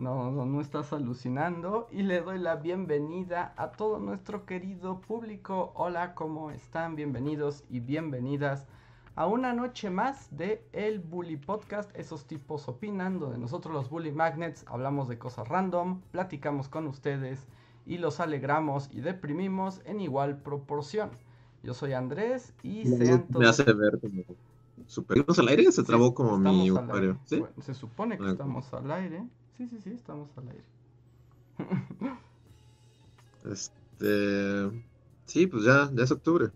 No, no, no estás alucinando. Y le doy la bienvenida a todo nuestro querido público. Hola, ¿cómo están? Bienvenidos y bienvenidas a una noche más de El Bully Podcast. Esos tipos opinan, donde nosotros los Bully Magnets hablamos de cosas random, platicamos con ustedes y los alegramos y deprimimos en igual proporción. Yo soy Andrés y Me, sean me hace ver como superiores al aire. Se trabó como mi aire. ¿Sí? Bueno, se supone que Ah, estamos al aire. Sí, sí, sí, estamos al aire. Este. Sí, pues ya, ya es octubre.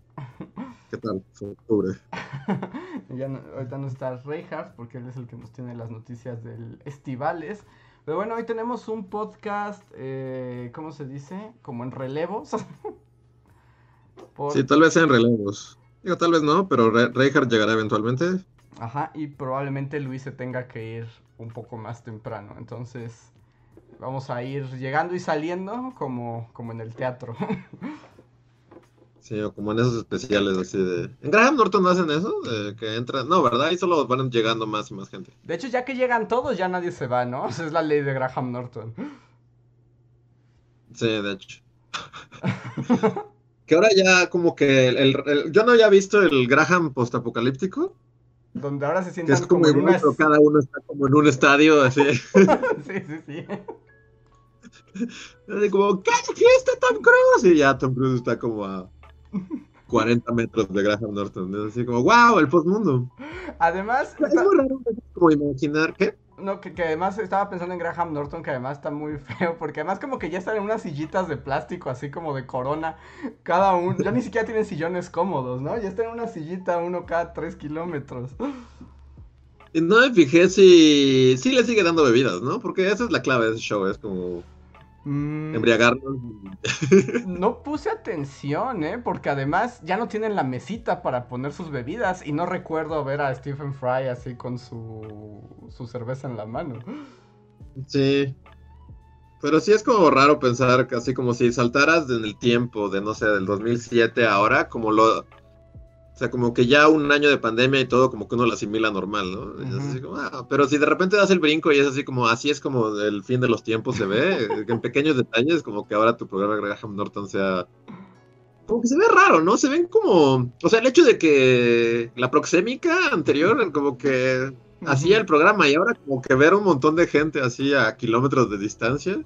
¿Qué tal? Es octubre. Ya no- ahorita no está Reinhardt porque él es el que nos tiene las noticias del Estivales. Pero bueno, hoy tenemos un podcast, eh, ¿cómo se dice? Como en relevos. Por- Sí, tal vez sean relevos. Digo, tal vez no, pero Re- Reinhardt llegará eventualmente. Ajá, y probablemente Luis se tenga que ir un poco más temprano. Entonces, vamos a ir llegando y saliendo como, como en el teatro. Sí, o como en esos especiales así de. ¿En Graham Norton no hacen eso? Que entran. No, ¿verdad? Ahí solo van llegando más y más gente. De hecho, ya que llegan todos, ya nadie se va, ¿no? Esa es la ley de Graham Norton. Sí, de hecho. Que ahora ya como que el, el- el- yo no había visto el Graham postapocalíptico, Donde ahora se que sientan es como como en una... pero cada uno está como en un estadio así. Sí, sí, sí. Así como, ¿qué? ¿Aquí está Tom Cruise? Y ya Tom Cruise está como a 40 metros de Graham Norton. Es así como, wow, el postmundo. Además, Es está- muy raro como imaginar, ¿qué? No, que, que además estaba pensando en Graham Norton, que además está muy feo, porque además como que ya están en unas sillitas de plástico, así como de corona, cada uno, ya ni siquiera tienen sillones cómodos, ¿no? Ya están en una sillita uno cada tres kilómetros. No me fijé si, si le sigue dando bebidas, ¿no? Porque esa es la clave de ese show, es como Mm, embriagarnos. No puse atención, ¿eh? Porque además ya no tienen la mesita para poner sus bebidas y no recuerdo ver a Stephen Fry así con su, su cerveza en la mano. Sí. Pero sí es como raro pensar que así como si saltaras en el tiempo de, no sé, del 2007 a ahora, como lo... O sea, como que ya un año de pandemia y todo, como que uno lo asimila normal, ¿no? Así como, ah, pero si de repente das el brinco y es así como, así es como el fin de los tiempos se ve, en pequeños detalles, como que ahora tu programa de Graham Norton sea... Como que se ve raro, ¿no? Se ven como... O sea, el hecho de que la proxémica anterior, como que hacía el programa y ahora como que ver un montón de gente así a kilómetros de distancia.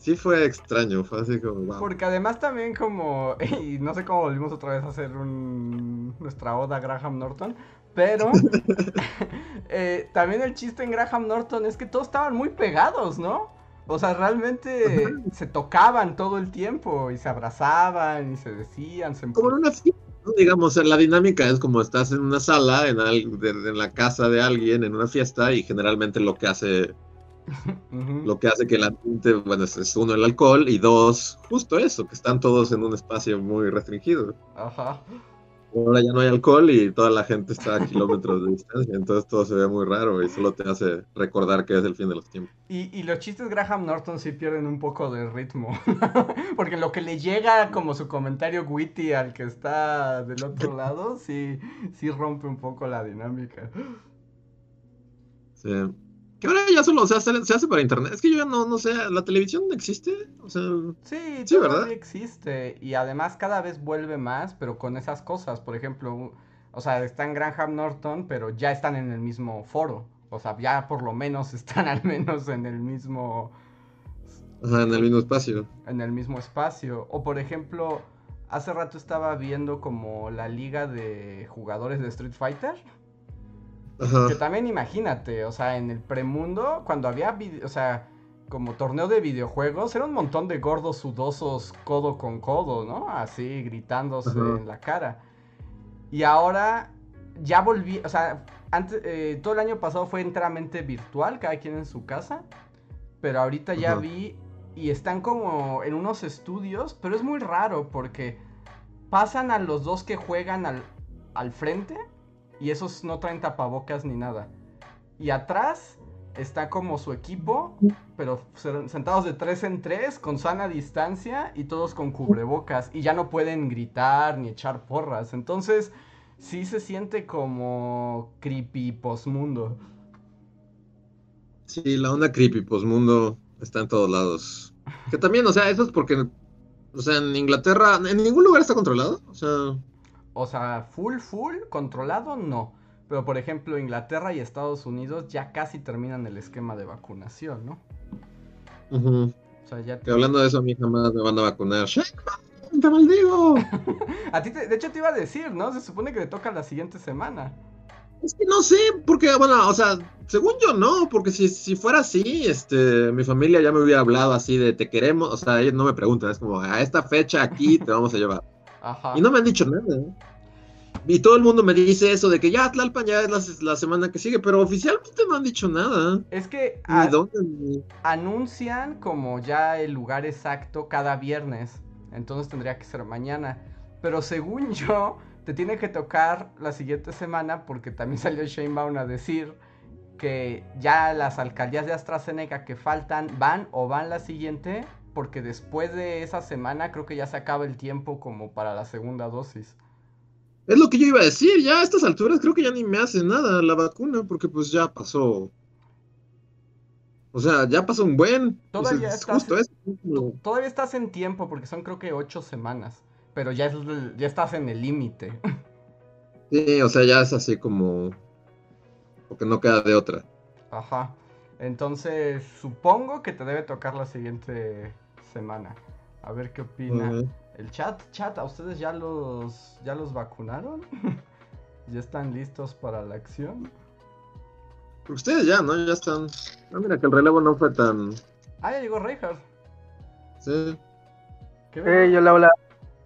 Sí fue extraño, fue así como, wow. Porque además también como, y no sé cómo volvimos otra vez a hacer un, nuestra oda a Graham Norton, pero eh, también el chiste en Graham Norton es que todos estaban muy pegados, ¿no? O sea, realmente se tocaban todo el tiempo y se abrazaban y se decían, se Como en una fiesta, digamos, la dinámica es como estás en una sala, en, al- de- en la casa de alguien, en una fiesta, y generalmente lo que hace, Lo que hace que el ambiente, bueno, es, es uno el alcohol, y dos, justo eso, que están todos en un espacio muy restringido. Ajá. Ahora ya no hay alcohol y toda la gente está a kilómetros de distancia, entonces todo se ve muy raro y solo te hace recordar que es el fin de los tiempos. Y, y los chistes Graham Norton sí pierden un poco de ritmo. Porque lo que le llega como su comentario witty al que está del otro lado, sí, sí rompe un poco la dinámica. Sí. Que ahora ya solo se hace, se hace para internet. Es que yo ya no, no sé, ¿la televisión existe? O sea, Sí, Sí, ¿verdad? existe. Y además cada vez vuelve más, pero con esas cosas. Por ejemplo, o sea, están Graham Norton, pero ya están en el mismo foro. O sea, ya por lo menos están al menos en el mismo. ajá, en el mismo espacio. en el mismo espacio. O por ejemplo, hace rato estaba viendo como la liga de jugadores de Street Fighter. Ajá. Que también imagínate, o sea, en el premundo, cuando había, o sea, como torneo de videojuegos, era un montón de gordos sudosos codo con codo, ¿no? Así gritándose Ajá. en la cara. Y ahora ya volví, o sea, antes, eh, todo el año pasado fue enteramente virtual, cada quien en su casa. pero ahorita ya vi y están como en unos estudios, pero es muy raro porque pasan a los dos que juegan al, al frente y esos no traen tapabocas ni nada. Y atrás está como su equipo, pero sentados de tres en tres, con sana distancia y todos con cubrebocas. Y ya no pueden gritar ni echar porras. Entonces, sí se siente como creepy posmundo. Sí, la onda creepy posmundo está en todos lados. Que también, o sea, eso es porque, o sea, en Inglaterra, en ningún lugar está controlado. O sea, o sea, full, full, controlado, no. Pero por ejemplo, Inglaterra y Estados Unidos ya casi terminan el esquema de vacunación, ¿no? O sea, ya te... hablando de eso, a mí jamás me van a vacunar. ¡Te maldigo! a ti, de hecho, te iba a decir, ¿no? Se supone que le toca la siguiente semana. Es que no sé, porque, bueno, o sea, según yo no, porque si, si fuera así, este, mi familia ya me hubiera hablado así de te queremos, o sea, ellos no me preguntan, es como, a esta fecha aquí te vamos a llevar. Ajá. Y no me han dicho nada. ¿eh? Y todo el mundo me dice eso de que ya Tlalpan ya es la, semana que sigue, pero oficialmente no han dicho nada. Es que anuncian como ya el lugar exacto cada viernes. Entonces tendría que ser mañana. Pero según yo, te tiene que tocar la siguiente semana porque también salió Shane Baum a decir que ya las alcaldías de AstraZeneca que faltan van o van la siguiente porque después de esa semana creo que ya se acaba el tiempo como para la segunda dosis. Es lo que yo iba a decir, ya a estas alturas creo que ya ni me hace nada la vacuna, porque pues ya pasó. O sea, ya pasó un buen. Todavía, estás, todavía estás en tiempo, porque son creo que ocho semanas. Pero ya, ya estás en el límite. Sí, o sea, ya es así como. Porque no queda de otra. Ajá. Entonces, supongo que te debe tocar la siguiente semana. A ver qué opina. El chat, chat, ¿a ustedes ya los, ya los vacunaron? ¿Ya están listos para la acción? Ustedes ya, ¿no? Ya están. Ah, mira, que el relevo no fue tan. Ah, ya llegó Reinhardt. Sí. ¿Qué eh, hola, hola.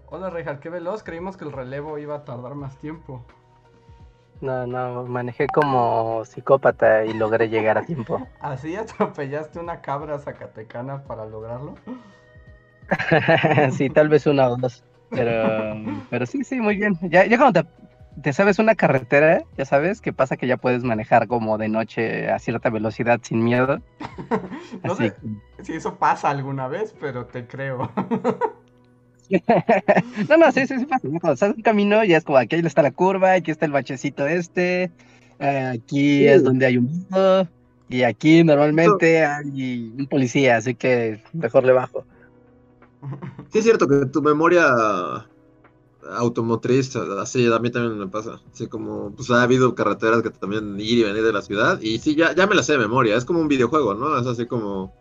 Hola, Reinhardt, qué veloz. Creímos que el relevo iba a tardar más tiempo. No, no, manejé como psicópata y logré llegar a tiempo. ¿Así atropellaste una cabra zacatecana para lograrlo? sí, tal vez una o dos. Pero, pero sí, sí, muy bien. Ya, ya cuando te, sabes una carretera, ya sabes qué pasa que ya puedes manejar como de noche a cierta velocidad sin miedo. no sé si eso pasa alguna vez, pero te creo. no, no, sí, sí, sí pasa. Cuando estás en un camino, ya es como aquí está la curva, aquí está el bachecito este, aquí es donde hay un y aquí normalmente hay un policía, así que mejor le bajo. Sí, es cierto que tu memoria automotriz, así a mí también me pasa. Así como, pues ha habido carreteras que también ir y venir de la ciudad. Y sí, ya, ya me la sé de memoria. Es como un videojuego, ¿no? Es así como.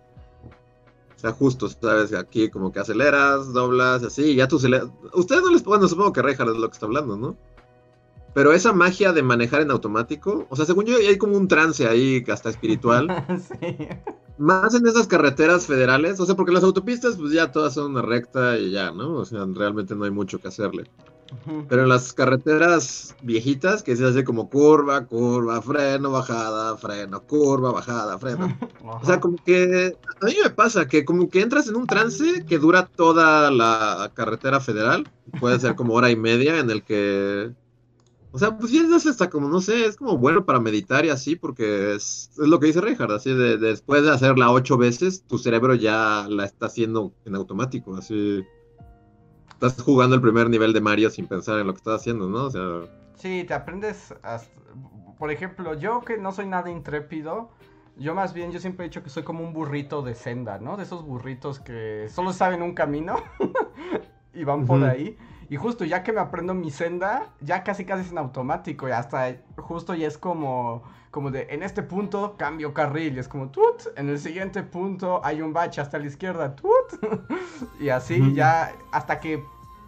Sea, justo, ¿sabes? Aquí como que aceleras, doblas, así, ya tú aceleras. Ustedes no les. Bueno, supongo que Rejar es lo que está hablando, ¿no? Pero esa magia de manejar en automático, o sea, según yo, hay como un trance ahí, hasta espiritual. sí. Más en esas carreteras federales, o sea, porque las autopistas, pues ya todas son una recta y ya, ¿no? O sea, realmente no hay mucho que hacerle. Pero en las carreteras viejitas, que se hace como curva, curva, freno, bajada, freno, curva, bajada, freno. O sea, como que a mí me pasa que como que entras en un trance que dura toda la carretera federal, puede ser como hora y media en el que o sea, pues ya es hasta como, no sé, es como bueno para meditar y así, porque es, lo que dice Reinhardt, así de, después de hacerla ocho veces, tu cerebro ya la está haciendo en automático, así. Estás jugando el primer nivel de Mario sin pensar en lo que estás haciendo, ¿no? O sea. Sí, te aprendes. Por ejemplo, yo que no soy nada intrépido, yo más bien, yo siempre he dicho que soy como un burrito de senda, ¿no? De esos burritos que solo saben un camino y van por ahí. Y justo ya que me aprendo mi senda, ya casi casi es en automático. Y hasta justo ya es como, como de en este punto cambio carril. Y es como tut. En el siguiente punto hay un bache hasta la izquierda. Tut. y así ya hasta que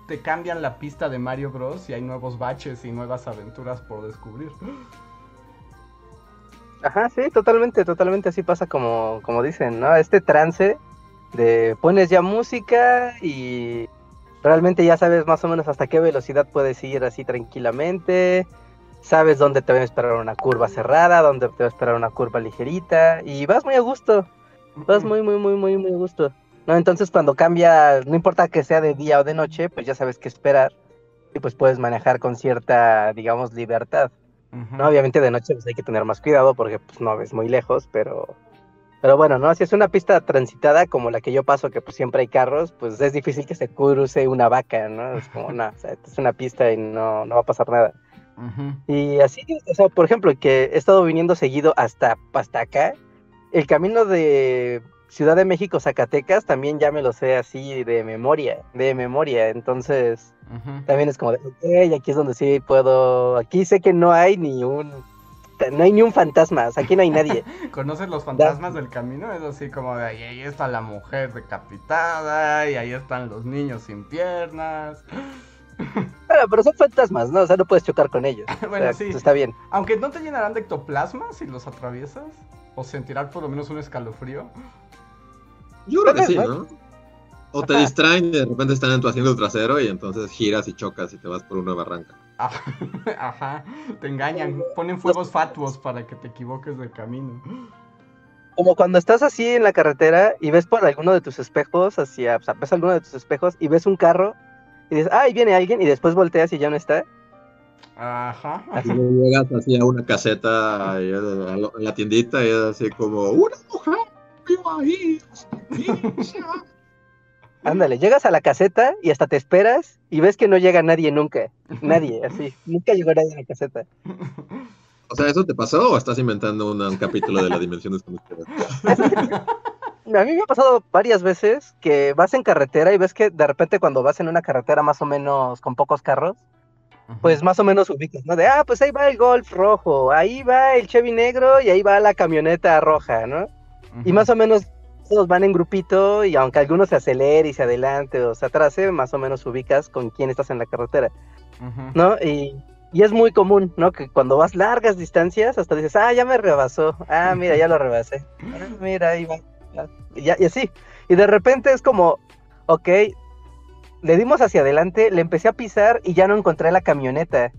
te cambian la pista de Mario Bros. Y hay nuevos baches y nuevas aventuras por descubrir. Ajá, sí, totalmente, totalmente así pasa como, como dicen, ¿no? Este trance de pones ya música y realmente ya sabes más o menos hasta qué velocidad puedes ir así tranquilamente. Sabes dónde te va a esperar una curva cerrada, dónde te va a esperar una curva ligerita y vas muy a gusto. Vas muy, muy, muy, muy, muy a gusto. ¿no? Entonces cuando cambia, no importa que sea de día o de noche, pues ya sabes qué esperar y pues puedes manejar con cierta, digamos, libertad. ¿no? Obviamente de noche pues hay que tener más cuidado porque pues no ves muy lejos, pero... Pero bueno, ¿no? Si es una pista transitada como la que yo paso, que pues siempre hay carros, pues es difícil que se cruce una vaca, ¿no? Es como, no, o sea, es una pista y no, no va a pasar nada. Y así, o sea, por ejemplo, que he estado viniendo seguido hasta, hasta acá, el camino de Ciudad de México, Zacatecas, también ya me lo sé así de memoria, de memoria. Entonces, también es como de, ok, aquí es donde sí puedo, aquí sé que no hay ni un, no hay ni un fantasma, aquí no hay nadie. ¿Conoces los fantasmas del camino? Es así como de ahí, ahí está la mujer decapitada y ahí están los niños sin piernas. Bueno, pero son fantasmas, ¿no? O sea, no puedes chocar con ellos. O Bueno, sea, sí. Está bien. Aunque no te llenarán de ectoplasma si los atraviesas. O sentirán por lo menos un escalofrío. Yo creo que sí, ¿no? O te Ajá. distraen y de repente están en tu asiento trasero y entonces giras y chocas y te vas por una barranca. Ajá, Ajá, te engañan. Ponen fuegos fatuos para que te equivoques de camino. Como cuando estás así en la carretera y ves por alguno de tus espejos, hacia, o sea, ves alguno de tus espejos y ves un carro y dices, ah, ahí viene alguien y después volteas y ya no está. Ajá. Y llegas así a una caseta eh, en la tiendita y es así como, una mujer vivo ahí. Ándale, llegas a la caseta y hasta te esperas y ves que no llega nadie nunca. Nadie, así. Nunca llegó nadie a la caseta. O sea, ¿eso te pasó o estás inventando una- un capítulo de la dimensión desconocida? A mí me ha pasado varias veces que vas en carretera y ves que de repente cuando vas en una carretera más o menos con pocos carros, pues más o menos ubicas, ¿no? De, ah, pues ahí va el Golf rojo, ahí va el Chevy negro y ahí va la camioneta roja, ¿no? Y más o menos todos van en grupito y aunque algunos se acelere y se adelante o se atrase, más o menos ubicas con quién estás en la carretera, ¿no? Y, y es muy común, ¿no? Que cuando vas largas distancias hasta dices, ah, ya me rebasó, ah, mira, ya lo rebasé, ah, mira, ahí va, y, así. Y de repente es como, ok, le dimos hacia adelante, le empecé a pisar y ya no encontré la camioneta.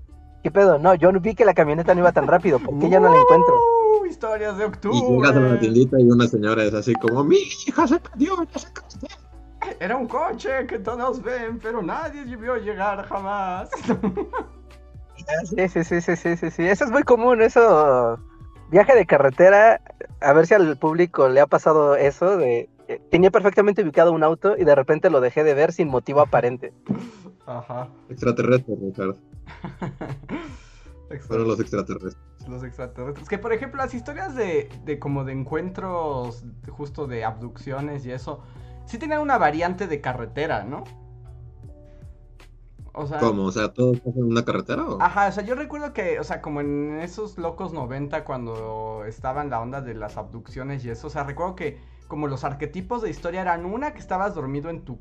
¿Qué pedo? No, yo vi que la camioneta no iba tan rápido, ¿por qué ya no la encuentro? Uh, historias de octubre. Y llegas a la tiendita y una señora es así como, mi hija se perdió, ya se casó". Era un coche que todos ven, pero nadie vio llegar jamás. Sí, sí, sí, sí, sí, sí, sí. Eso es muy común, eso. Viaje de carretera, a ver si al público le ha pasado eso de... eh, Tenía perfectamente ubicado un auto y de repente lo dejé de ver sin motivo aparente. Ajá. Extraterrestres, Ricardo. Fueron los extraterrestres. Los extraterrestres. Que por ejemplo, las historias de, de como de encuentros, justo de abducciones y eso, sí tenían una variante de carretera, ¿no? O sea. ¿Cómo? O sea, ¿todos pasan en una carretera? O? Ajá, o sea, yo recuerdo que, o sea, como en esos locos 90 cuando estaba en la onda de las abducciones y eso, o sea, recuerdo que como los arquetipos de historia eran una que estabas dormido en tu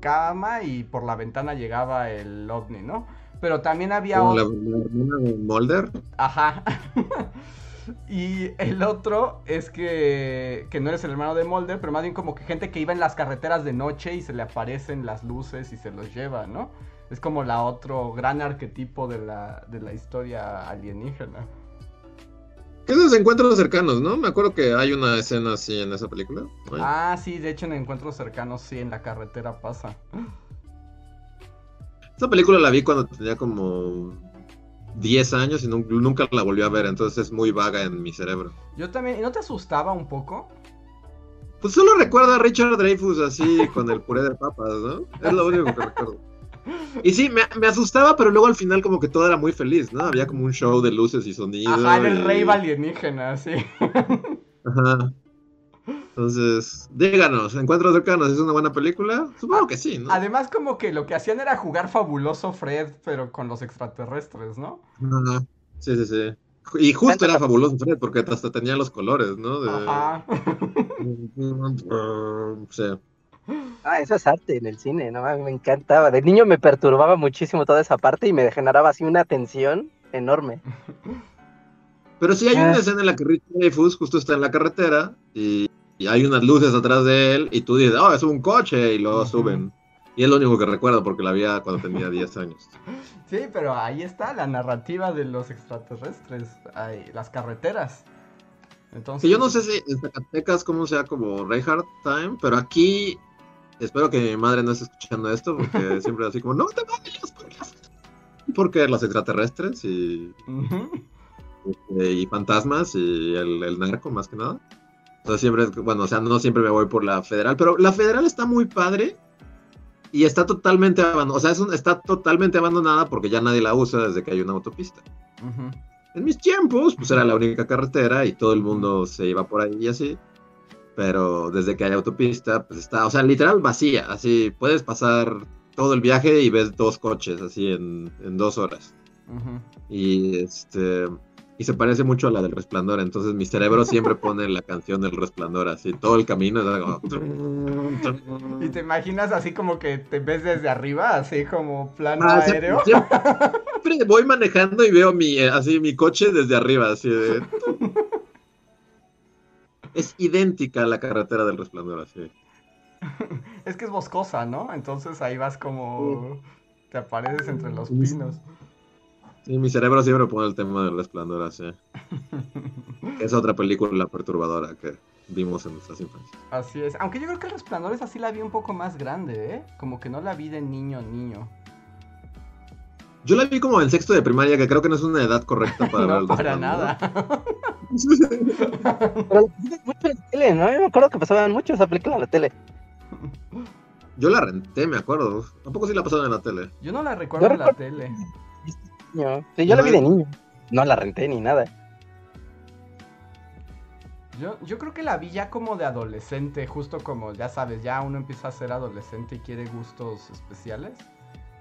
cama y por la ventana llegaba el ovni, ¿no? Pero también había Como otro... la hermana de Mulder. Ajá. y el otro es que, que no eres el hermano de Mulder, pero más bien como que gente que iba en las carreteras de noche y se le aparecen las luces y se los lleva, ¿no? Es como la otro gran arquetipo de la, de la historia alienígena. ¿Qué esos encuentros cercanos, no? Me acuerdo que hay una escena así en esa película. Ay. Ah, sí, de hecho en encuentros cercanos sí, en la carretera pasa. Esa película la vi cuando tenía como 10 años y nun- nunca la volví a ver, entonces es muy vaga en mi cerebro. Yo también, ¿y no te asustaba un poco? Pues solo recuerdo a Richard Dreyfus así con el puré de papas, ¿no? Es lo único que recuerdo. Y sí, me, me asustaba, pero luego al final como que todo era muy feliz, ¿no? Había como un show de luces y sonidos. Ajá, era el y- rey alienígena, sí. Ajá. Entonces, díganos, ¿Encuentros cercanos es una buena película? Supongo que sí, ¿no? Además como que lo que hacían era jugar fabuloso Fred, pero con los extraterrestres, ¿no? Ajá. Sí, sí, sí. Y justo era fabuloso Fred, porque hasta tenía los colores, ¿no? De... Ajá. Sí. Ah, eso es arte en el cine, ¿no? A mí me encantaba. De niño me perturbaba muchísimo toda esa parte y me generaba así una tensión enorme. Pero sí hay Ah. una escena en la que Richard Dreyfuss justo está en la carretera y, y hay unas luces atrás de él y tú dices, oh, es un coche y lo suben. Y es lo único que recuerdo porque la vi cuando tenía 10 años. Sí, pero ahí está la narrativa de los extraterrestres, ahí, las carreteras. Entonces, yo no sé si en Zacatecas cómo sea como Reinhardt Time, pero aquí espero que mi madre no esté escuchando esto porque siempre así como, no te vayas por las... Porque los extraterrestres y, Ujú. este, y fantasmas y el, el narco más que nada. Entonces siempre, bueno, o sea, no siempre me voy por la federal, pero la federal está muy padre y está totalmente abandonada, o sea, es un- está totalmente abandonada porque ya nadie la usa desde que hay una autopista. Ujú. En mis tiempos, pues era la única carretera y todo el mundo se iba por ahí y así. Pero desde que hay autopista, pues está, o sea, literal vacía. Así puedes pasar todo el viaje y ves dos coches así en, en dos horas. Y este. Y se parece mucho a la del resplandor. Entonces mi cerebro siempre pone la canción del resplandor así. Todo el camino. es como- Y te imaginas así como que te ves desde arriba, así como plano Ah, aéreo. siempre, siempre voy manejando y veo mi, eh, así, mi coche desde arriba, así de... Es idéntica a la carretera del resplandor, así. Es que es boscosa, ¿no? Entonces ahí vas como... Te apareces entre los pinos. Sí, mi cerebro siempre pone el tema del resplandor, así. Es otra película perturbadora que vimos en nuestras infancias. Así es. Aunque yo creo que el resplandor es así la vi un poco más grande, ¿eh? Como que no la vi de niño niño. Yo la vi como en sexto de primaria, que creo que no es una edad correcta para ver no, el para nada. Pero pasaban mucho en la tele, ¿no? Yo me acuerdo que pasaban mucho esa película en la tele. Yo la renté, me acuerdo. Tampoco sí la pasaron en la tele. Yo no la recuerdo Yo en la tele. Sí, yo la vi de niño. No la renté ni nada. Yo, yo creo que la vi ya como de adolescente, justo como, ya sabes, ya uno empieza a ser adolescente y quiere gustos especiales.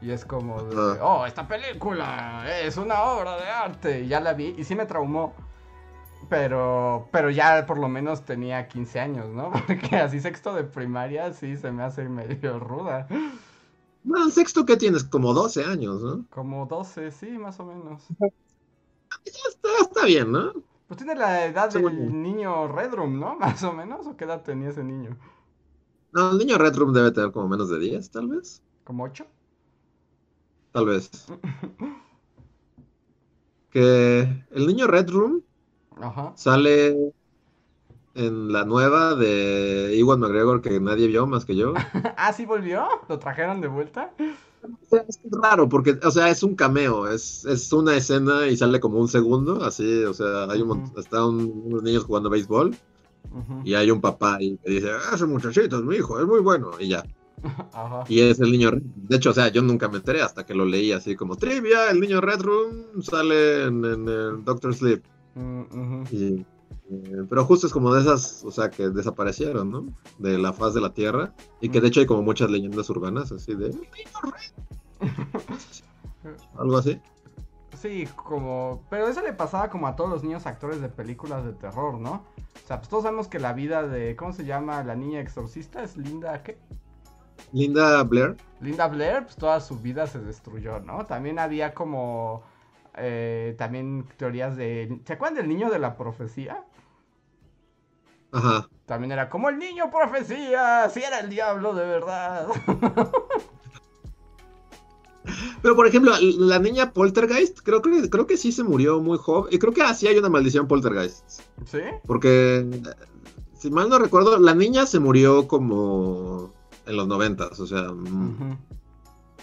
Y es como, de, oh, esta película es una obra de arte. Y ya la vi y sí me traumó. Pero, pero ya por lo menos tenía 15 años, ¿no? Porque así sexto de primaria sí se me hace medio ruda. Bueno, en sexto, ¿qué tienes? Como 12 años, ¿no? Como 12, sí, más o menos. Está, está bien, ¿no? Pues tiene la edad del niño Red Room, ¿no? Más o menos. ¿O qué edad tenía ese niño? No, el niño Red Room debe tener como menos de 10, tal vez. ¿Como 8? Tal vez. Que el niño Red Room Ajá. sale en la nueva de Iwan McGregor que nadie vio más que yo. Ah, sí volvió. ¿Lo trajeron de vuelta? Es raro porque, o sea, es un cameo, es, es una escena y sale como un segundo, así, o sea, hay un, mont- Ujú. está un- unos niños jugando béisbol y hay un papá y dice, "Ah, ese muchachito es mi hijo, es muy bueno, y ya. Ajá. Y es el niño. De hecho, o sea, yo nunca me enteré hasta que lo leí así como trivia, el niño Red Room sale en, en el Doctor Sleep. Mm. Y, eh, pero justo es como de esas, o sea, que desaparecieron, ¿no? De la faz de la Tierra. Y que de hecho hay como muchas leyendas urbanas así de... "El niño Red". Algo así. Sí, como... Pero eso le pasaba como a todos los niños actores de películas de terror, ¿no? O sea, pues todos sabemos que la vida de... ¿Cómo se llama la niña exorcista? ¿Es Linda qué? Linda Blair. Linda Blair, pues toda su vida se destruyó, ¿no? También había como... eh, también teorías de... ¿Se acuerdan del niño de la profecía? Ajá. También era como el niño profecía, si era el diablo de verdad. Pero por ejemplo, la niña Poltergeist, creo que, creo que sí se murió muy joven. Y creo que así hay una maldición Poltergeist. ¿Sí? Porque, si mal no recuerdo, la niña se murió como en los noventas, o sea, mm, Ujú.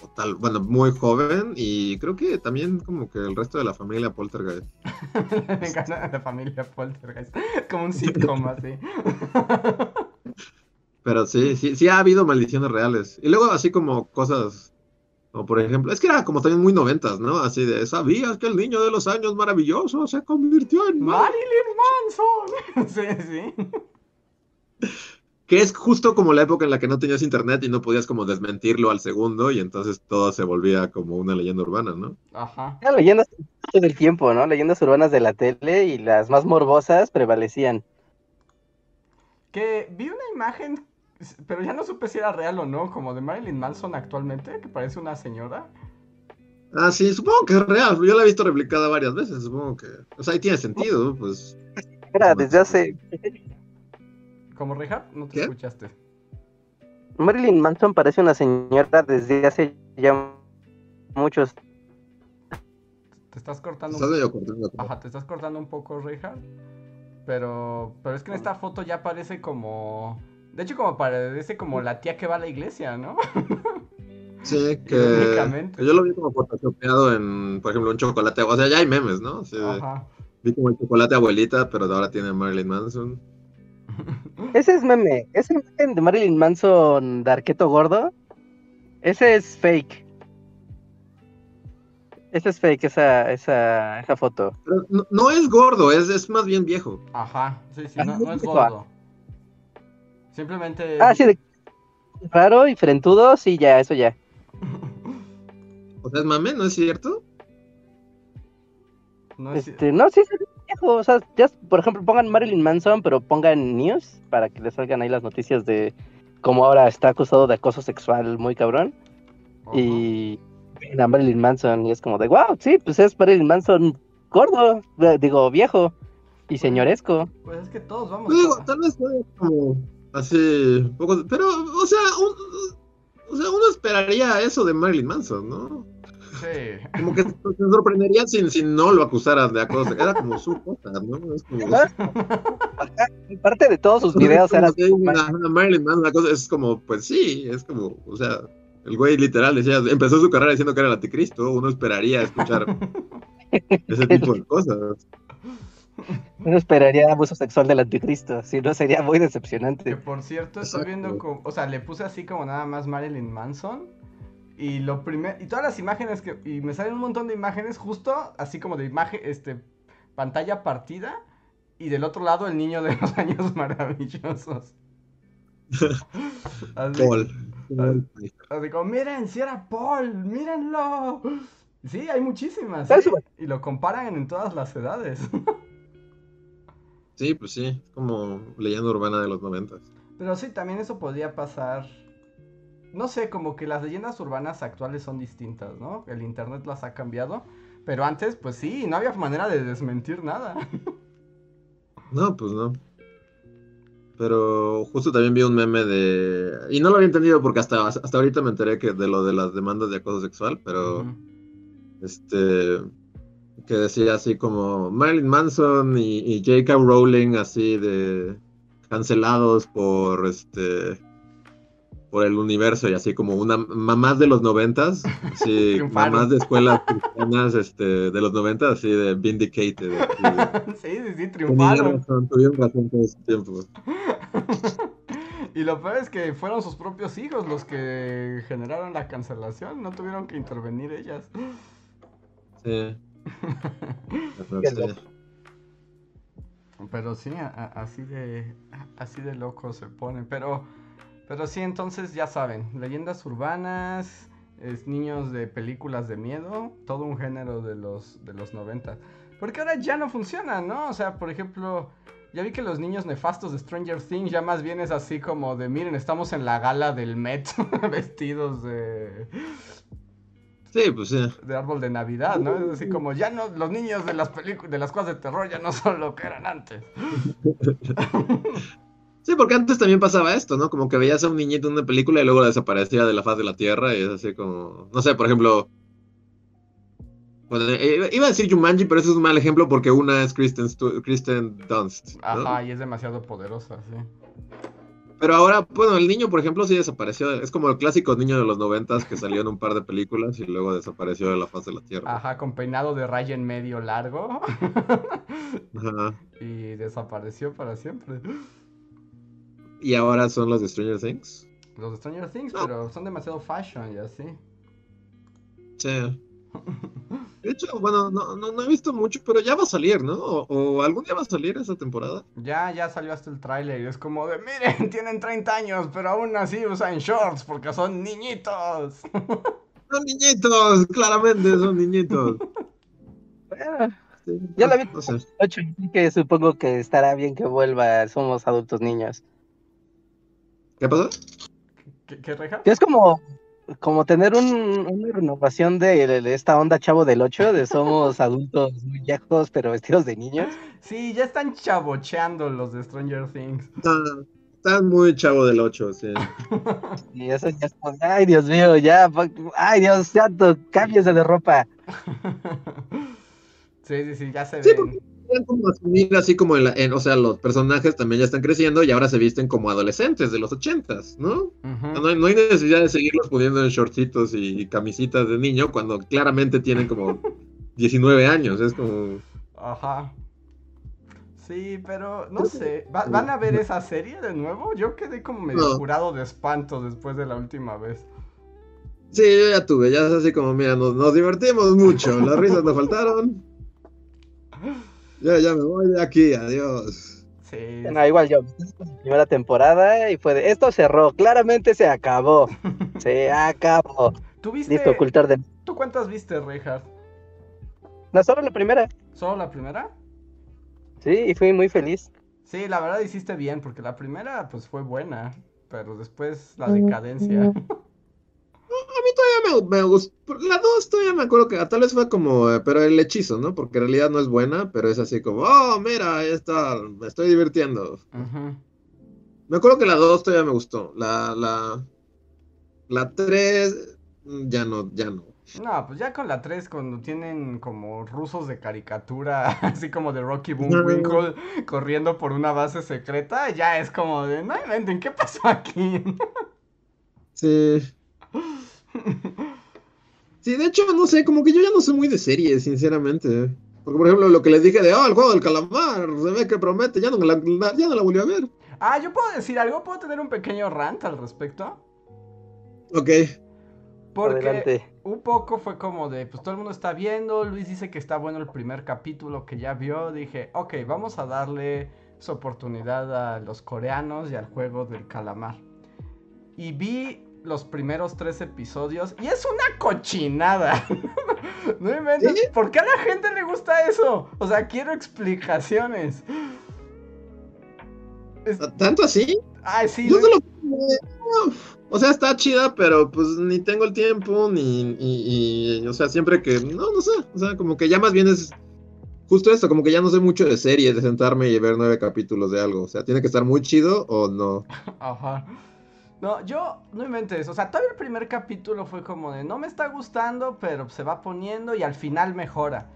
o tal, bueno, muy joven. Y creo que también como que el resto de la familia Poltergeist. Me encanta la familia Poltergeist. Como un sitcom así. Pero sí, sí, sí ha habido maldiciones reales. Y luego así como cosas, como por ejemplo, es que era como también muy noventas, ¿no? Así de, ¿sabías que el niño de los años maravillosos se convirtió en Mar-?" Marilyn Manson. Sí, sí. Que es justo como la época en la que no tenías internet y no podías como desmentirlo al segundo y entonces todo se volvía como una leyenda urbana, ¿no? Ajá. Eran leyendas todo el tiempo, ¿no? Leyendas urbanas de la tele y las más morbosas prevalecían. Que vi una imagen, pero ya no supe si era real o no, como de Marilyn Manson actualmente, que parece una señora. Ah, sí, supongo que es real. Yo la he visto replicada varias veces, supongo que... O sea, ahí tiene sentido, pues... Era desde hace... ¿Como Richard? No te ¿Qué? escuchaste. Marilyn Manson parece una señora desde hace ya muchos... Te estás cortando Estás un... medio cortando. Ajá, te estás cortando un poco, Richard. Pero, pero es que en esta foto ya parece como... De hecho, como parece como la tía que va a la iglesia, ¿no? Sí, que, yo lo vi como photoshopeado en, por ejemplo, un chocolate. O sea, ya hay memes, ¿no? Sí, Ajá. Vi como el chocolate abuelita, pero ahora tiene Marilyn Manson. Ese es meme. Ese imagen de Marilyn Manson de arqueto gordo. Ese es fake. Ese es fake, esa, esa, esa foto. No, no es gordo, es, es más bien viejo. Ajá, sí, sí, no, no es gordo. Simplemente... Ah, sí, de... raro y frentudo, sí, ya, eso ya. O sea, es mame, ¿no es cierto? No es... Este, no, sí, sí, viejo. O sea, ya, por ejemplo, pongan Marilyn Manson, pero pongan news para que les salgan ahí las noticias de cómo ahora está acusado de acoso sexual muy cabrón. Y ven a Marilyn Manson y es como de, wow, sí, pues es Marilyn Manson gordo, eh, digo, viejo y señoresco. Pues es que todos vamos... Pues digo, a- tal vez fue como así, poco, pero, o sea, un- o sea, uno esperaría eso de Marilyn Manson, ¿no? Sí. Como que se sorprendería si, si no lo acusaran de acoso. Era como su cosa, ¿no? Es como, Parte de todos sus videos era que una- una Marilyn Manson, la cosa es como, pues sí, es como, o sea, el güey literal decía, empezó su carrera diciendo que era el anticristo, uno esperaría escuchar ese tipo de cosas. Uno esperaría abuso sexual del anticristo, si no sería muy Que decepcionante. por cierto, estoy viendo como, o sea, le puse así como nada más Marilyn Manson y lo primer y todas las imágenes que y me salen un montón de imágenes justo así como de imagen este pantalla partida y del otro lado el niño de los años maravillosos. Así, Paul. así como, miren, si era Paul, mírenlo. Sí, hay muchísimas. ¿sí? Y lo comparan en todas las edades. Sí, pues sí, es como leyenda urbana de los noventas. Pero sí, también eso podría pasar. No sé, como que las leyendas urbanas actuales son distintas, ¿no? El internet las ha cambiado. Pero antes, pues sí, no había manera de desmentir nada. No, pues no. Pero justo también vi un meme de... Y no lo había entendido porque hasta, hasta ahorita me enteré que de lo de las demandas de acoso sexual, pero este... Que decía así como Marilyn Manson y, y J.K. Rowling así de... Cancelados por este... Por el universo y así como una mamás de los noventas, Triunfaron. mamás de escuelas cristianas este, de los noventas, así de vindicated. así sí, sí, sí, triunfaron. razón, tuvieron razón todo ese tiempo. y lo peor es que fueron sus propios hijos los que generaron la cancelación. No tuvieron que intervenir ellas. Sí. Sí. loco. Pero sí, a- a- así de así de locos se ponen. Pero, pero sí, entonces ya saben, leyendas urbanas, es niños de películas de miedo, todo un género de los de los 90. Porque ahora ya no funciona, ¿no? O sea, por ejemplo, ya vi que los niños nefastos de Stranger Things ya más bien es así como de, miren, estamos en la gala del Met vestidos de, Sí, pues sí. de árbol de Navidad, ¿no? Es así como, ya no, los niños de las películas, de las cosas de terror ya no son lo que eran antes. Sí, porque antes también pasaba esto, ¿no? Como que veías a un niñito en una película y luego desaparecía de la faz de la tierra y es así como, no sé, por ejemplo, bueno, eh, iba a decir Jumanji, pero eso es un mal ejemplo porque una es Kristen, Stu- Kristen Dunst, ¿no? Ajá, y es demasiado poderosa, sí. Pero ahora, bueno, el niño, por ejemplo, sí desapareció. Es como el clásico niño de los noventas que salió en un par de películas y luego desapareció de la faz de la tierra. Ajá, con peinado de raya en medio largo. Ajá. y desapareció para siempre. Y ahora son los de Stranger Things. Los de Stranger Things, No. pero son demasiado fashion y así. Sí. De hecho, bueno, no, no, no he visto mucho, pero ya va a salir, ¿no? O, o algún día va a salir esa temporada. Ya, ya salió hasta el tráiler y es como de, miren, tienen 30 años, pero aún así usan shorts porque son niñitos. Son niñitos, claramente son niñitos. Sí, Ya la vi. No sé. que supongo que estará bien que vuelva, somos adultos niños. ¿Qué pasó? ¿Qué, qué reja? Es como, como tener un- una renovación de, de esta onda chavo del 8, de somos adultos muy viejos pero vestidos de niños. Sí, ya están chabocheando los de Stranger Things. Está, está muy chavo del 8, sí. Y eso ya es como, ay Dios mío, ya, ay Dios santo, cámbiese de ropa. sí, sí, sí, ya se Sí, ven. Como asumir así como en, la, en, o sea, los personajes también ya están creciendo y ahora se visten como adolescentes de los ochentas, ¿no? No, hay, no hay necesidad de seguirlos poniendo en shortcitos y camisitas de niño cuando claramente tienen como 19 años, es como... Ajá. Sí, pero no sé. ¿Va- ¿Van a ver esa serie de nuevo? Yo quedé como medio No. curado de espanto después de la última vez. Sí, yo ya tuve, ya es así como, mira, nos, nos divertimos mucho, las risas nos faltaron. Ya, ya me voy de aquí, adiós. Sí. No, igual yo, la primera temporada y fue de, esto cerró, claramente se acabó, se acabó. ¿Tú viste? Listo, ocultar de... ¿Tú cuántas viste, Reinhardt? No, solo la primera, ¿Solo la primera? sí, y fui muy feliz. Sí, la verdad hiciste bien, porque la primera pues fue buena, pero después la decadencia. A mí todavía me, me gustó, la 2 todavía me acuerdo que tal vez fue como, eh, pero el hechizo, ¿no? Porque en realidad no es buena, pero es así como, oh, mira, está, me estoy divirtiendo. Me acuerdo que la 2 todavía me gustó, la, la, la 3 ya no, ya no. No, pues ya con la 3, cuando tienen como rusos de caricatura, así como de Rocky No. Bullwinkle corriendo por una base secreta, ya es como de, no inventen, ¿qué pasó aquí? Sí. Sí, de hecho, no sé, como que yo ya no soy muy de series, sinceramente. Porque, por ejemplo, lo que les dije de, oh, el juego del calamar, se ve que promete, ya no la, la- ya no la volví a ver. Ah, yo puedo decir algo, puedo tener un pequeño rant al respecto. Ok. Porque Adelante. un poco fue como de, pues todo el mundo está viendo, Luis dice que está bueno el primer capítulo que ya vio, dije, ok, vamos a darle su oportunidad a los coreanos y al juego del calamar. Y vi los primeros tres episodios y es una cochinada. no inventes, ¿Sí? ¿por qué a la gente le gusta eso? O sea, quiero explicaciones. Es- ¿Tanto así? Ay, sí, Yo no- solo... O sea, está chida, pero pues ni tengo el tiempo, ni... Y, y, o sea, siempre que... No, no sé. O sea, como que ya más bien es... Justo esto, como que ya no sé mucho de series, de sentarme y ver nueve capítulos de algo. O sea, tiene que estar muy chido o no. Ajá. No, yo no inventes. O sea, todavía el primer capítulo fue como de no me está gustando, pero se va poniendo y al final mejora.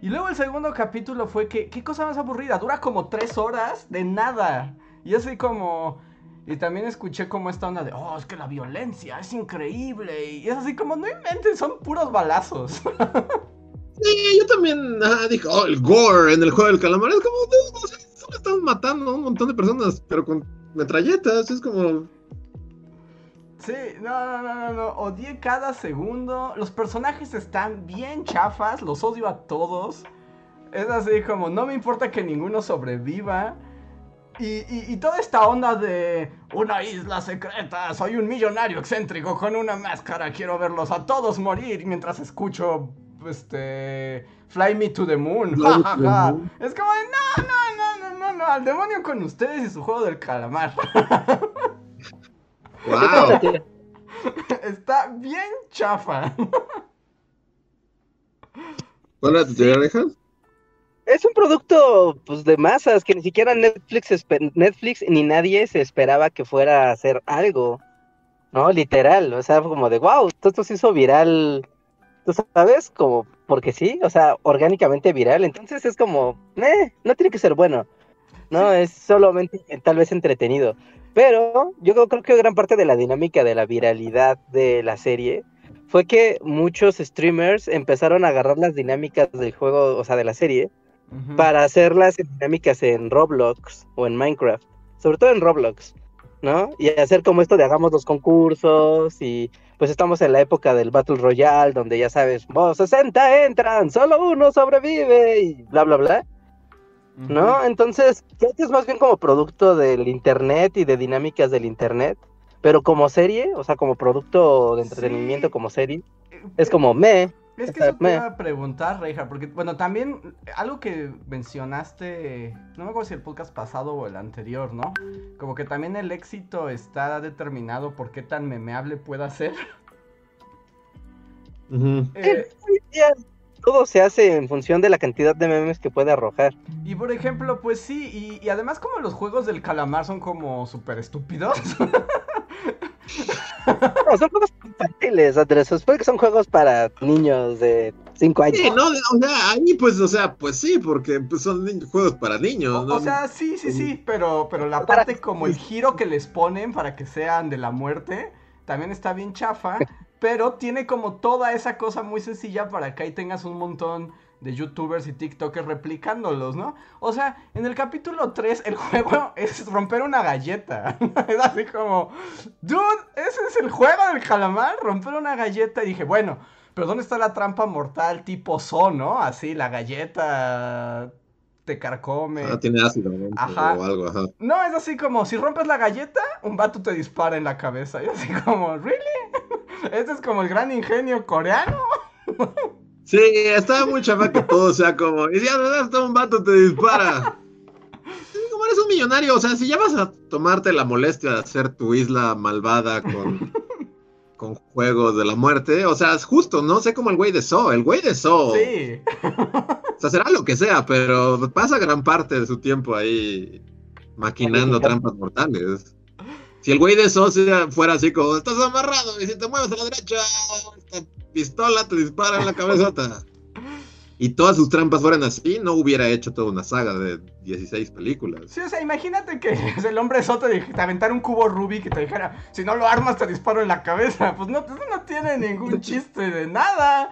Y luego el segundo capítulo fue que, qué cosa más aburrida. Dura como tres horas de nada. Y así como. Y también escuché como esta onda de, oh, es que la violencia es increíble. Y es así como, no inventes, son puros balazos. Sí, yo también ajá, dije, oh, el gore en el juego del calamar. Es como, no, o sea, solo están matando a un montón de personas, pero con metralletas. Es como. Sí, no, no, no, no, no. Odié cada segundo. Los personajes están bien chafas. Los odio a todos. Es así como, no me importa que ninguno sobreviva. Y, y- y toda esta onda de una isla secreta, soy un millonario excéntrico con una máscara, quiero verlos a todos morir mientras escucho, este, Fly Me to the Moon. Ja, ja. Es como de, no, no, no, no, no, no, al demonio con ustedes y su juego del calamar. ¡Wow! Está bien chafa. ¿Cuál era tu teoría? Es un producto pues de masas que ni siquiera Netflix Netflix ni nadie se esperaba que fuera a hacer algo. No, literal, o sea, como de wow, esto se hizo viral, tú sabes, como porque sí, o sea, orgánicamente viral, entonces es como, eh, no tiene que ser bueno. No, es solamente eh, tal vez entretenido. Pero yo creo, que gran parte de la dinámica de la viralidad de la serie fue que muchos streamers empezaron a agarrar las dinámicas del juego, o sea, de la serie, para hacerlas en dinámicas en Roblox o en Minecraft, sobre todo en Roblox, ¿no? Y hacer como esto de hagamos los concursos y pues estamos en la época del Battle Royale, donde ya sabes, vos 60 entran, solo uno sobrevive y bla, bla, bla, ¿no? Entonces, creo que es más bien como producto del Internet y de dinámicas del Internet, pero como serie, o sea, como producto de entretenimiento, Sí. como serie, es como me. Es que eso te me- iba a preguntar, Reija, porque, bueno, también algo que mencionaste, no me acuerdo si el podcast pasado o el anterior, ¿no? Como que también el éxito está determinado por qué tan memeable pueda ser. Eh, Todo se hace en función de la cantidad de memes que puede arrojar. y por ejemplo, pues sí, y, y además como los juegos del calamar son como súper estúpidos. No, son juegos infantiles, Andrés. Supone que son juegos para niños de Cinco años. Sí, no, o sea, ahí pues, o sea, pues sí, porque pues, son juegos para niños, O, ¿no? o sea, sí, sí, sí, pero, pero la parte como el giro que les ponen para que sean de la muerte, también está bien chafa, pero tiene como toda esa cosa muy sencilla para que ahí tengas un montón de youtubers y tiktokers replicándolos, ¿no? O sea, en el capítulo 3 el juego es romper una galleta. es así como, dude, ese es el juego del calamar, romper una galleta. Y dije, bueno, pero ¿dónde está la trampa mortal tipo So, no? Así, la galleta te carcome. Ah, tiene ácido adentro Ajá. o algo, ajá. No, es así como, si rompes la galleta, un vato te dispara en la cabeza. Y así como, ¿really? Este es como el gran ingenio coreano. Sí, estaba muy chafa que todo sea como, y si hasta un vato te dispara. Como eres un millonario, o sea, si ya vas a tomarte la molestia de hacer tu isla malvada con, con juegos de la muerte, o sea, es justo, no sé como el güey de So, el güey de So, Sí. o sea, será lo que sea, pero pasa gran parte de su tiempo ahí maquinando trampas mortales. Si el güey de So sea- fuera así como, estás amarrado y si te mueves a la derecha, esta pistola te dispara en la cabezota. Y todas sus trampas fueran así, no hubiera hecho toda una saga de 16 películas. Sí, o sea, imagínate que el hombre sote te, te aventara un cubo Rubik y te dijera, si no lo armas te disparo en la cabeza. Pues no, no tiene ningún chiste de nada.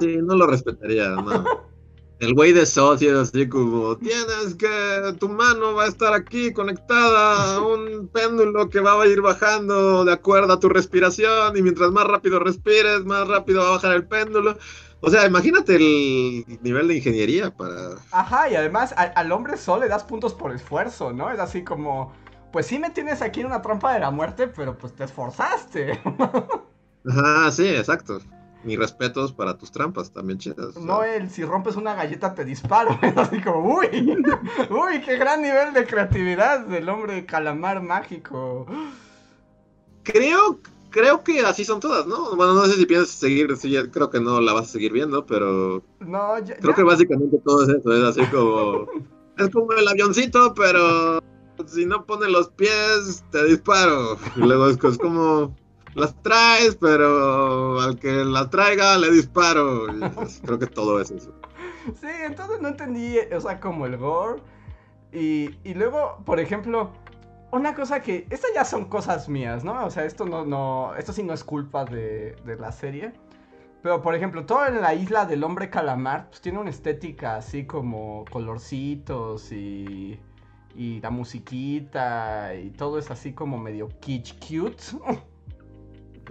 Sí, no lo respetaría, no. El güey de So sí es así como, tienes que, tu mano va a estar aquí conectada a un péndulo que va a ir bajando de acuerdo a tu respiración y mientras más rápido respires, más rápido va a bajar el péndulo. O sea, imagínate el nivel de ingeniería para... Ajá, y además a- al hombre sol le das puntos por esfuerzo, ¿no? Es así como, pues sí me tienes aquí en una trampa de la muerte, pero pues te esforzaste. Ajá, sí, exacto. Mis respetos para tus trampas, también chidas. No el si rompes una galleta te disparo. Así como, uy, uy, qué gran nivel de creatividad del hombre calamar mágico. Creo, creo que así son todas, ¿no? Bueno, no sé si piensas seguir, sí, creo que no la vas a seguir viendo, pero No, ya, creo ya- que básicamente todo es eso, es así como... es como el avioncito, pero si no pone los pies, te disparo. Y luego es, es como... Las traes, pero al que las traiga le disparo. Creo que todo es eso. Sí, entonces no entendí, o sea, como el gore. Y, y luego, por ejemplo, una cosa que. Estas ya son cosas mías, ¿no? O sea, esto no, no. Esto sí no es culpa de, de la serie. Pero, por ejemplo, todo en la isla del hombre calamar, pues tiene una estética así como colorcitos y. Y la musiquita y todo es así como medio kitsch cute.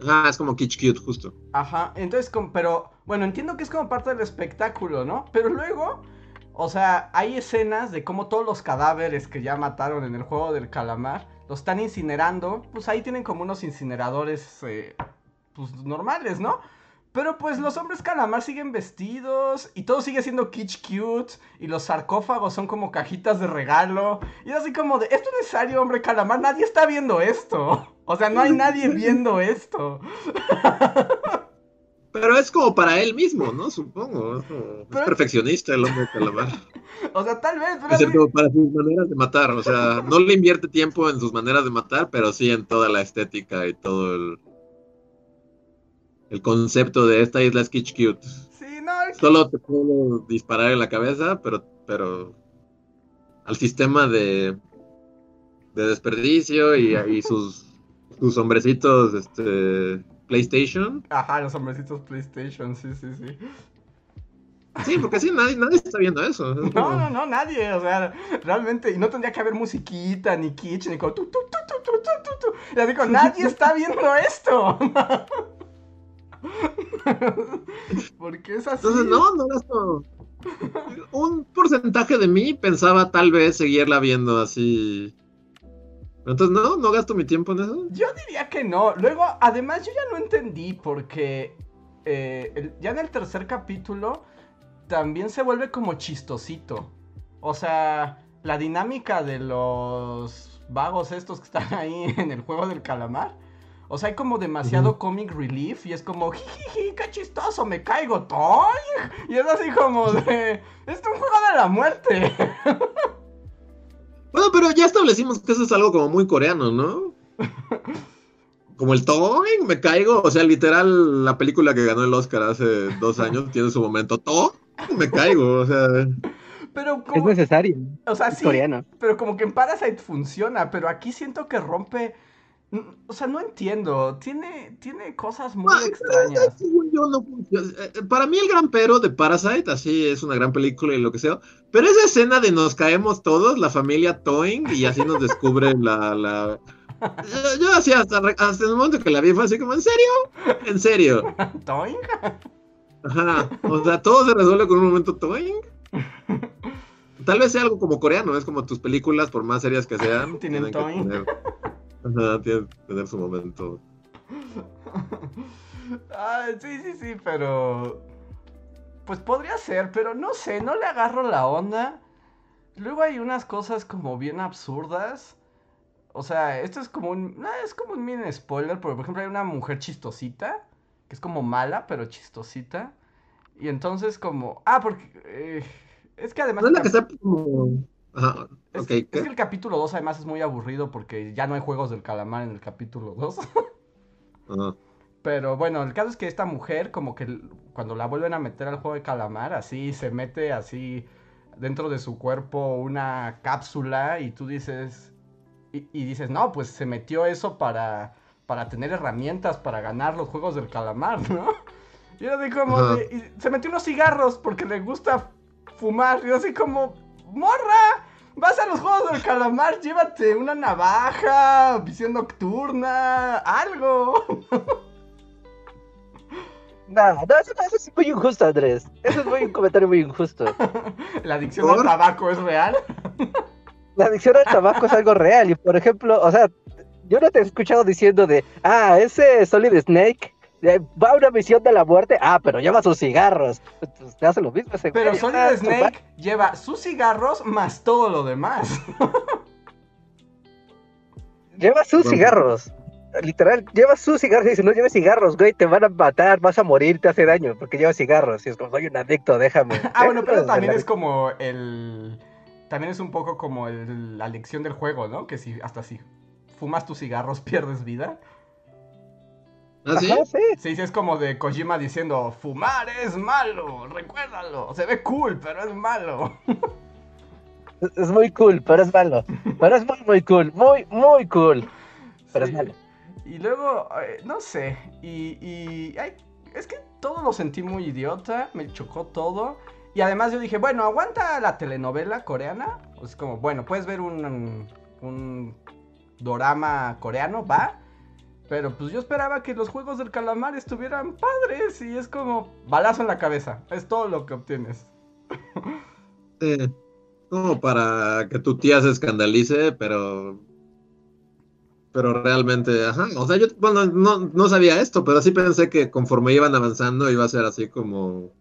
Ah, es como Kitsch Cute, justo. Ajá, entonces, pero bueno, entiendo que es como parte del espectáculo, ¿no? Pero luego, o sea, hay escenas de cómo todos los cadáveres que ya mataron en el juego del calamar los están incinerando. Pues ahí tienen como unos incineradores, eh, pues normales, ¿no? Pero pues los hombres calamar siguen vestidos y todo sigue siendo kitsch cute y los sarcófagos son como cajitas de regalo. Y es así como de, ¿esto es necesario, hombre calamar? Nadie está viendo esto. O sea, no hay nadie viendo esto. Pero es como para él mismo, ¿no? Supongo. Es, como- es Pero- perfeccionista el hombre calamar. O sea, tal vez, pero así- Excepto para sus maneras de matar. O sea, no le invierte tiempo en sus maneras de matar, pero sí en toda la estética y todo el, el concepto de esta isla es Kitsch Cute. Sí, no, es- Solo te puedo disparar en la cabeza, pero, pero al sistema de, de desperdicio y, y sus, sus hombrecitos este, PlayStation. Ajá, los hombrecitos PlayStation, sí, sí, sí. Sí, porque sí, nadie, nadie está viendo eso. Es No, como- no, no, nadie, o sea, realmente, y no tendría que haber musiquita, ni kitsch, ni como tu, tu, tu, tu, tu, tu, tu, tu. Y así como, nadie está viendo esto. Porque es así. Entonces, no, no gasto. Un porcentaje de mí pensaba tal vez seguirla viendo así. Entonces, no, no gasto mi tiempo en eso. Yo diría que no. Luego, además, yo ya no entendí porque eh, el- ya en el tercer capítulo también se vuelve como chistosito. O sea, la dinámica de los vagos estos que están ahí en el juego del calamar. O sea, hay como demasiado comic relief y es como, jijiji, qué chistoso, me caigo, toy. Y es así como de, es un juego de la muerte. Bueno, pero ya establecimos que eso es algo como muy coreano, ¿no? como el Toing, me caigo. O sea, literal, la película que ganó el Oscar hace dos años tiene su momento. Toing, me caigo. O sea, Pero Es como, necesario. o sea, Es sí, coreano. pero como que en Parasite funciona, pero aquí siento que rompe, o sea, no entiendo, tiene, tiene cosas muy extrañas. según yo no funciona. Eh, Para mí el gran pero de Parasite, así es una gran película y lo que sea, pero esa escena de nos caemos todos, la familia Toing, y así nos descubre la... la... Yo, yo así hasta, hasta el momento que la vi fue así como, ¿en serio? ¿En serio? ¿Toing? Ajá. O sea, todo se resuelve con un momento Toing. Tal vez sea algo como coreano, es como tus películas, por más serias que sean, Tienen toing. Tienen que tener su momento. Ah, sí, sí, sí, pero... Pues podría ser, pero no sé, no le agarro la onda. Luego hay unas cosas como bien absurdas. O sea, esto es como un... es como un mini spoiler, por ejemplo hay una mujer chistosita, que es como mala, pero chistosita. Y entonces como... Ah, porque... eh, es que además... No es la que está como... Ajá, es, que el capítulo 2 además es muy aburrido porque ya no hay juegos del calamar en el capítulo 2. Ajá. Pero bueno, el caso es que esta mujer, como que cuando la vuelven a meter al juego de calamar, así se mete así dentro de su cuerpo una cápsula y tú dices. Y, y dices, no, pues se metió eso para, para tener herramientas para ganar los juegos del calamar, ¿no? Y yo así como. Y se metió unos cigarros porque le gusta fumar. Y yo así como, ¡morra! Vas a los juegos del calamar, llévate una navaja, visión nocturna, algo. No, no, eso, eso es muy injusto, Andrés. Eso es muy, un comentario muy injusto. La adicción al tabaco es real. La adicción al tabaco es algo real. Y por ejemplo, o sea, yo no te he escuchado diciendo de, ah, ese Solid Snake va a una misión de la muerte. Ah, pero lleva sus cigarros. Pues, te hace lo mismo ese Pero güey. Solid Ah, Snake lleva sus cigarros más todo lo demás. Lleva sus Bueno. cigarros. Literal, lleva sus cigarros y dice, no lleves cigarros, güey, te van a matar, vas a morir, te hace daño, porque llevas cigarros. Y es como, soy un adicto, déjame. Ah, bueno, pero también es como el. También es un poco como el- la lección del juego, ¿no? Que si hasta si fumas tus cigarros pierdes vida. ¿Ah, sí? Ajá, sí. Sí, sí, es como de Kojima diciendo, fumar es malo, recuérdalo. Se ve cool, pero es malo. Es, muy cool, pero es malo. Pero es muy, muy cool, muy, muy cool. Pero Sí. es malo. Y luego, eh, no sé, y, y ay, es que todo lo sentí muy idiota, me chocó todo. Y además yo dije, bueno, aguanta la telenovela coreana. Es como, bueno, puedes ver un, un dorama coreano, va. Pero pues yo esperaba que los juegos del calamar estuvieran padres y es como balazo en la cabeza. Es todo lo que obtienes. Sí. Como para que tu tía se escandalice, pero. Pero realmente, ajá. O sea, yo bueno, no, no sabía esto, pero sí pensé que conforme iban avanzando iba a ser así como.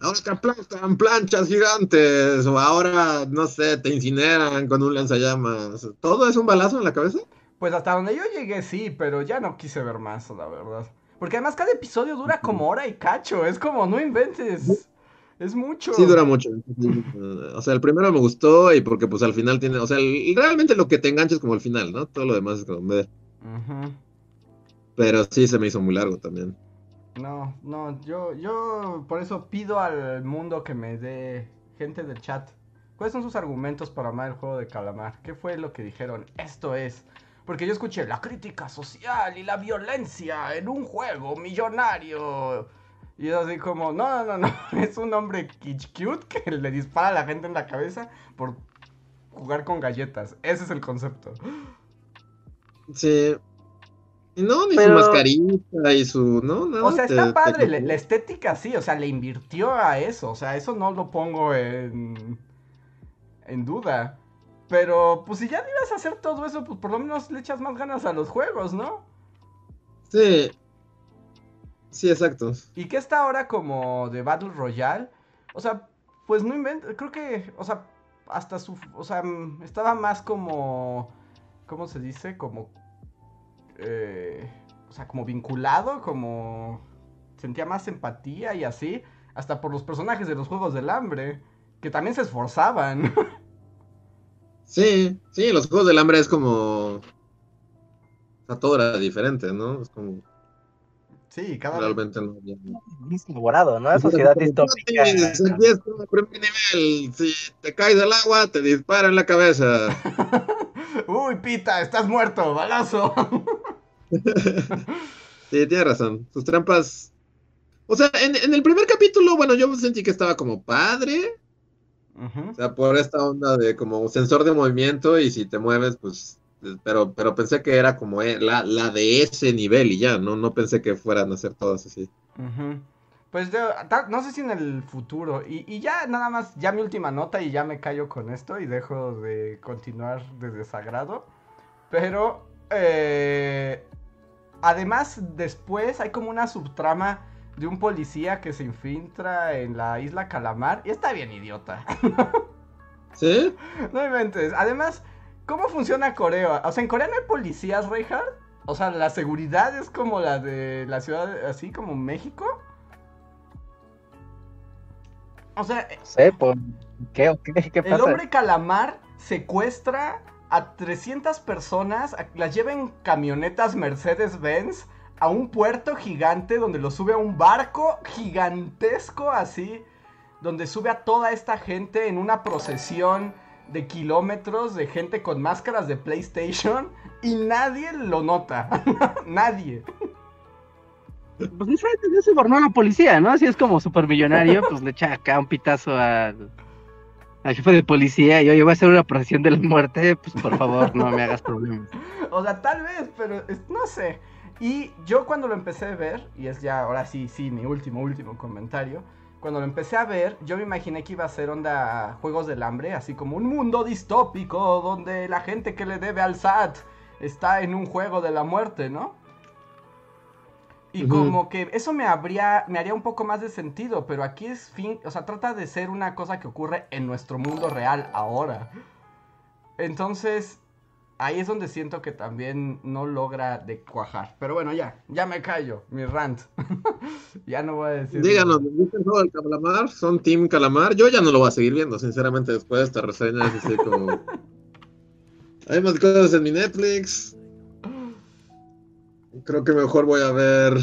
Ahora te aplastan planchas gigantes, o ahora, no sé, te incineran con un lanzallamas. ¿Todo es un balazo en la cabeza? Pues hasta donde yo llegué sí, pero ya no quise ver más, la verdad. Porque además cada episodio dura como hora y cacho. Es como, no inventes. Es mucho. Sí, dura mucho. O sea, el primero me gustó y porque pues al final tiene, o sea, el- realmente lo que te engancha es como el final, ¿no? Todo lo demás es como... Ujú. Pero sí se me hizo muy largo también. No, no, yo, yo por eso pido al mundo que me dé gente del chat. ¿Cuáles son sus argumentos para amar el juego de calamar? ¿Qué fue lo que dijeron? Esto es. Porque yo escuché la crítica social y la violencia en un juego millonario. Y es así como, no, no, no, no, es un hombre kitsch cute que le dispara a la gente en la cabeza por jugar con galletas. Ese es el concepto. Sí. Y no, ni Pero- su mascarita y su... No, nada. O sea, está te padre, la estética sí, o sea, le invirtió a eso, o sea, eso no lo pongo en, en duda. Pero, pues si ya ibas a hacer todo eso, pues por lo menos le echas más ganas a los juegos, ¿no? Sí. Sí, exacto. Y que está ahora como de Battle Royale, o sea, pues no invento, creo que, o sea, hasta su, o sea, estaba más como, ¿cómo se dice? Como, eh, o sea, como vinculado, como, sentía más empatía y así, hasta por los personajes de los Juegos del Hambre, que también se esforzaban. Sí, sí, los Juegos del Hambre es como... Sea, todo era diferente, ¿no? Es como Sí, cada vez. realmente no elaborado, ¿no? Sociedad distópica. Sí, aquí es primer nivel. Si te caes al agua, te dispara en la cabeza. Uy, pita, estás muerto, balazo. Sí, tienes razón. Sus trampas. O sea, en, en el primer capítulo, bueno, yo sentí que estaba como padre. O sea, por esta onda de como sensor de movimiento y si te mueves, pues. Pero, pero pensé que era como eh, la, la de ese nivel y ya, ¿no? No pensé que fueran a ser todas así. Pues ta- no sé si en el futuro. Y, y ya nada más, ya mi última nota y ya me callo con esto y dejo de continuar de desagrado. Pero, eh, además, después hay como una subtrama de un policía que se infiltra en la isla Calamar. Y está bien idiota. ¿Sí? No inventes. Además, ¿cómo funciona Corea? O sea, en Corea no hay policías, Reinhardt. O sea, la seguridad es como la de la ciudad, así como México. O sea, No sé, ¿por qué qué? ¿Qué el pasa? hombre calamar secuestra a 300 personas, las lleva en camionetas Mercedes-Benz a un puerto gigante donde lo sube a un barco gigantesco así, donde sube a toda esta gente en una procesión de kilómetros de gente con máscaras de PlayStation y nadie lo nota, nadie. Pues no sé, ya se borró la policía, ¿no? Así es como supermillonario, pues le echa acá un pitazo al, al jefe de policía y oye, voy a hacer una procesión de la muerte, pues por favor, no me hagas problemas. O sea, tal vez, pero no sé. Y yo cuando lo empecé a ver, y es ya ahora sí, sí, mi último, último comentario. Cuando lo empecé a ver, yo me imaginé que iba a ser onda Juegos del Hambre, así como un mundo distópico donde la gente que le debe al SAT está en un juego de la muerte, ¿no? Y como que eso me habría, me haría un poco más de sentido, pero aquí es fin, o sea, trata de ser una cosa que ocurre en nuestro mundo real ahora. Entonces, ahí es donde siento que también no logra de cuajar. Pero bueno, ya, ya me callo, mi rant. ya no voy a decir. Díganos, ¿les gusta el juego del calamar? ¿Son Team Calamar? Yo ya no lo voy a seguir viendo, sinceramente, después de esta reseña. Es así como. Hay más cosas en mi Netflix. Creo que mejor voy a ver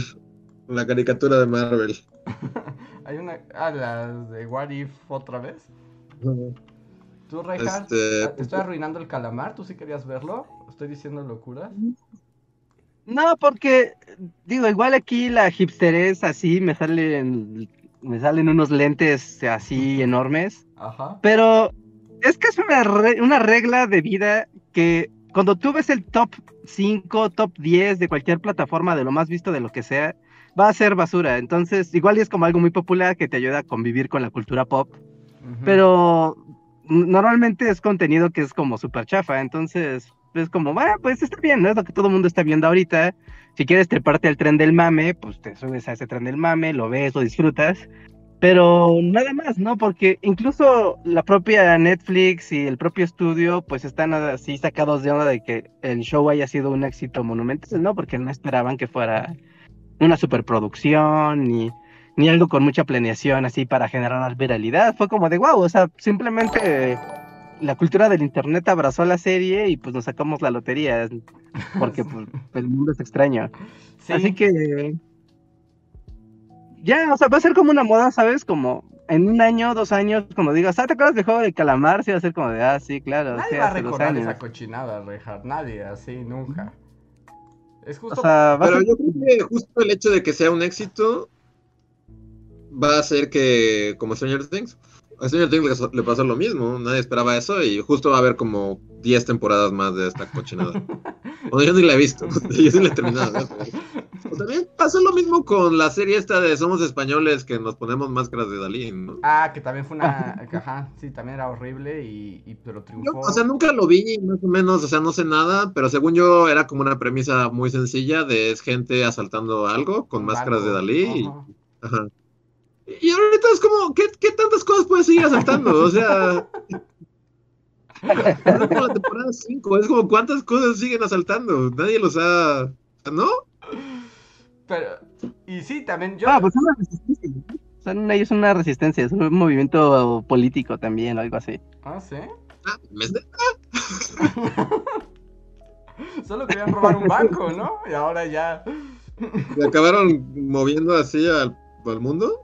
la caricatura de Marvel. Hay una. Ah, las de What If otra vez. ¿Tú, Reinhardt? Este- ¿Te estoy arruinando el calamar? ¿Tú sí querías verlo? ¿Estoy diciendo locuras? No, porque, digo, igual aquí la hipster es así, me salen, me salen unos lentes así enormes, Ajá. pero es que es una, re- una regla de vida que cuando tú ves el top 5, top 10 de cualquier plataforma, de lo más visto, de lo que sea, va a ser basura. Entonces, igual es como algo muy popular que te ayuda a convivir con la cultura pop, pero normalmente es contenido que es como súper chafa, entonces es como, bueno, pues está bien, ¿no? Es lo que todo el mundo está viendo ahorita. Si quieres treparte al tren del mame, pues te subes a ese tren del mame, lo ves, lo disfrutas, pero nada más, ¿no? Porque incluso la propia Netflix y el propio estudio, pues están así sacados de onda de que el show haya sido un éxito monumental, ¿no? Porque no esperaban que fuera una superproducción ni ni algo con mucha planeación así para generar viralidad. Fue como de wow, o sea, simplemente la cultura del internet abrazó la serie y pues nos sacamos la lotería, porque pues, el mundo es extraño. Sí. Así que ya, o sea, va a ser como una moda, ¿sabes? Como en un año, dos años, como digas, ah, ¿te acuerdas del juego de calamar? Sí, va a ser como de, ah, sí, claro. Nadie sí, va a recordar años. esa cochinada, Reinhardt. Nadie, así, nunca. Es O justo. sea, Pero ser... yo creo que justo el hecho de que sea un éxito va a hacer que, como Stranger Things, a Stranger Things le, pasó lo mismo, nadie esperaba eso y justo va a haber como 10 temporadas más de esta cochinada. Bueno, yo ni la he visto, yo sí la he terminado. ¿no? O también pasó lo mismo con la serie esta de Somos Españoles que nos ponemos máscaras de Dalí, ¿no? Ah, que también fue una. Ajá, sí, también era horrible y, y- pero Yo, triunfó. o sea, nunca lo vi, más o menos, o sea, no sé nada, pero según yo era como una premisa muy sencilla de es gente asaltando algo con máscaras de. Dalí. y- Ajá. Y ahorita es como, ¿qué, qué tantas cosas puedes seguir asaltando? O sea, es como la temporada 5, es como cuántas cosas siguen asaltando. Nadie los ha. ¿No? Pero, y sí, también yo. Ah, pues es una resistencia. ¿no? Son ellos una resistencia, es un movimiento político también, algo así. Ah, sí. Ah, ¿me- Solo querían robar un banco, ¿no? Y ahora ya. ¿Se acabaron moviendo así al, al mundo?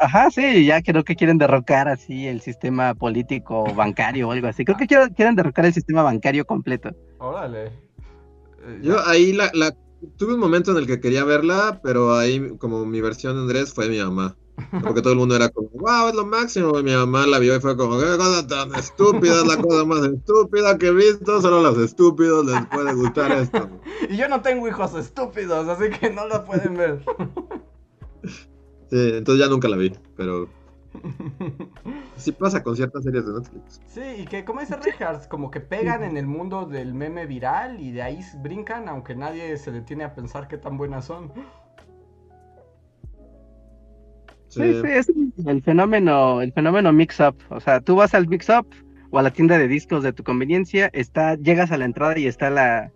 Ajá, sí, ya creo que quieren derrocar así el sistema político bancario o algo así. Creo que quieren, quieren derrocar el sistema bancario completo. Órale. Eh, Yo ahí la, la- tuve un momento en el que quería verla, pero ahí como mi versión de Andrés fue mi mamá. Porque todo el mundo era como, wow, es lo máximo. Y mi mamá la vio y fue como, qué cosa tan estúpida, es la cosa más estúpida que he visto. Solo a los estúpidos les puede gustar esto. Y yo no tengo hijos estúpidos, así que no lo pueden ver. Sí, entonces ya nunca la vi, pero sí pasa con ciertas series de Netflix. Sí, y que como dice Richards, como que pegan en el mundo del meme viral y de ahí brincan, aunque nadie se detiene a pensar qué tan buenas son. Sí. Sí, sí, es el fenómeno, el fenómeno mix-up. O sea, tú vas al mix-up o a la tienda de discos de tu conveniencia, está, llegas a la entrada y está la,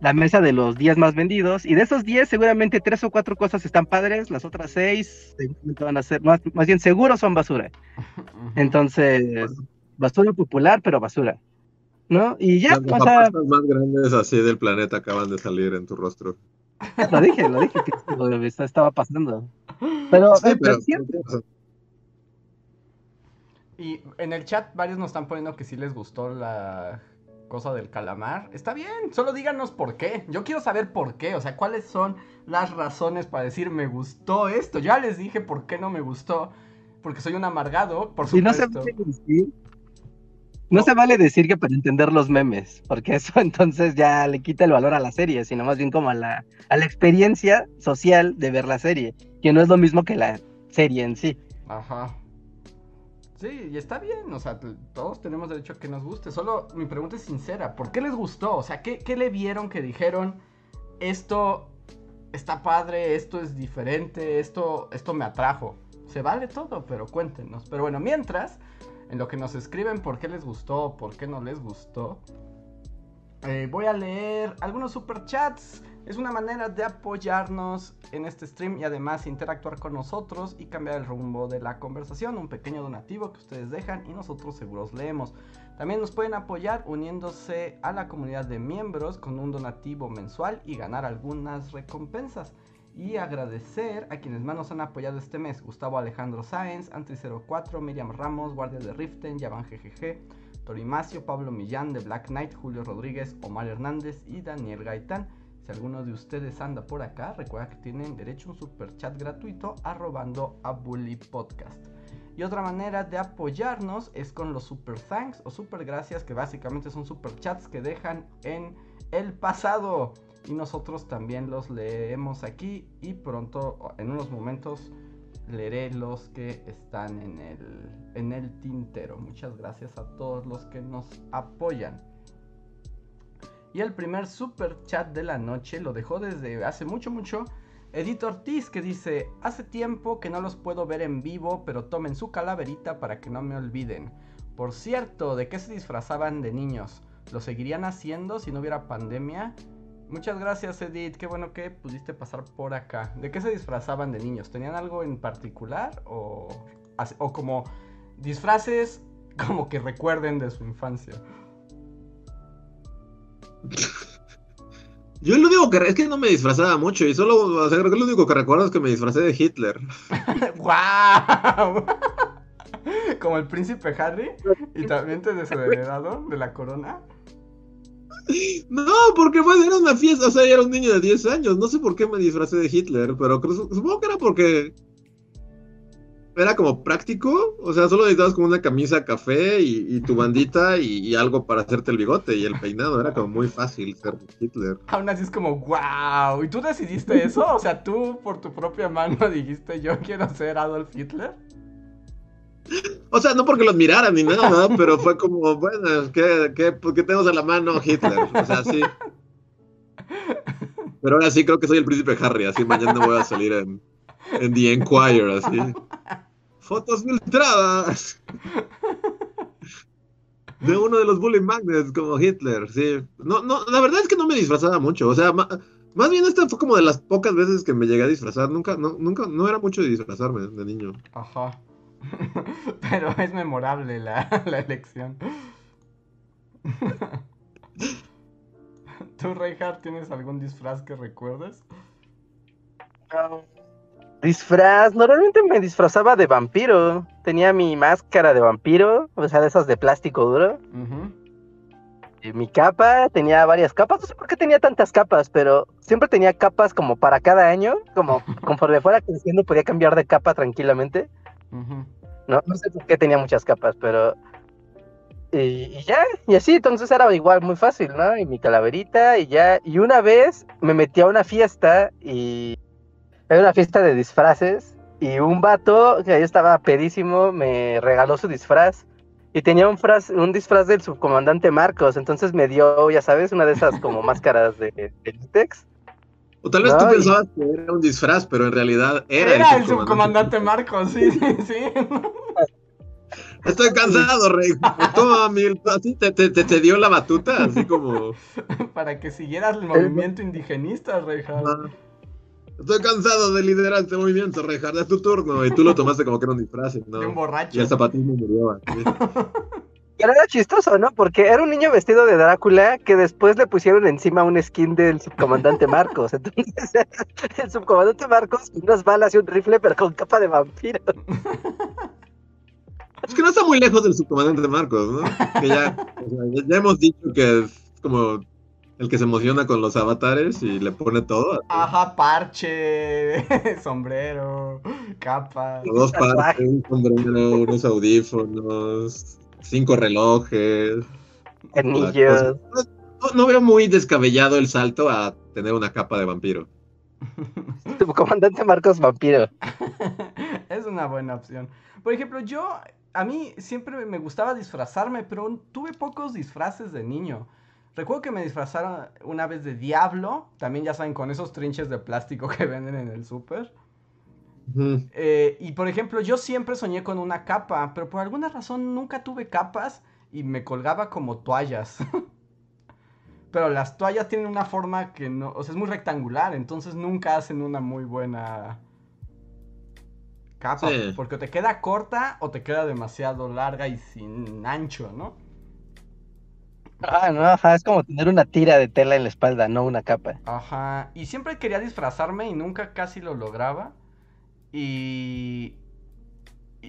la mesa de los 10 más vendidos. Y de esos 10, seguramente tres o cuatro cosas están padres, las otras seis seguramente van a ser, más, más bien seguro son basura. Entonces, basura popular, pero basura. ¿No? Y ya, Las o sea, más grandes así del planeta acaban de salir en tu rostro. lo dije, lo dije que esto estaba pasando. Pero, Sí, eh, pero cierto. Y en el chat varios nos están poniendo que sí les gustó la cosa del calamar. Está bien, solo díganos por qué. Yo quiero saber por qué, o sea, cuáles son las razones para decir me gustó esto. Ya les dije por qué no me gustó, porque soy un amargado, por Y no se supuesto. vale decir, no se vale decir que para entender los memes, porque eso entonces ya le quita el valor a la serie, sino más bien como a la, a la experiencia social de ver la serie, que no es lo mismo que la serie en sí. Ajá. Sí, y está bien, o sea, todos tenemos derecho a que nos guste. Solo mi pregunta es sincera, ¿por qué les gustó? O sea, ¿qué, qué le vieron que dijeron, esto está padre, esto es diferente, esto, esto me atrajo? Se vale todo, pero cuéntenos. Pero bueno, mientras, en lo que nos escriben por qué les gustó, por qué no les gustó, eh, voy a leer algunos superchats. Es una manera de apoyarnos en este stream y además interactuar con nosotros y cambiar el rumbo de la conversación. Un pequeño donativo que ustedes dejan y nosotros seguros leemos. También nos pueden apoyar uniéndose a la comunidad de miembros con un donativo mensual y ganar algunas recompensas. Y agradecer a quienes más nos han apoyado este mes. Gustavo Alejandro Sáenz, Antri04, Miriam Ramos, Guardia de Riften, Yavan GGG, Torimacio, Pablo Millán de Black Knight, Julio Rodríguez, Omar Hernández y Daniel Gaitán. Si alguno de ustedes anda por acá, recuerda que tienen derecho a un super chat gratuito arrobando a Bully Podcast. Y otra manera de apoyarnos es con los super thanks o super gracias, que básicamente son super chats que dejan en el pasado. Y nosotros también los leemos aquí y pronto, en unos momentos, leeré los que están en el, en el tintero. Muchas gracias a todos los que nos apoyan. Y el primer super chat de la noche lo dejó desde hace mucho, mucho. Edith Ortiz que dice, hace tiempo que no los puedo ver en vivo, pero tomen su calaverita para que no me olviden. Por cierto, ¿de qué se disfrazaban de niños? ¿Lo seguirían haciendo si no hubiera pandemia? Muchas gracias Edith, qué bueno que pudiste pasar por acá. ¿De qué se disfrazaban de niños? ¿Tenían algo en particular o, o como disfraces como que recuerden de su infancia? Yo lo único que es que no me disfrazaba mucho y solo, o sea, creo que lo único que recuerdo es que me disfracé de Hitler. ¡Guau! Como el príncipe Harry y también te desheredado de la corona. No, porque fue, era una fiesta, o sea, yo era un niño de 10 años, no sé por qué me disfracé de Hitler, pero creo- supongo que era porque era como práctico, o sea, solo necesitabas como una camisa café y, y tu bandita y, y algo para hacerte el bigote y el peinado, era como muy fácil ser Hitler. Aún así es como, wow. ¿Y tú decidiste eso? O sea, tú por tu propia mano dijiste, yo quiero ser Adolf Hitler. O sea, no porque los miraran ni nada, pero fue como, bueno, ¿qué, qué, qué tenemos a la mano Hitler? O sea, sí. Pero ahora sí creo que soy el príncipe Harry, así mañana voy a salir en, en The Enquirer, así. Fotos filtradas. De uno de los bully magnets como Hitler, sí. No, no, la verdad es que no me disfrazaba mucho, o sea, ma- más bien esta fue como de las pocas veces que me llegué a disfrazar, nunca, no, nunca, no era mucho de disfrazarme de niño. Ajá. Pero es memorable la, la elección. ¿Tú, Reinhardt, tienes algún disfraz que recuerdes? Disfraz, normalmente me disfrazaba de vampiro. Tenía mi máscara de vampiro, o sea, de esas de plástico duro. Y mi capa, tenía varias capas. No sé por qué tenía tantas capas, pero siempre tenía capas como para cada año. Como conforme fuera creciendo, podía cambiar de capa tranquilamente. no, no sé por qué tenía muchas capas, pero y, ya, y así, entonces era igual muy fácil, ¿no? Y mi calaverita y ya. Y una vez me metí a una fiesta y era una fiesta de disfraces y un vato que ahí estaba pedísimo me regaló su disfraz y tenía un, un disfraz del subcomandante Marcos, entonces me dio, ya sabes, una de esas como máscaras de, de O tal vez tú pensabas que era un disfraz, pero en realidad era, era el, subcomandante, Marcos, sí, sí, sí. Estoy cansado, Rey. Toma, Mil, así te, te, te, dio la batuta, así como. Para que siguieras el movimiento indigenista, Rey. Estoy cansado de liderar este movimiento, Reinhardt, es tu turno. Y tú lo tomaste como que era un disfraz, ¿no? De un borracho. Y el zapatismo murió. Pero era chistoso, ¿no? Porque era un niño vestido de Drácula que después le pusieron encima un skin del subcomandante Marcos. Entonces, el subcomandante Marcos, unas balas y un rifle, pero con capa de vampiro. Es que no está muy lejos del subcomandante Marcos, ¿no? Que ya, ya hemos dicho que es como el que se emociona con los avatares y le pone todo. Ajá, parche, sombrero, capa. Dos parches, un sombrero, unos audífonos, cinco relojes. Anillos. No, no, veo muy descabellado el salto a tener una capa de vampiro. Subcomandante Marcos Vampiro. es una buena opción. Por ejemplo, yo a mí siempre me gustaba disfrazarme, pero tuve pocos disfraces de niño. Recuerdo que me disfrazaron una vez de diablo, también ya saben, con esos trinches de plástico que venden en el súper. Eh, y por ejemplo, yo siempre soñé con una capa, pero por alguna razón nunca tuve capas y me colgaba como toallas. pero las toallas tienen una forma que no, o sea, es muy rectangular, entonces nunca hacen una muy buena capa, porque te queda corta o te queda demasiado larga y sin ancho, ¿no? Ah, no, ajá, es como tener una tira de tela en la espalda, no una capa. Ajá, y siempre quería disfrazarme y nunca casi lo lograba. Y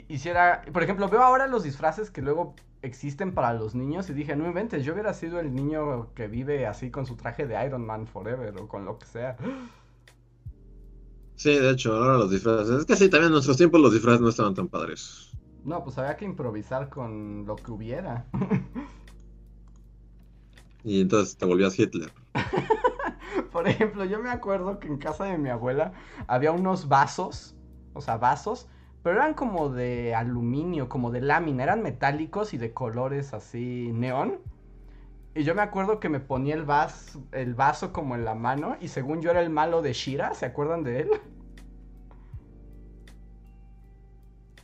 hiciera, por ejemplo, veo ahora los disfraces que luego existen para los niños y dije, no inventes, yo hubiera sido el niño que vive así con su traje de Iron Man Forever o con lo que sea. Sí, de hecho, ahora los disfraces. Es que sí, también en nuestros tiempos los disfraces no estaban tan padres. No, pues había que improvisar con lo que hubiera. y entonces te volvías Hitler. Por ejemplo, yo me acuerdo que en casa de mi abuela había unos vasos, o sea, vasos, pero eran como de aluminio, como de lámina, eran metálicos y de colores así neón. Y yo me acuerdo que me ponía el vaso, el vaso como en la mano y según yo era el malo de Shira, ¿se acuerdan de él?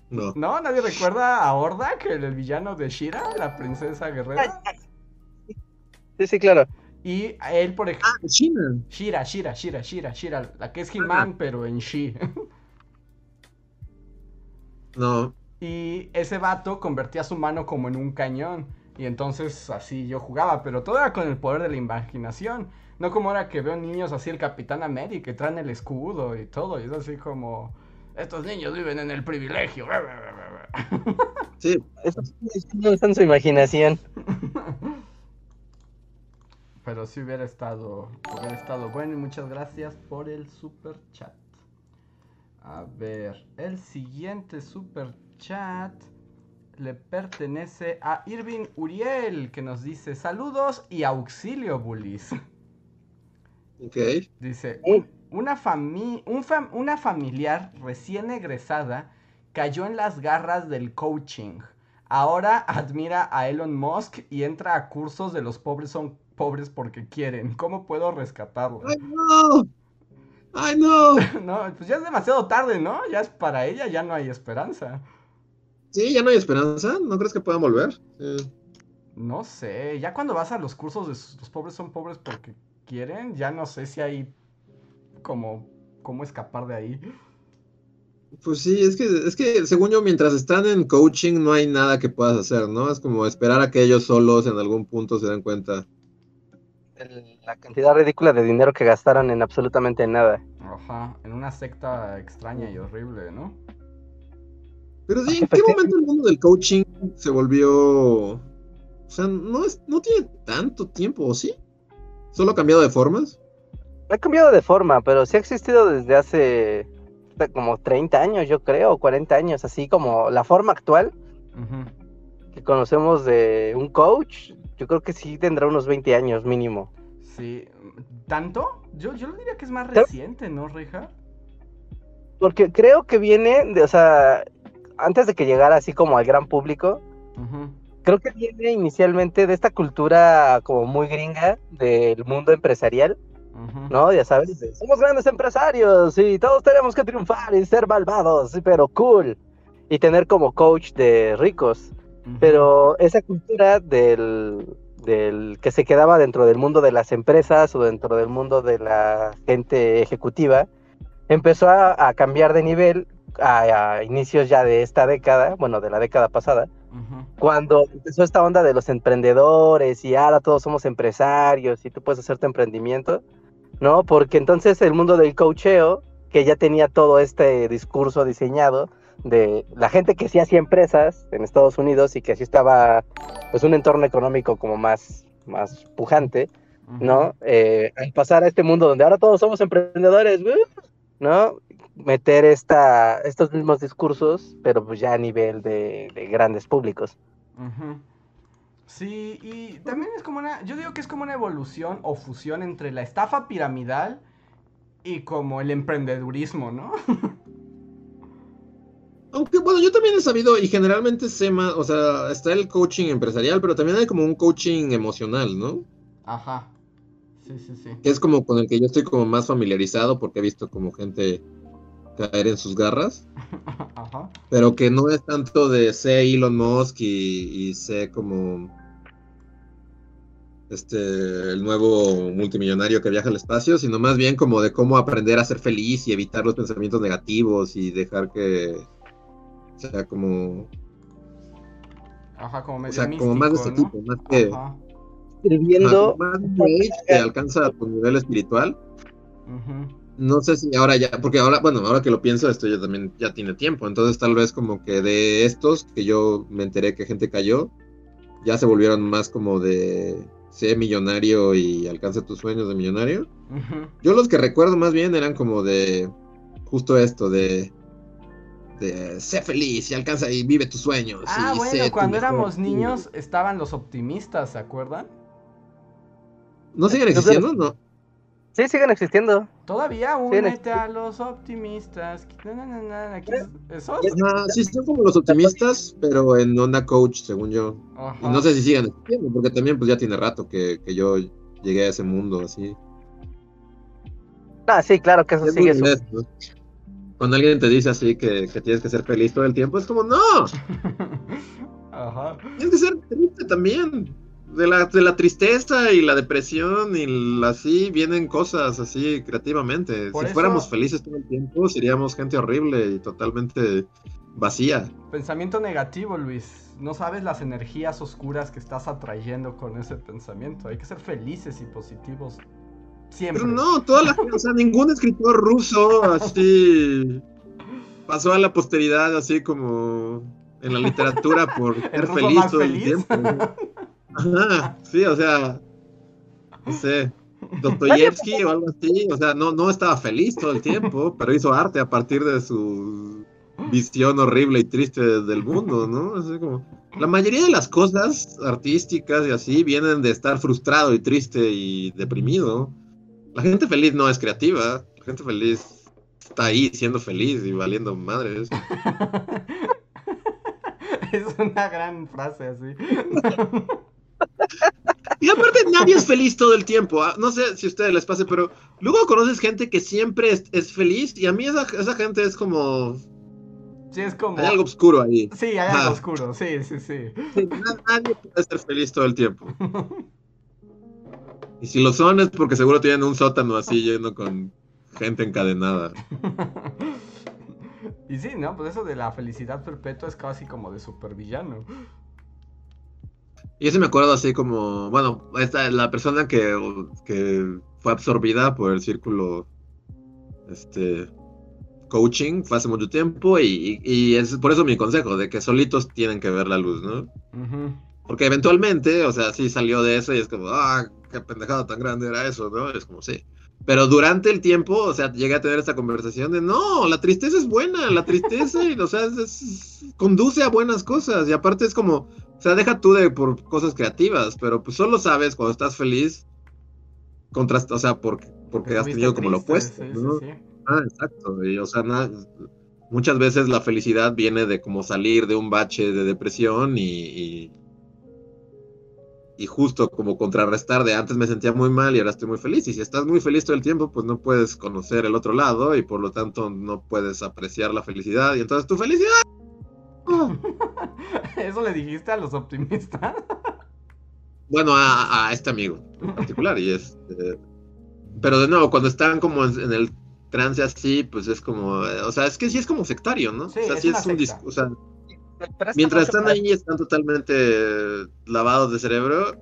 No. ¿No? ¿Nadie recuerda a Horda, que el, villano de Shira, la princesa guerrera? Sí, sí, claro. Y a él, por ejemplo... Ah, Shira. Shira, Shira, Shira, Shira, Shira, la que es He-Man, pero en She. no. Y ese vato convertía su mano como en un cañón. Y entonces así yo jugaba, pero todo era con el poder de la imaginación. No como ahora que veo niños así, el Capitán América, que traen el escudo y todo. Y es así como, estos niños viven en el privilegio. Sí, eso no está en su imaginación. Pero sí hubiera estado, hubiera estado bueno y muchas gracias por el super chat. A ver, el siguiente super chat le pertenece a Irving Uriel, que nos dice saludos y auxilio, bullies. Ok. Dice, una, una familiar recién egresada cayó en las garras del coaching. Ahora admira a Elon Musk y entra a cursos de los pobres son pobres porque quieren. ¿Cómo puedo rescatarlo? ¡Ay, no! ¡Ay, no! no, pues ya es demasiado tarde, ¿no? Ya es para ella, ya no hay esperanza. Sí, ya no hay esperanza. ¿No crees que puedan volver? No sé. Ya cuando vas a los cursos de los pobres son pobres porque quieren, ya no sé si hay como cómo escapar de ahí. Pues sí, es que, es que según yo, mientras están en coaching no hay nada que puedas hacer, ¿no? Es como esperar a que ellos solos en algún punto se den cuenta el- la cantidad ridícula de dinero que gastaron en absolutamente nada. Ajá, en una secta extraña y horrible, ¿no? Pero sí, ¿en qué momento el mundo del coaching se volvió... O sea, no, es, no tiene tanto tiempo, ¿o sí? ¿Solo ha cambiado de formas? Ha cambiado de forma, pero sí ha existido desde hace como 30 años, yo creo, o 40 años, así como la forma actual que conocemos de un coach, yo creo que sí tendrá unos 20 años mínimo. Sí, ¿tanto? Yo, yo diría que es más reciente, ¿no, Reja? Porque creo que viene, de, o sea, antes de que llegara así como al gran público, creo que viene inicialmente de esta cultura como muy gringa del mundo empresarial. ¿no? Ya sabes, somos grandes empresarios y todos tenemos que triunfar y ser malvados, pero cool. Y tener como coach de ricos. Pero esa cultura del, del que se quedaba dentro del mundo de las empresas o dentro del mundo de la gente ejecutiva, empezó a, a cambiar de nivel a, a inicios ya de esta década, bueno, de la década pasada, cuando empezó esta onda de los emprendedores y ahora todos somos empresarios y tú puedes hacer tu emprendimiento, ¿no? Porque entonces el mundo del coacheo, que ya tenía todo este discurso diseñado de la gente que sí hacía empresas en Estados Unidos y que así estaba, pues un entorno económico como más, más pujante. ¿no? Eh, al pasar a este mundo donde ahora todos somos emprendedores, ¡uh! ¿no? Meter esta, estos mismos discursos, pero pues ya a nivel de, de grandes públicos. Sí, y también es como una, yo digo que es como una evolución o fusión entre la estafa piramidal y como el emprendedurismo, ¿no? Aunque bueno, yo también he sabido y generalmente sé más, o sea, está el coaching empresarial, pero también hay como un coaching emocional, ¿no? Ajá. Sí, sí, sí. Que es como con el que yo estoy como más familiarizado porque he visto como gente caer en sus garras, Ajá. pero que no es tanto de sé Elon Musk y, y sé como este el nuevo multimillonario que viaja al espacio, sino más bien como de cómo aprender a ser feliz y evitar los pensamientos negativos y dejar que sea como Ajá, como o medio sea, místico, como más de este ¿no? tipo, más que Ajá. Escribiendo, Ajá, más Age que alcanza tu nivel espiritual. No sé si ahora ya, porque ahora, bueno, ahora que lo pienso, esto ya también ya tiene tiempo. Entonces tal vez como que de estos que yo me enteré que gente cayó, ya se volvieron más como de sé millonario y alcanza tus sueños de millonario. Yo los que recuerdo más bien eran como de justo esto, de, de sé feliz y alcanza y vive tus sueños. Ah, y bueno, cuando éramos niños estaban los optimistas, ¿se acuerdan? ¿No siguen existiendo? No. sí, siguen existiendo. Todavía únete a los optimistas. Na, na, na, aquí es- ¿Esos? Ajá, sí, son como los optimistas, pero en onda coach, según yo. Y no sé si sigan existiendo, porque también pues ya tiene rato que, que yo llegué a ese mundo así. Ah, sí, claro que eso Es sigue su... Cuando alguien te dice así que, que tienes que ser feliz todo el tiempo, es como, no, Ajá. tienes que ser triste también. De la, de la tristeza y la depresión y la- así vienen cosas así creativamente. Por si eso- fuéramos felices todo el tiempo, seríamos gente horrible y totalmente vacía. Pensamiento negativo, Luis. No sabes las energías oscuras que estás atrayendo con ese pensamiento. Hay que ser felices y positivos siempre. Pero no, toda la gente, o sea, ningún escritor ruso así pasó a la posteridad así como en la literatura por ser feliz todo el tiempo. Ajá, sí, o sea, no sé, Dostoyevsky o algo así, o sea, no, no estaba feliz todo el tiempo, pero hizo arte a partir de su visión horrible y triste del mundo, ¿no? Así como, la mayoría de las cosas artísticas y así vienen de estar frustrado y triste y deprimido. La gente feliz no es creativa, la gente feliz está ahí siendo feliz y valiendo madres. es una gran frase así. Y aparte nadie es feliz todo el tiempo. ah, No sé si a ustedes les pase, pero luego conoces gente que siempre es, es feliz y a mí esa, esa gente es como... Sí, es como. Hay algo oscuro ahí. Sí, hay algo oscuro. Sí, sí, sí. Sí, na- Nadie puede ser feliz todo el tiempo. Y si lo son es porque seguro tienen un sótano así lleno con gente encadenada. y sí, ¿no? Pues eso de la felicidad perpetua es casi como de supervillano. Y ese me acuerdo así como, bueno, esta la persona que, que fue absorbida por el círculo este coaching fue hace mucho tiempo y, y, es por eso mi consejo, de que solitos tienen que ver la luz, ¿no? Porque eventualmente, o sea, sí salió de eso y es como, ah, qué pendejada tan grande era eso, ¿no? Es como, sí. Pero durante el tiempo, o sea, llegué a tener esta conversación de, no, la tristeza es buena, la tristeza, y, o sea, conduce a buenas cosas. Y aparte es como, o sea, deja tú de por cosas creativas, pero pues solo sabes cuando estás feliz, contrasta, o sea, porque, porque has tenido como lo opuesto. Ah, exacto. Y, o sea, muchas veces la felicidad viene de como salir de un bache de depresión y y justo como contrarrestar de antes me sentía muy mal y ahora estoy muy feliz. Y si estás muy feliz todo el tiempo, pues no puedes conocer el otro lado y por lo tanto no puedes apreciar la felicidad y entonces tu felicidad. ¿Eso le dijiste a los optimistas? bueno, a, este amigo en particular y es... Eh, pero de nuevo, cuando están como en, el trance así, pues es como... o sea, es que sí es como sectario, ¿no? Sí, o sea, sí es un discurso Mientras están ahí están totalmente lavados de cerebro.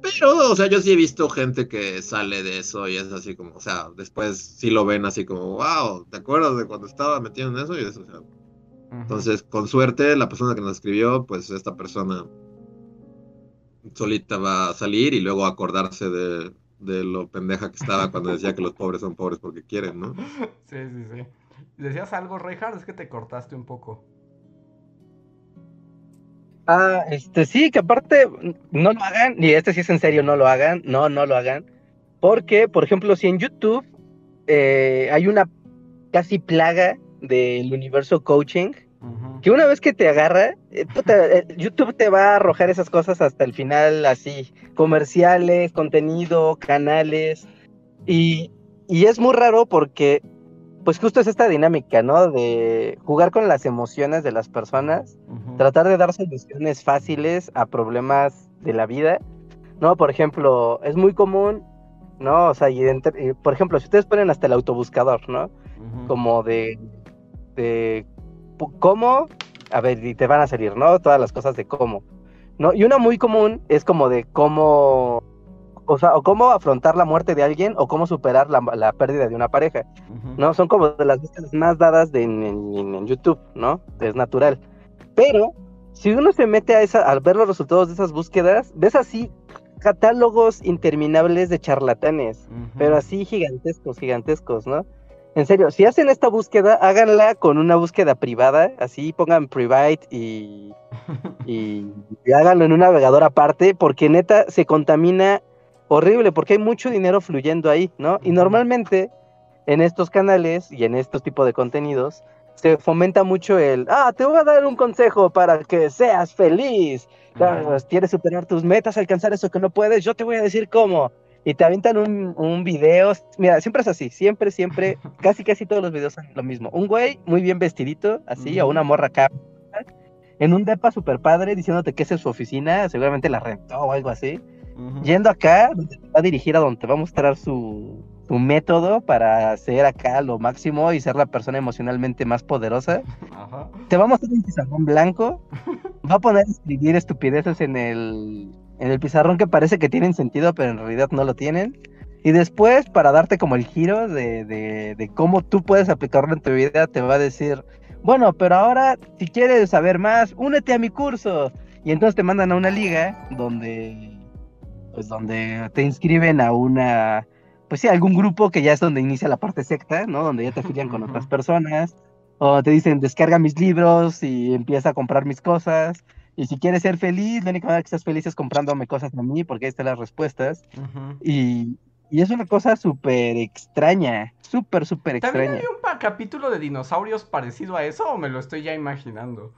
Pero, o sea, yo sí he visto gente que sale de eso y es así como, o sea, después sí lo ven así como, wow, ¿te acuerdas de cuando estaba metido en eso? Y eso, Entonces, con suerte, la persona que nos escribió, pues esta persona solita va a salir y luego acordarse de, de lo pendeja que estaba cuando decía que los pobres son pobres porque quieren, ¿no? Sí, sí, sí. ¿Decías algo, Reinhardt? Es que te cortaste un poco. Ah, este sí, que aparte no lo hagan, y este sí es en serio, no lo hagan, no, no lo hagan. Porque, por ejemplo, si en YouTube eh, hay una casi plaga del universo coaching, que una vez que te agarra, eh, eh, YouTube te va a arrojar esas cosas hasta el final, así, comerciales, contenido, canales, y, y es muy raro porque, pues justo es esta dinámica, ¿no? De jugar con las emociones de las personas tratar de dar soluciones fáciles a problemas de la vida, ¿no? Por ejemplo, es muy común, ¿no? O sea, y por ejemplo, si ustedes ponen hasta el autobuscador, ¿no? Como de, de cómo, a ver, y te van a salir, ¿no? Todas las cosas de cómo, ¿no? Y una muy común es como de cómo, o sea, o cómo afrontar la muerte de alguien o cómo superar la, pérdida de una pareja, ¿no? Son como de las búsquedas más dadas de, en, en, YouTube, ¿no? Es natural. Pero si uno se mete a esa, al ver los resultados de esas búsquedas, ves así catálogos interminables de charlatanes, pero así gigantescos, gigantescos, ¿no? En serio, si hacen esta búsqueda, háganla con una búsqueda privada, así pongan private y, y, y, háganlo en un navegador aparte, porque neta se contamina horrible, porque hay mucho dinero fluyendo ahí, ¿no? Y normalmente en estos canales y en estos tipos de contenidos, se fomenta mucho el, ah, te voy a dar un consejo para que seas feliz. quieres superar tus metas, alcanzar eso que no puedes, yo te voy a decir cómo. Y te avientan un, un video, mira, siempre es así, siempre, siempre, casi, casi todos los videos son lo mismo. Un güey muy bien vestidito, así, o una morra acá, en un depa super padre, diciéndote que es su oficina, seguramente la rentó o algo así. Yendo acá, va a dirigir a donde te va a mostrar su, tu método para ser acá lo máximo y ser la persona emocionalmente más poderosa. Te va a mostrar un pizarrón blanco, va a poner a escribir estupideces en el, en el pizarrón que parece que tienen sentido, pero en realidad no lo tienen. Y después, para darte como el giro de, de, de cómo tú puedes aplicarlo en tu vida, te va a decir, bueno, pero ahora, si quieres saber más, únete a mi curso. Y entonces te mandan a una liga donde, pues donde te inscriben a una pues sí, algún grupo que ya es donde inicia la parte secta, ¿no? Donde ya te afilian con otras personas, o te dicen, descarga mis libros y empieza a comprar mis cosas. Y si quieres ser feliz, la única manera que estás feliz es comprándome cosas a mí, porque ahí están las respuestas. y, y, es una cosa súper extraña, súper, súper extraña. ¿También hay un capítulo de dinosaurios parecido a eso o me lo estoy ya imaginando?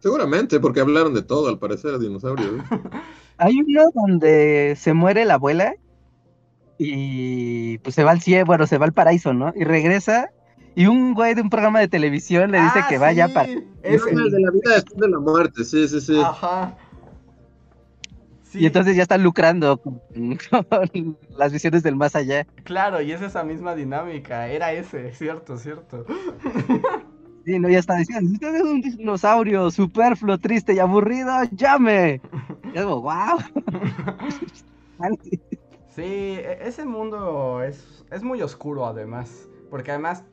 Seguramente, porque hablaron de todo, al parecer, dinosaurios. hay uno donde se muere la abuela y pues se va al cielo, bueno, se va al paraíso, ¿no? Y regresa y un güey de un programa de televisión le dice ah, que vaya para... Es el de la vida después de la muerte, sí, sí, sí. Ajá. Y entonces ya están lucrando con, las visiones del más allá. Claro, y es esa misma dinámica, era ese, cierto, cierto. Sí, no, ya está diciendo, si usted es un dinosaurio superfluo, triste y aburrido, llame. Y es como, wow. sí, e, ese mundo es, es muy oscuro además, porque además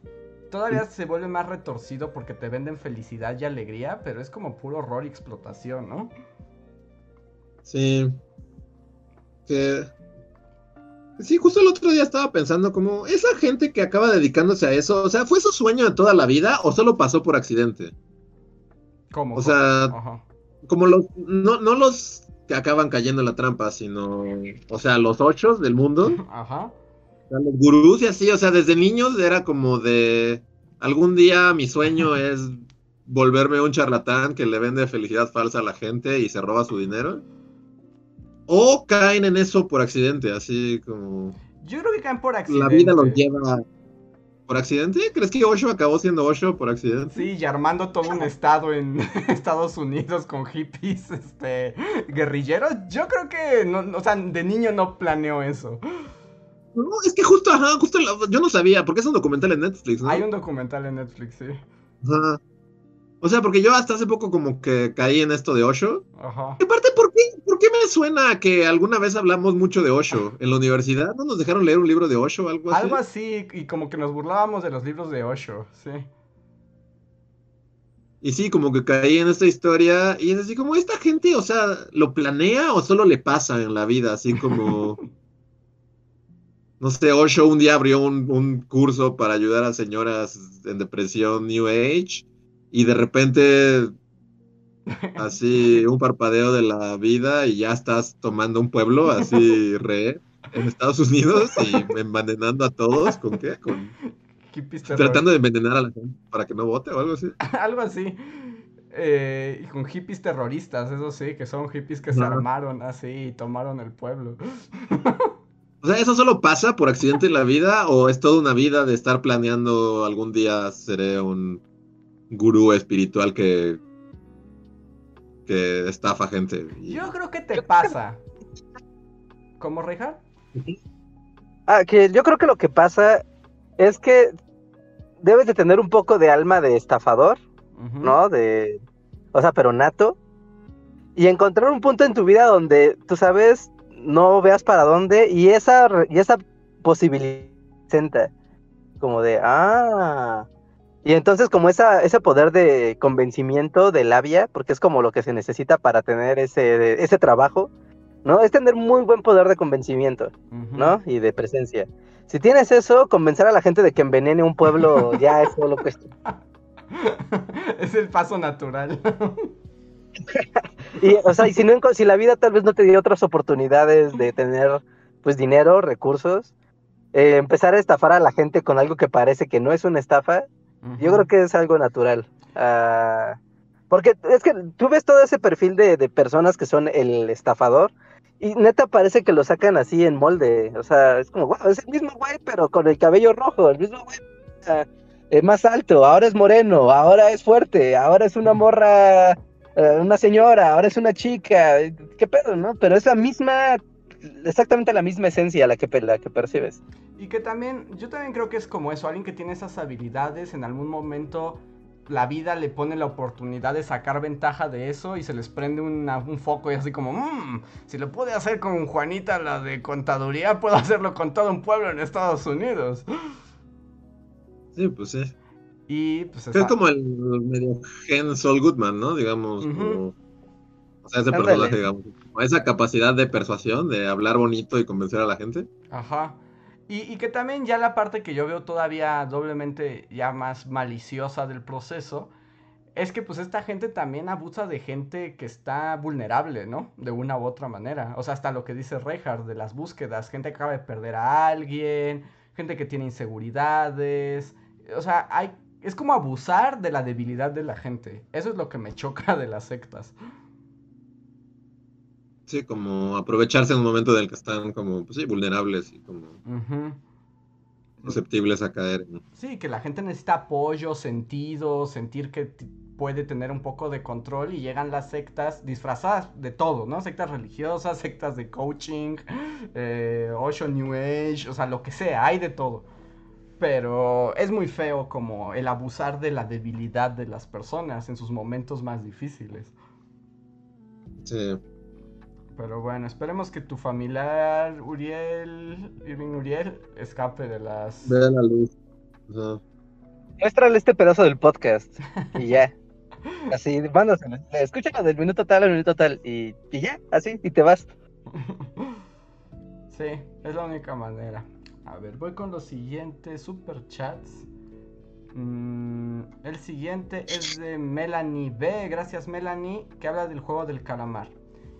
todavía se vuelve más retorcido porque te venden felicidad y alegría, pero es como puro horror y explotación, ¿no? Sí. Que Sí, justo el otro día estaba pensando como, esa gente que acaba dedicándose a eso, o sea, ¿fue su sueño de toda la vida o solo pasó por accidente? ¿Cómo? O sea, como los, no, no los que acaban cayendo en la trampa, sino, o sea, los ocho del mundo. Ajá. los gurús y así, o sea, desde niños era como de, algún día mi sueño es volverme un charlatán que le vende felicidad falsa a la gente y se roba su dinero. O caen en eso por accidente, así como. Yo creo que caen por accidente. La vida los lleva. ¿Por accidente? ¿Crees que Osho acabó siendo Osho por accidente? Sí, y armando todo un estado en Estados Unidos con hippies, este, guerrilleros. Yo creo que, no, o sea, de niño no planeó eso. No, es que justo, ajá, justo, yo no sabía, porque es un documental en Netflix, ¿no? Hay un documental en Netflix, sí. Ajá. O sea, porque yo hasta hace poco como que caí en esto de Osho. Ajá. Y aparte, ¿por qué, ¿por qué me suena que alguna vez hablamos mucho de Osho en la universidad? ¿No nos dejaron leer un libro de Osho o algo así? Algo así, y como que nos burlábamos de los libros de Osho, sí. Y sí, como que caí en esta historia y es así como, ¿esta gente, o sea, lo planea o solo le pasa en la vida? Así como... no sé, Osho un día abrió un, un curso para ayudar a señoras en depresión New Age y de repente así un parpadeo de la vida y ya estás tomando un pueblo así re en Estados Unidos y envenenando a todos con qué con tratando de envenenar a la gente para que no vote o algo así. Algo así. Eh, y con hippies terroristas eso sí que son hippies que se armaron así y tomaron el pueblo. O sea eso solo pasa por accidente en la vida o es toda una vida de estar planeando algún día seré un gurú espiritual que, que estafa gente. Yo creo que te pasa. ¿Cómo, Reja? Ah, que yo creo que lo que pasa es que debes de tener un poco de alma de estafador, ¿no? De, o sea, pero nato. Y encontrar un punto en tu vida donde tú sabes, no veas para dónde y esa, y esa posibilidad como de, ah, y entonces como esa, ese poder de convencimiento de labia, porque es como lo que se necesita para tener ese, ese trabajo, ¿no? Es tener muy buen poder de convencimiento, ¿no? Y de presencia. Si tienes eso, convencer a la gente de que envenene un pueblo ya es solo cuestión. es el paso natural. y, o sea, y si, no, si la vida tal vez no te dio otras oportunidades de tener, pues, dinero, recursos, eh, empezar a estafar a la gente con algo que parece que no es una estafa, yo creo que es algo natural. Ah, porque es que tú ves todo ese perfil de, personas que son el estafador y neta parece que lo sacan así en molde. O sea, es como, wow, es el mismo güey, pero con el cabello rojo, el mismo güey. es más alto, ahora es moreno, ahora es fuerte, ahora es una morra, eh, una señora, ahora es una chica, qué pedo, ¿no? Pero es la misma exactamente la misma esencia la que, la que percibes. Y que también, yo también creo que es como eso, alguien que tiene esas habilidades, en algún momento la vida le pone la oportunidad de sacar ventaja de eso y se les prende un foco y así como, mmm, si lo pude hacer con Juanita, la de contaduría, puedo hacerlo con todo un pueblo en Estados Unidos. Sí, pues sí. Y pues es como el medio gen Sol Goodman, ¿no? Digamos, como ese personaje, digamos. Esa capacidad de persuasión, de hablar bonito y convencer a la gente. Ajá. Y, que también ya la parte que yo veo todavía doblemente ya más maliciosa del proceso, es que pues esta gente también abusa de gente que está vulnerable, ¿no? De una u otra manera. O sea, hasta lo que dice Reinhardt de las búsquedas, gente que acaba de perder a alguien, gente que tiene inseguridades. O sea, hay, es como abusar de la debilidad de la gente. Eso es lo que me choca de las sectas. Sí, como aprovecharse en un momento del que están como, pues sí, vulnerables y como susceptibles a caer. Sí, que la gente necesita apoyo, sentido, sentir que puede tener un poco de control y llegan las sectas disfrazadas de todo, ¿no? Sectas religiosas, sectas de coaching, eh, New Age, o sea, lo que sea, hay de todo. Pero es muy feo como el abusar de la debilidad de las personas en sus momentos más difíciles. Sí. Pero bueno, esperemos que tu familiar Uriel, Irving Uriel, escape de las... Ve la luz. Ajá. Muéstrale este pedazo del podcast y ya. Así, mándaselo. Escúchalo del minuto tal al minuto tal y, y ya, así, y te vas. sí, es la única manera. A ver, voy con los siguientes superchats. Mm, el siguiente es de Melanie B. Gracias, Melanie, que habla del juego del calamar.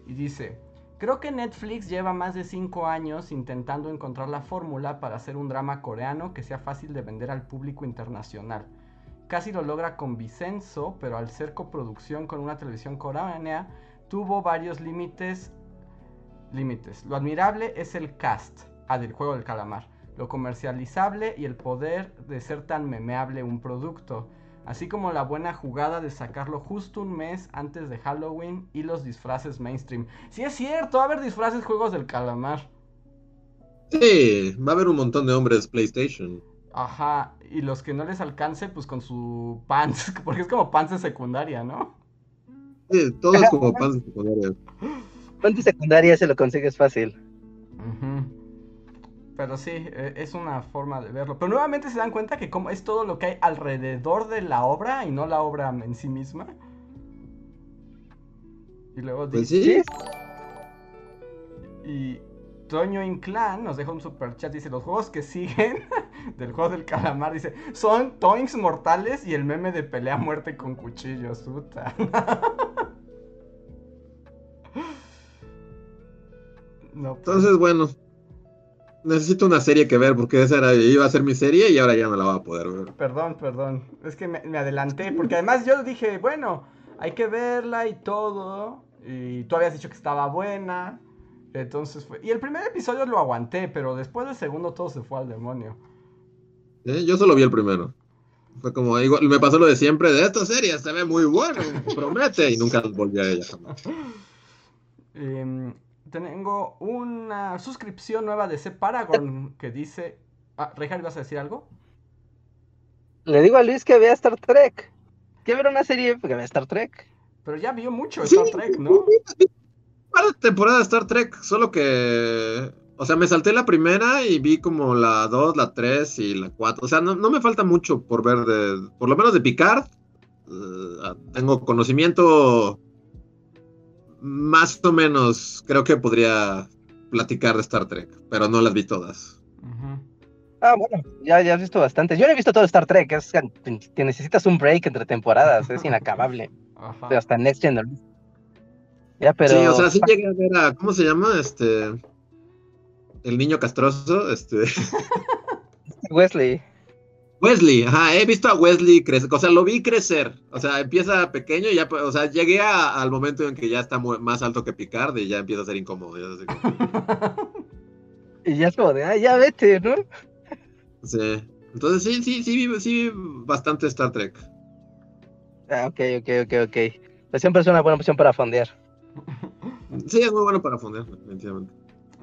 Y dice: Creo que Netflix lleva más de 5 años intentando encontrar la fórmula para hacer un drama coreano que sea fácil de vender al público internacional. Casi lo logra con Vicenzo, pero al ser coproducción con una televisión coreana, tuvo varios límites. Límites. Lo admirable es el cast, ah, del juego del calamar lo comercializable y el poder de ser tan memeable un producto, así como la buena jugada de sacarlo justo un mes antes de Halloween y los disfraces mainstream. Si es cierto, va a haber disfraces juegos del calamar. Sí, va a haber un montón de hombres PlayStation. Ajá, y los que no les alcance, pues con su pants, porque es como pants de secundaria, ¿no? Sí, todo es como pants de secundaria. Pants de secundaria se lo consigues fácil. Pero sí, e, es una forma de verlo. Pero nuevamente se dan cuenta que como es todo lo que hay alrededor de la obra y no la obra en sí misma. Y luego pues dice... Y Toño Inclán nos deja un super chat. Dice, los juegos que siguen del juego del calamar, dice, son Toinks mortales y el meme de pelea muerte con cuchillos. Puta. no, pues. Entonces, bueno, necesito una serie que ver porque esa era, iba a ser mi serie y ahora ya no la voy a poder ver. Perdón, perdón. Es que me, adelanté porque además yo dije, bueno, hay que verla y todo. Y tú habías dicho que estaba buena. Entonces fue. Y el primer episodio lo aguanté, pero después del segundo todo se fue al demonio. ¿Eh? Yo solo vi el primero. Fue como, igual, me pasó lo de siempre de esta serie, se ve muy bueno, promete, y nunca volví a ella jamás. eh, tengo una suscripción nueva de C Paragon que dice. Ah, Rejar, ¿vas a decir algo? Le digo a Luis que vea Star Trek. Que ver una serie que vea Star Trek. Pero ya vio mucho Star Trek, ¿no? Para temporada de Star Trek, solo que. O sea, me salté la primera y vi como la 2, la 3 y la 4. O sea, no, me falta mucho por ver de. Por lo menos de Picard. Eh, tengo conocimiento más o menos creo que podría platicar de Star Trek, pero no las vi todas. Ah, bueno, ya, ya has visto bastante. Yo no he visto todo Star Trek, es que necesitas un break entre temporadas, es inacabable. Hasta Next Gen. Ya, pero... Sí, o sea, sí llegué a ver a, ¿cómo se llama? Este... El niño castroso, este... Wesley. Wesley, ajá, he visto a Wesley crecer, o sea, lo vi crecer, o sea, empieza pequeño y ya, o sea, llegué al momento en que ya está más alto que Picard y ya empieza a ser incómodo. y ya es como de, ah, ya vete, ¿no? Sí, entonces sí, sí, sí, sí, sí, bastante Star Trek. Ah, ok, ok, ok, ok. Pues siempre es una buena opción para fondear. Sí, es muy bueno para fondear, definitivamente.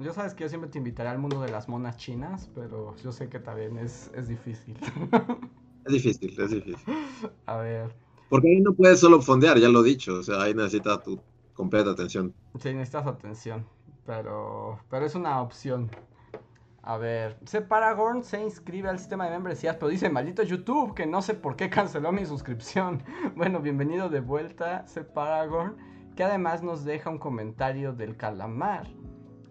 Yo sabes que yo siempre te invitaré al mundo de las monas chinas, pero yo sé que también es, es difícil. Es difícil, es difícil. A ver. Porque ahí no puedes solo fondear, ya lo he dicho. O sea, ahí necesitas tu completa atención. Sí, necesitas atención. Pero, pero es una opción. A ver, C. Paragon se inscribe al sistema de membresías, pero dice, maldito YouTube, que no sé por qué canceló mi suscripción. Bueno, bienvenido de vuelta, C. Paragon, que además nos deja un comentario del calamar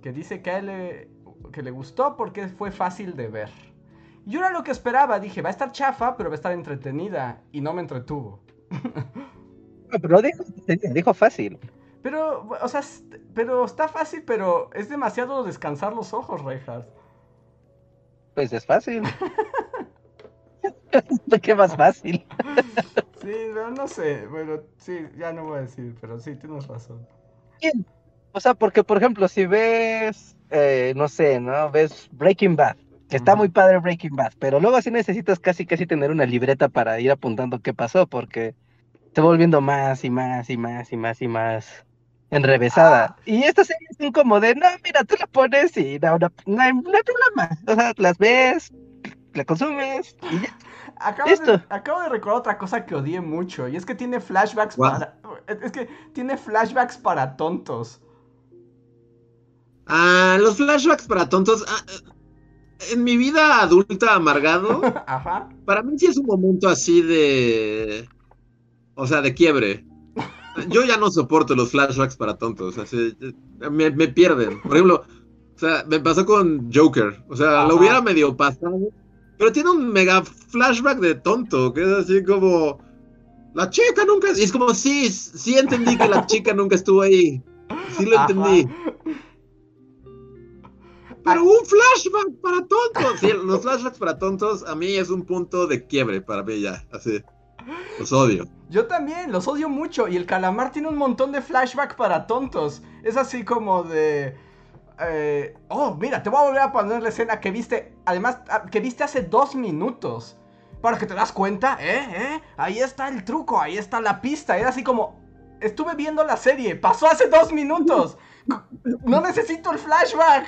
que dice que a él le, que le gustó porque fue fácil de ver. Yo era lo que esperaba, dije, va a estar chafa, pero va a estar entretenida, y no me entretuvo. Pero dijo, dijo fácil. Pero, o sea, pero está fácil, pero es demasiado descansar los ojos, Reinhardt. Pues es fácil. ¿Qué más fácil? sí, no, no sé, bueno, sí, ya no voy a decir, pero sí, tienes razón. O sea, porque, por ejemplo, si ves, eh, no sé, ¿no? Ves Breaking Bad, que está muy padre Breaking Bad, pero luego así necesitas casi, casi tener una libreta para ir apuntando qué pasó, porque te va volviendo más y más y más y más y más enrevesada. Ah. Y estas series son como de, no, mira, tú la pones y no, no, hay, problema. O sea, las ves, la consumes y ya. Acabo Listo. de, acabo de recordar otra cosa que odié mucho. Y es que tiene flashbacks para. Es que tiene flashbacks para tontos. Ah, los flashbacks para tontos. ah, eh, en mi vida adulta amargado, Ajá. para mí sí es un momento así de. O sea, de quiebre. Yo ya no soporto los flashbacks para tontos. Así, eh, me, me pierden. Por ejemplo, o sea, me pasó con Joker. O sea, Ajá. lo hubiera medio pasado. Pero tiene un mega flashback de tonto, que es así como. La chica nunca. Y es como, sí, sí entendí que la chica nunca estuvo ahí. Sí lo Ajá. entendí. Pero un flashback para tontos. Sí, los flashbacks para tontos a mí es un punto de quiebre para mí ya. Así. Los odio. Yo también, los odio mucho. Y el calamar tiene un montón de flashback para tontos. Es así como de. eh, oh, mira, te voy a volver a poner la escena que viste. Además, ah, que viste hace dos minutos. Para que te das cuenta, ¿eh? ¿eh? Ahí está el truco, ahí está la pista. Era así como. Estuve viendo la serie, pasó hace dos minutos. No necesito el flashback.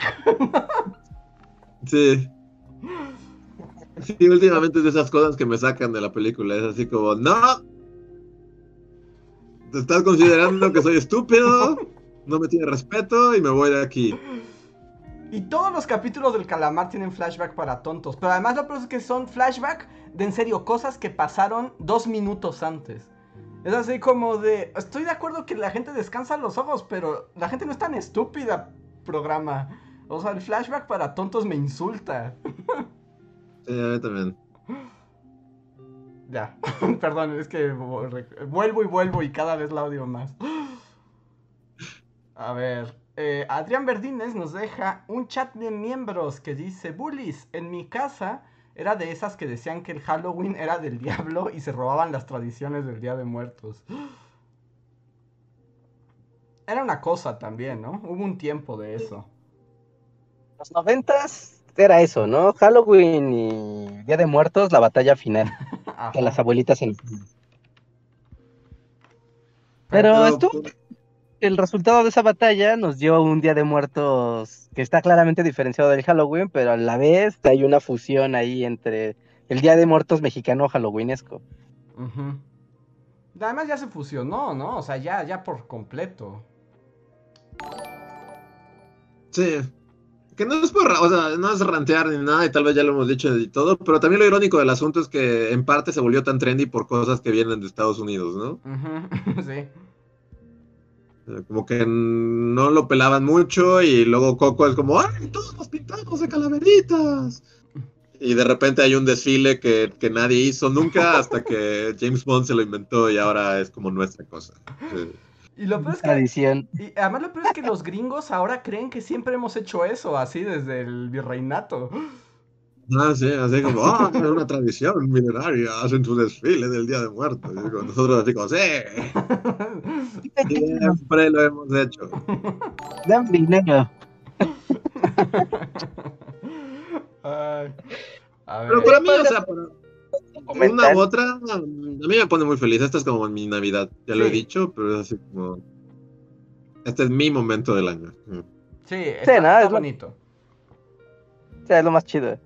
Sí. Sí, últimamente es de esas cosas que me sacan de la película. Es así como, no. Te estás considerando que soy estúpido. No me tiene respeto y me voy de aquí. Y todos los capítulos del calamar tienen flashback para tontos. Pero además lo peor es que son flashback de en serio cosas que pasaron dos minutos antes. Es así como de. Estoy de acuerdo que la gente descansa los ojos, pero la gente no es tan estúpida, programa. O sea, el flashback para tontos me insulta. Sí, a mí también. Ya, perdón, es que vuelvo y vuelvo y cada vez la odio más. A ver, eh, Adrián Verdines nos deja un chat de miembros que dice, Bullies, en mi casa era de esas que decían que el Halloween era del diablo y se robaban las tradiciones del Día de Muertos. Era una cosa también, ¿no? Hubo un tiempo de eso. Los noventas era eso, ¿no? Halloween y Día de Muertos, la batalla final. Ajá. Que las abuelitas en... Pero Pero, estuvo el resultado de esa batalla nos dio un Día de Muertos que está claramente diferenciado del Halloween, pero a la vez hay una fusión ahí entre el Día de Muertos mexicano halloweenesco. Ujú. Además ya se fusionó, ¿no? O sea, ya, ya por completo. Sí. Que no es por, o sea, no es rantear ni nada, y tal vez ya lo hemos dicho y todo, pero también lo irónico del asunto es que en parte se volvió tan trendy por cosas que vienen de Estados Unidos, ¿no? Ujú, sí. Como que no lo pelaban mucho y luego Coco es como, ¡ay, todos nos pintamos de calaveritas! Y de repente hay un desfile que, que nadie hizo nunca hasta que James Bond se lo inventó y ahora es como nuestra cosa. Sí. Y lo peor es que. Y además lo peor es que los gringos ahora creen que siempre hemos hecho eso, así desde el virreinato. Ah, sí, así como, ah, es una tradición milenaria, hacen su desfile del Día de Muertos. Y digo, nosotros así como, sí, siempre lo hemos hecho. Dan dinero. Ay, a ver. Pero para mí, o sea, para una u otra, a mí me pone muy feliz. Esta es como mi Navidad, ya lo he Sí. dicho, pero es así como, este es mi momento del año. Sí, está, ¿no? está Es lo- bonito. O sea, es lo más chido.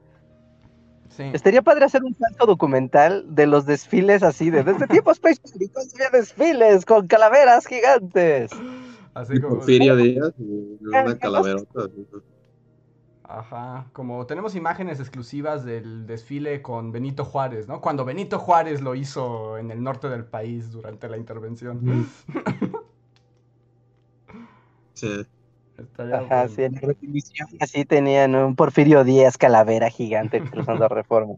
Sí. Estaría padre hacer un falso documental de los desfiles así, de desde tiempos prehispánicos había desfiles con calaveras gigantes. Así como. Porfirio Díaz, y una calaverota. así. Ajá, como tenemos imágenes exclusivas del desfile con Benito Juárez, ¿no? Cuando Benito Juárez lo hizo en el norte del país durante la intervención. Sí. Estaría Ajá, bueno. sí, en la Revolución así tenían un Porfirio Díaz calavera gigante cruzando reforma.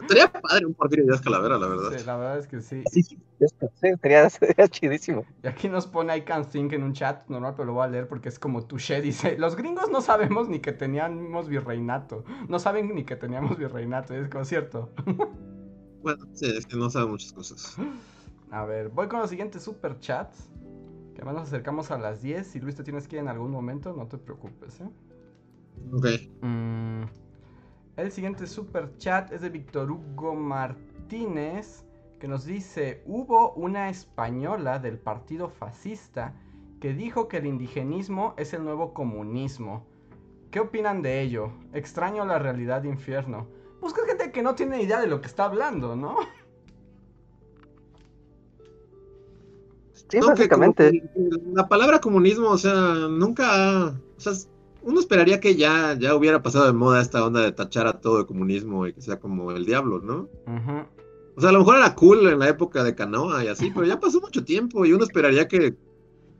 Estaría padre un Porfirio Díaz calavera, la verdad. Sí, la verdad es que sí. Sí, sí, sería, sería chidísimo. Y aquí nos pone I can't think en un chat normal, pero lo voy a leer porque es como touché. Dice: Los gringos no sabemos ni que teníamos virreinato. No saben ni que teníamos virreinato. Es como cierto. Bueno, sí, es que no sabe muchas cosas. A ver, voy con los siguientes super chats. Que además nos acercamos a las 10. Si Luis te tienes que ir en algún momento, no te preocupes, ¿eh? Ok. Mm, El siguiente super chat es de Víctor Hugo Martínez, que nos dice, hubo una española del partido fascista que dijo que el indigenismo es el nuevo comunismo. ¿Qué opinan de ello? Extraño la realidad de infierno. Buscas gente que no tiene idea de lo que está hablando, ¿no? Sí, No, como básicamente. que la palabra comunismo, o sea, nunca, o sea, uno esperaría que ya, ya hubiera pasado de moda esta onda de tachar a todo de comunismo y que sea como el diablo, ¿no? O sea, a lo mejor era cool en la época de Canoa y así, pero ya pasó mucho tiempo y uno esperaría que,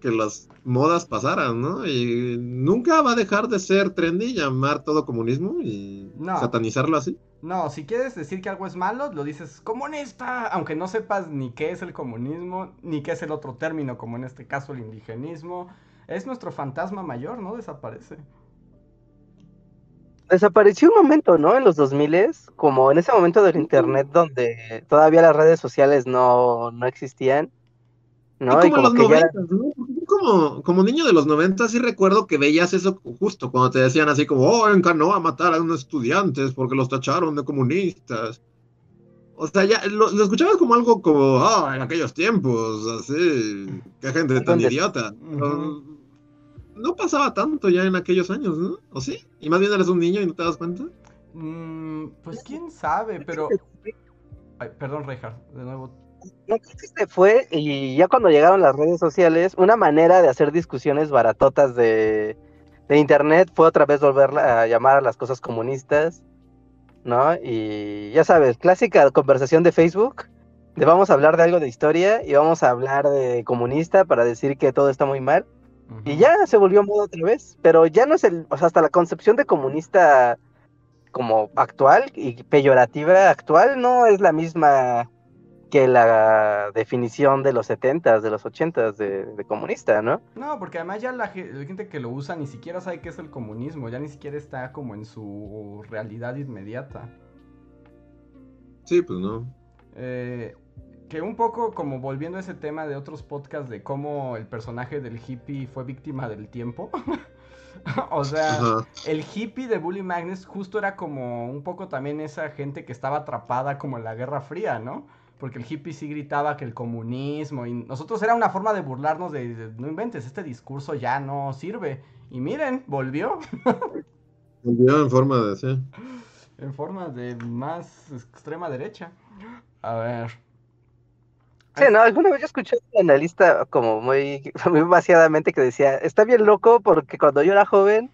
que las modas pasaran, ¿no? Y nunca va a dejar de ser trendy llamar todo comunismo y No. satanizarlo así. No, si quieres decir que algo es malo, lo dices comunista, aunque no sepas ni qué es el comunismo, ni qué es el otro término, como en este caso el indigenismo. Es nuestro fantasma mayor, ¿no? Desaparece. Desapareció un momento, ¿no? En los 2000 como en ese momento del internet donde todavía las redes sociales no, no existían, ¿no? Y como los que ya 90, ¿no? Como, como niño de los 90 sí recuerdo que veías eso justo cuando te decían así como, oh, en Canoa matar a unos estudiantes porque los tacharon de comunistas. O sea, ya lo, lo escuchabas como algo como, ah, en aquellos tiempos, así, qué gente tan ¿Dónde? idiota. Ujú. no pasaba tanto ya en aquellos años, ¿no? ¿O sí? Y más bien eres un niño y no te das cuenta. Mm, pues quién sabe, pero... Ay, perdón, Reinhardt, de nuevo. No, creo que se fue y ya cuando llegaron las redes sociales, una manera de hacer discusiones baratotas de, de internet fue otra vez volver a llamar a las cosas comunistas, ¿no? Y ya sabes, clásica conversación de Facebook, de vamos a hablar de algo de historia y vamos a hablar de comunista para decir que todo está muy mal. Y ya se volvió moda otra vez, pero ya no es el, o sea, hasta la concepción de comunista como actual y peyorativa actual no es la misma que la definición de los 70s, de los 80s de, de comunista, ¿no? No, porque además ya la, ge- la gente que lo usa ni siquiera sabe qué es el comunismo, ya ni siquiera está como en su realidad inmediata. Sí, pues no. Eh, que un poco como volviendo a ese tema de otros podcasts de cómo el personaje del hippie fue víctima del tiempo. o sea, el hippie de Bully Magnus justo era como un poco también esa gente que estaba atrapada como en la Guerra Fría, ¿no? Porque el hippie sí gritaba que el comunismo y nosotros era una forma de burlarnos de, de, no inventes, este discurso ya no sirve. Y miren, volvió Volvió en forma de, sí. en forma de más extrema derecha. A ver. Sí, no, alguna vez yo escuché a un analista como muy, muy vaciadamente que decía, está bien loco porque cuando yo era joven,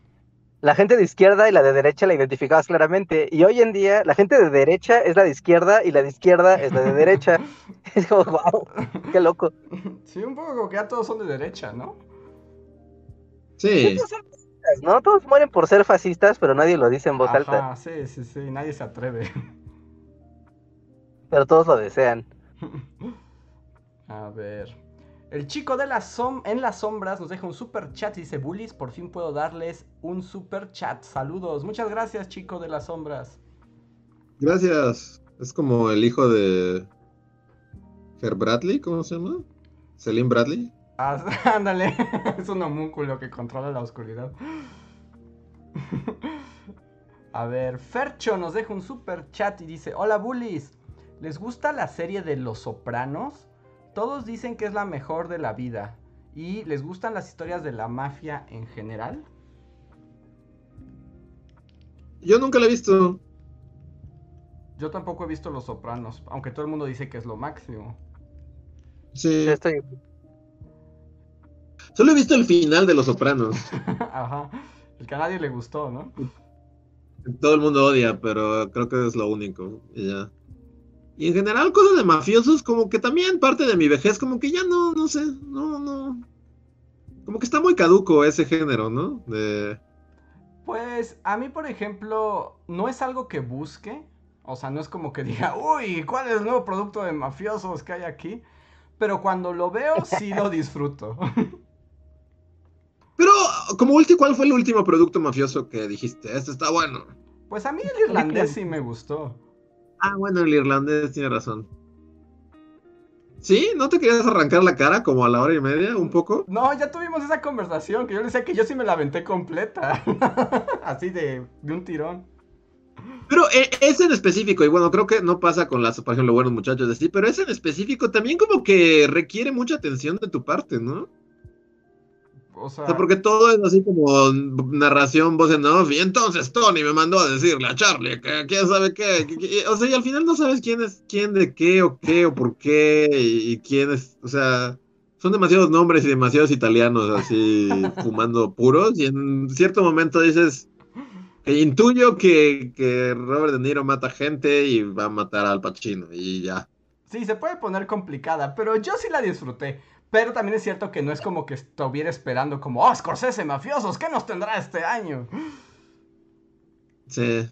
la gente de izquierda y la de derecha la identificabas claramente, y hoy en día la gente de derecha es la de izquierda y la de izquierda es la de derecha. Es como, wow, qué loco. Sí, un poco como que ya todos son de derecha, ¿no? Sí. Todos son fascistas, ¿no? Todos mueren por ser fascistas, pero nadie lo dice en voz alta, sí, sí, sí, nadie se atreve. pero todos lo desean. A ver. El chico de la som en las sombras nos deja un super chat y dice, Bullies, por fin puedo darles un super chat. Saludos. Muchas gracias, chico de las sombras. Gracias. Es como el hijo de Her Bradley, ¿cómo se llama? Selim Bradley. Ah, ándale, es un homúnculo que controla la oscuridad. A ver, Fercho nos deja un super chat y dice, hola bullies, ¿les gusta la serie de Los Sopranos? Todos dicen que es la mejor de la vida. ¿Y les gustan las historias de la mafia en general? Yo nunca la he visto. Yo tampoco he visto Los Sopranos, aunque todo el mundo dice que es lo máximo. Sí. Estoy... Solo he visto el final de Los Sopranos. Ajá, el que a nadie le gustó, ¿no? Todo el mundo odia, pero creo que es lo único. Y ya. Y en general, cosas de mafiosos, como que también parte de mi vejez, como que ya no, no sé, no, no. Como que está muy caduco ese género, ¿no? De... Pues a mí, por ejemplo, no es algo que busque. O sea, no es como que diga, uy, ¿cuál es el nuevo producto de mafiosos que hay aquí? Pero cuando lo veo, sí lo disfruto. Pero, como último, ¿cuál fue el último producto mafioso que dijiste? Este está bueno. Pues a mí el irlandés sí me gustó. Ah, bueno, el irlandés tiene razón. ¿Sí? ¿No te querías arrancar la cara como a la hora y media, un poco? No, ya tuvimos esa conversación, que yo le decía que yo sí me la aventé completa. Así de, de un tirón. Pero eh, ese en específico, y bueno, creo que no pasa con las, por ejemplo, buenos muchachos de sí, pero ese en específico también como que requiere mucha atención de tu parte, ¿no? O sea, O sea, porque todo es así como narración, voz en off, y entonces Tony me mandó a decirle a Charlie que quién sabe qué, que- que- o sea, y al final no sabes quién es quién de qué o qué o por qué y, y quién es, o sea, son demasiados nombres y demasiados italianos así fumando puros y en cierto momento dices que intuyo que, que Robert De Niro mata gente y va a matar al Pacino y ya. Sí, se puede poner complicada, pero yo sí la disfruté. Pero también es cierto que no es como que estuviera esperando como, oh, Scorsese, mafiosos, ¿qué nos tendrá este año? Sí.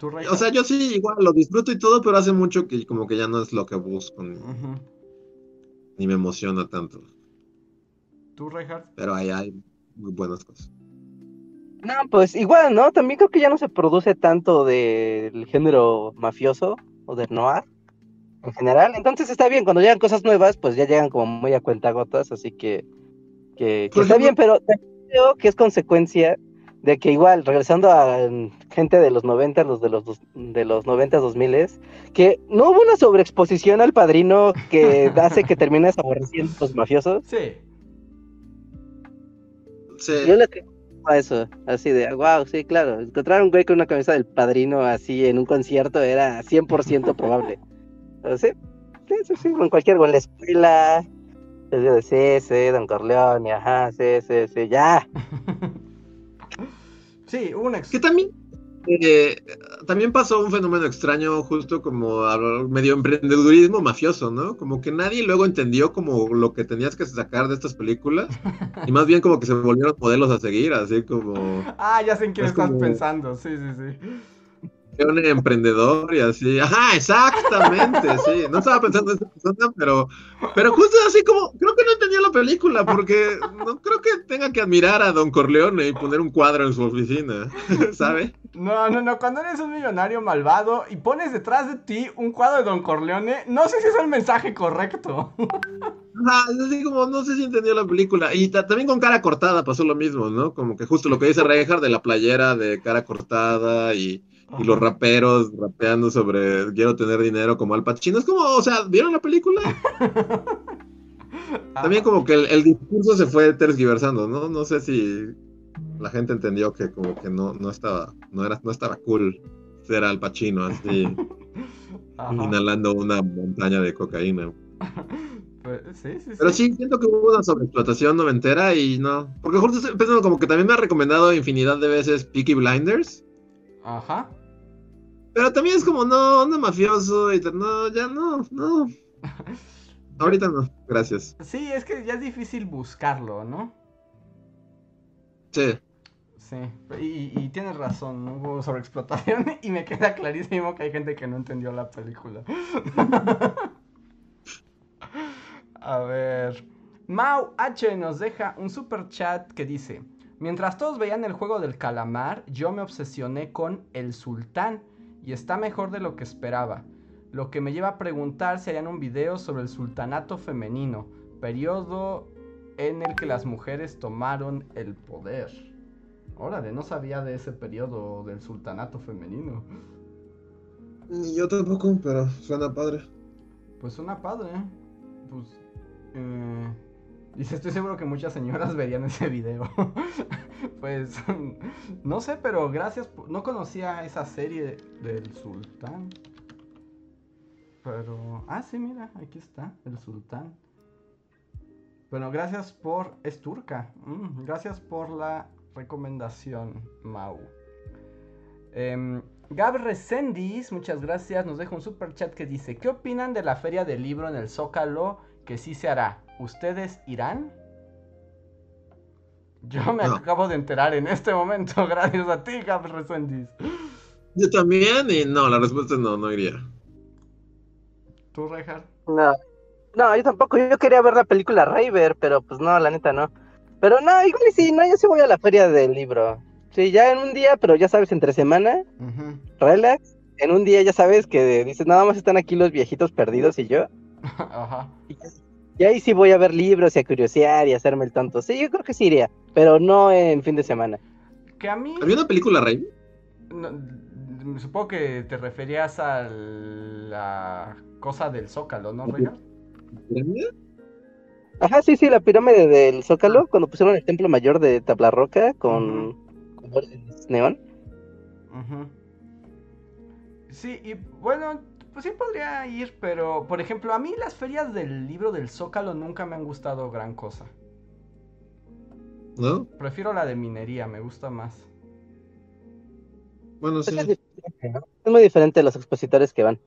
O sea, yo sí igual lo disfruto y todo, pero hace mucho que como que ya no es lo que busco ni me emociona tanto. ¿Tú, Reinhardt? Pero ahí hay muy buenas cosas. No, pues igual, ¿no? También creo que ya no se produce tanto del género mafioso o del noir en general. Entonces está bien, cuando llegan cosas nuevas, pues ya llegan como muy a cuentagotas, así que, que, que Por está ejemplo- bien, pero también creo que es consecuencia de que igual, regresando a mm, gente de los 90, los de los dos- de los 90, 2000, que no hubo una sobreexposición al padrino que hace que termines aborreciendo a los mafiosos. Sí. Sí. Yo le creo a eso, así de, wow, sí, claro, encontrar un güey con una camisa del padrino así en un concierto era 100% probable. Sí, sí, sí, en cualquier, en la escuela, sí, sí, Don Corleone, ajá, sí, sí, sí, ya. Sí, un ex... Que también, eh, también pasó un fenómeno extraño, justo como medio emprendedurismo mafioso, ¿no? Como que nadie luego entendió como lo que tenías que sacar de estas películas, y más bien como que se volvieron modelos a seguir, así como Ah, ya sé en quién Es estás como- pensando, sí, sí, sí. Emprendedor y así. Ajá, exactamente, sí. No estaba pensando en esa persona, pero, pero justo así como, creo que no entendía la película, porque no creo que tenga que admirar a Don Corleone y poner un cuadro en su oficina, ¿sabe? No, no, no, cuando eres un millonario malvado y pones detrás de ti un cuadro de Don Corleone, no sé si es el mensaje correcto. Ajá, es así como, no sé si entendió la película. Y ta- también con cara cortada pasó lo mismo, ¿no? Como que justo lo que dice Reinhardt de la playera de cara cortada y, y los raperos rapeando sobre quiero tener dinero como Al Pacino. Es como, o sea, ¿vieron la película? También como que el, el discurso se fue tergiversando, ¿no? No sé si la gente entendió que como que no, no estaba, no era, no estaba cool ser Al Pacino así, Ajá. inhalando una montaña de cocaína. Pues, sí, sí, sí. Pero sí, siento que hubo una sobreexplotación noventera y no. Porque justo estoy pensando como que también me ha recomendado infinidad de veces Peaky Blinders. Ajá. Pero también es como, no, no mafioso y no, ya no, no. Ahorita no, gracias. Sí, es que ya es difícil buscarlo, ¿no? Sí. Sí, y, y tienes razón, ¿no? hubo sobreexplotación y me queda clarísimo que hay gente que no entendió la película. A ver, Mau H nos deja un super chat que dice, mientras todos veían el juego del calamar, yo me obsesioné con El Sultán y está mejor de lo que esperaba. Lo que me lleva a preguntar si harían un video sobre el sultanato femenino, periodo en el que las mujeres tomaron el poder. Órale, no sabía de ese periodo del sultanato femenino. Ni yo tampoco, pero suena padre. Pues suena padre. Pues. eh, dice, estoy seguro que muchas señoras verían ese video. pues. No sé, pero gracias. No conocía esa serie del sultán. Pero. Ah, sí, mira, aquí está, el sultán. Bueno, gracias por. Es turca. Mm, gracias por la recomendación, Mau. Em, Gab muchas gracias. Nos deja un super chat que dice: ¿Qué opinan de la feria del libro en el Zócalo? Que sí se hará. ¿Ustedes irán? Yo me No. acabo de enterar en este momento, gracias a ti, Gab Resendiz. Yo también, y no, la respuesta es no, no iría. ¿Tú, Rejar? No, no, yo tampoco, yo quería ver la película Raver, pero pues no, la neta no. Pero no, igual y sí, no, yo sí voy a la feria del libro. Sí, ya en un día, pero ya sabes, entre semana, relax. En un día ya sabes que dices, nada más están aquí los viejitos perdidos y yo. Ajá. Y ahí sí voy a ver libros y a curiosear y a hacerme el tonto. Sí, yo creo que sí iría, pero no en fin de semana. Que a mí. ¿Había una película, Rey? no, supongo que te referías a la cosa del Zócalo, ¿no, Rejar? Ajá, sí, sí, la pirámide del Zócalo, cuando pusieron el templo mayor de Tablarroca con, con luces neón. Sí, y bueno, pues sí podría ir, pero por ejemplo, a mí las ferias del libro del Zócalo nunca me han gustado gran cosa. ¿No? Prefiero la de minería, me gusta más. Bueno, Es, sí. muy diferente, ¿no? Es muy diferente los expositores que van.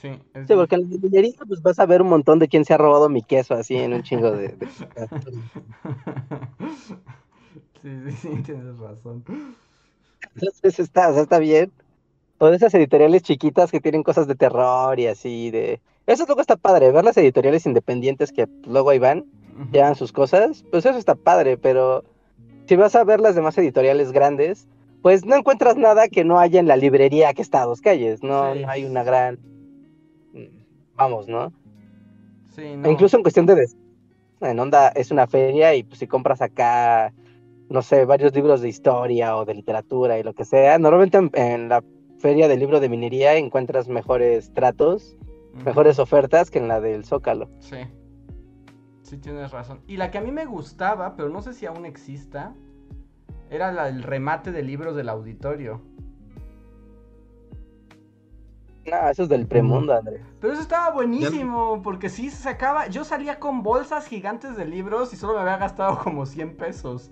Sí, es Sí, porque en la minería pues vas a ver un montón de quién se ha robado mi queso así en un chingo de... de- Sí, sí, sí, tienes razón. Entonces está, o sea, está bien. De esas editoriales chiquitas que tienen cosas de terror y así de... Eso luego está padre, ver las editoriales independientes que luego ahí van, llevan sus cosas, pues eso está padre, pero si vas a ver las demás editoriales grandes, pues no encuentras nada que no haya en la librería que está a dos calles, no, Sí. no hay una gran... Vamos, ¿no? Sí, E no. Incluso en cuestión de... des- En onda, es una feria y pues si compras acá, no sé, varios libros de historia o de literatura y lo que sea, normalmente en, en la feria del libro de minería encuentras mejores tratos, mejores ofertas que en la del Zócalo. Sí. Sí, tienes razón. Y la que a mí me gustaba, pero no sé si aún exista, era la, el remate de libros del auditorio. No, eso es del premundo, André. Pero eso estaba buenísimo, porque sí se sacaba. Yo salía con bolsas gigantes de libros y solo me había gastado como 100 pesos.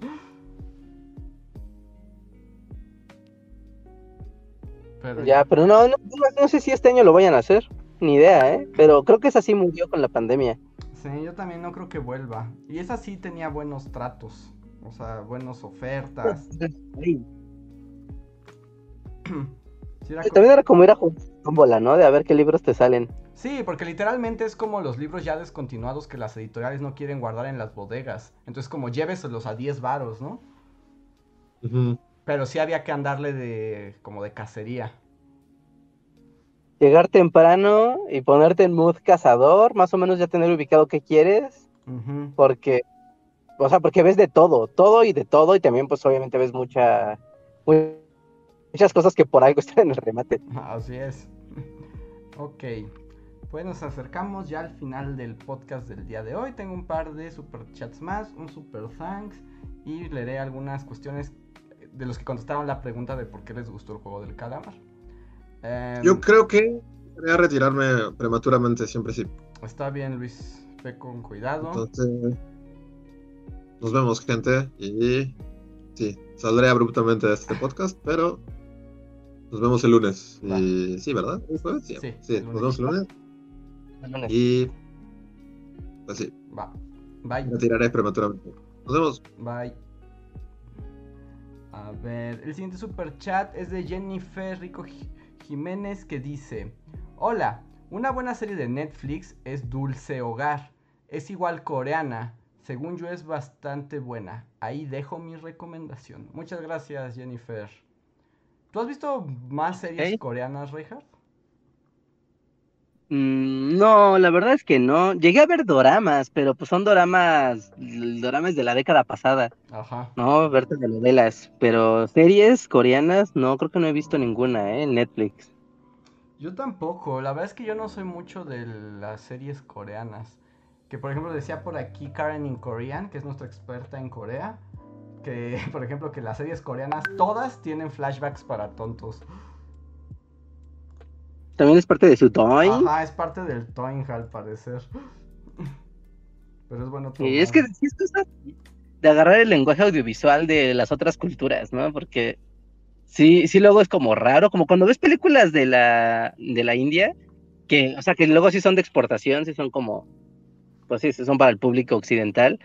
Pero Ya, pero no, no, no- no sé si este año lo vayan a hacer, ni idea, ¿eh? Pero creo que esa sí murió con la pandemia. Sí, yo también no creo que vuelva. Y esa sí tenía buenos tratos. O sea, buenas ofertas. Sí, Sí, era También era como ir a jugar tómbola, ¿no? De a ver qué libros te salen. Sí, porque literalmente es como los libros ya descontinuados que las editoriales no quieren guardar en las bodegas. Entonces, como lléveselos a 10 varos, ¿no? Ujú. Pero sí había que andarle de como de cacería. Llegar temprano y ponerte en mood cazador, más o menos ya tener ubicado qué quieres, porque, o sea, porque ves de todo, todo y de todo, y también pues obviamente ves mucha, mu- muchas cosas que por algo están en el remate. Así es. ok. Pues nos acercamos ya al final del podcast del día de hoy. Tengo un par de super chats más, un super thanks y leeré algunas cuestiones de los que contestaron la pregunta de por qué les gustó el juego del calamar. Em, Yo creo que voy a retirarme prematuramente, siempre sí. Está bien, Luis. Ve con cuidado. Entonces, nos vemos, gente. Y sí, saldré abruptamente de este podcast, pero nos vemos el lunes. Y sí, ¿verdad? Sí, Sí, sí, el nos vemos el lunes. Y pues sí, Va. Bye. me retiraré prematuramente. Nos vemos. Bye. A ver, el siguiente super chat es de Jennifer Rico Ji- Jiménez que dice: Hola, una buena serie de Netflix es Dulce Hogar. Es igual coreana. Según yo es bastante buena. Ahí dejo mi recomendación. Muchas gracias, Jennifer. ¿Tú has visto más series coreanas, Reinhardt? Mm, no, la verdad es que no. Llegué a ver doramas, pero pues son doramas, doramas de la década pasada, Ajá. ¿no? Ver telenovelas, pero series coreanas, no, creo que no he visto ninguna, ¿eh? En Netflix. Yo tampoco, la verdad es que yo no soy mucho de las series coreanas. Que por ejemplo decía por aquí Karen in Korean, que es nuestra experta en Corea, que por ejemplo que las series coreanas todas tienen flashbacks para tontos. También es parte de su toy. Ajá, es parte del Toing al parecer. Pero es bueno Y es que es cosa de agarrar el lenguaje audiovisual de las otras culturas, ¿no? Porque sí, sí luego es como raro, como cuando ves películas de la, de la India, que, o sea, que luego sí son de exportación, sí son como, pues sí son para el público occidental,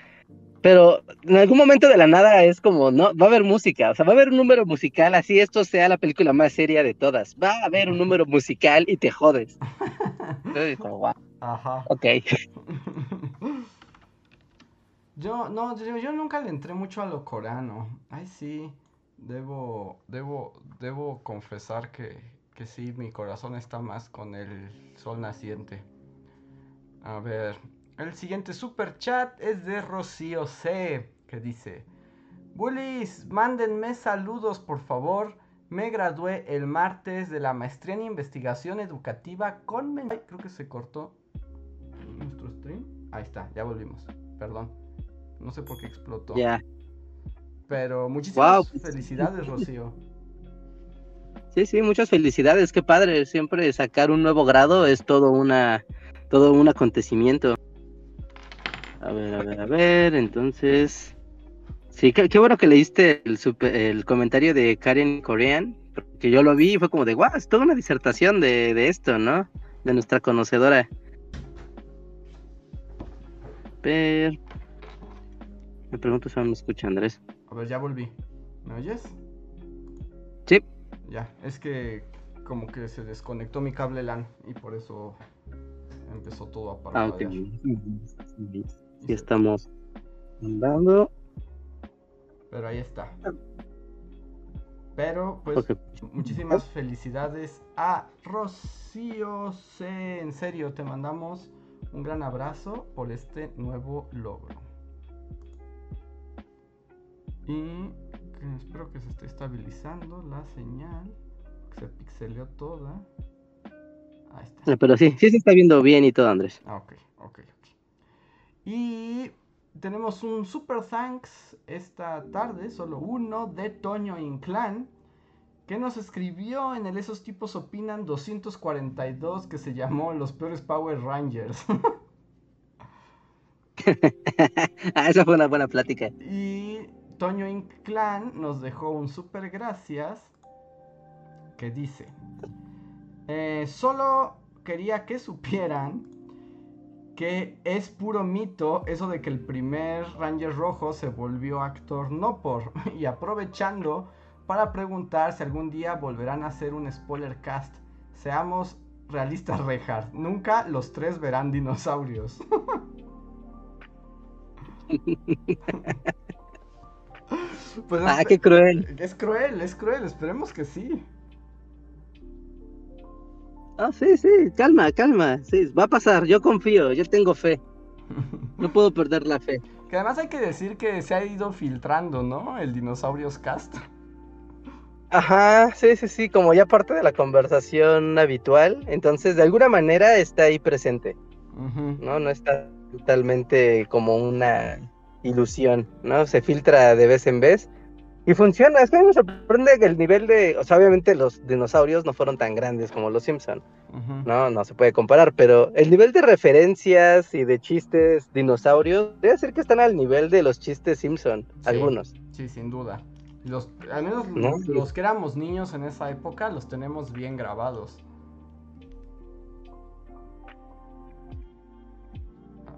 pero en algún momento de la nada es como, no, va a haber música, o sea, va a haber un número musical, así esto sea la película más seria de todas, va a haber un número musical y te jodes. Entonces, como, wow, Ajá. ok. Yo, no, yo, yo nunca le entré mucho a lo coreano. Ay, sí. Debo, debo, debo confesar que, que sí, mi corazón está más con el sol naciente. A ver, el siguiente super chat es de Rocío C, que dice: Bullies, mándenme saludos, por favor. Me gradué el martes de la maestría en investigación educativa con... Ay, creo que se cortó. Ahí está, ya volvimos. Perdón. No sé por qué explotó. Ya. Pero muchísimas Wow. felicidades, Rocío. Sí, sí, muchas felicidades, qué padre. Siempre sacar un nuevo grado es todo una, todo un acontecimiento. A ver, a ver, a ver, entonces. Sí, qué, qué bueno que leíste el, super- el comentario de Karen Korean, porque yo lo vi y fue como de, guau, es toda una disertación de, de esto, ¿no? De nuestra conocedora. Pero... Me pregunto si me escucha Andrés. A ver, ya volví. ¿Me oyes? Sí. Ya, es que como que se desconectó mi cable LAN y por eso empezó todo a Ah, ok. Sí, estamos andando. Pero ahí está. Pero, pues, muchísimas felicidades a Rocío C. En serio, te mandamos un gran abrazo por este nuevo logro. Y espero que se esté estabilizando la señal. Que se pixeleó toda. Ahí está. Eh, Pero sí, sí se está viendo bien y todo, Andrés. Ah, ok, ok. Y tenemos un super thanks esta tarde, solo uno, de Toño Inclán, que nos escribió en el Esos tipos opinan 242 que se llamó Los peores Power Rangers. ah, esa fue una buena plática. y Toño Inclán nos dejó un super gracias que dice, "Eh, solo quería que supieran que es puro mito eso de que el primer Ranger rojo se volvió actor no por y aprovechando para preguntar si algún día volverán a hacer un spoiler cast. Seamos realistas, Reinhardt. Nunca los tres verán dinosaurios. pues Ah, qué cruel. es cruel, es cruel. Esperemos que sí. Ah, sí, sí, calma, calma. Sí, va a pasar, yo confío, yo tengo fe. No puedo perder la fe. Que además hay que decir que se ha ido filtrando, ¿no? El Dinosaurios Cast. Ajá, sí, sí, sí, como ya parte de la conversación habitual, entonces de alguna manera está ahí presente. ¿no? No está totalmente como una ilusión, ¿no? Se filtra de vez en vez y funciona. Es que a mí me sorprende que el nivel de, o sea, obviamente los dinosaurios no fueron tan grandes como los Simpson, no, no se puede comparar, pero el nivel de referencias y de chistes dinosaurios debe ser que están al nivel de los chistes Simpson, Sí. algunos. Sí, sin duda. Los, al menos No, los, que éramos niños en esa época los tenemos bien grabados.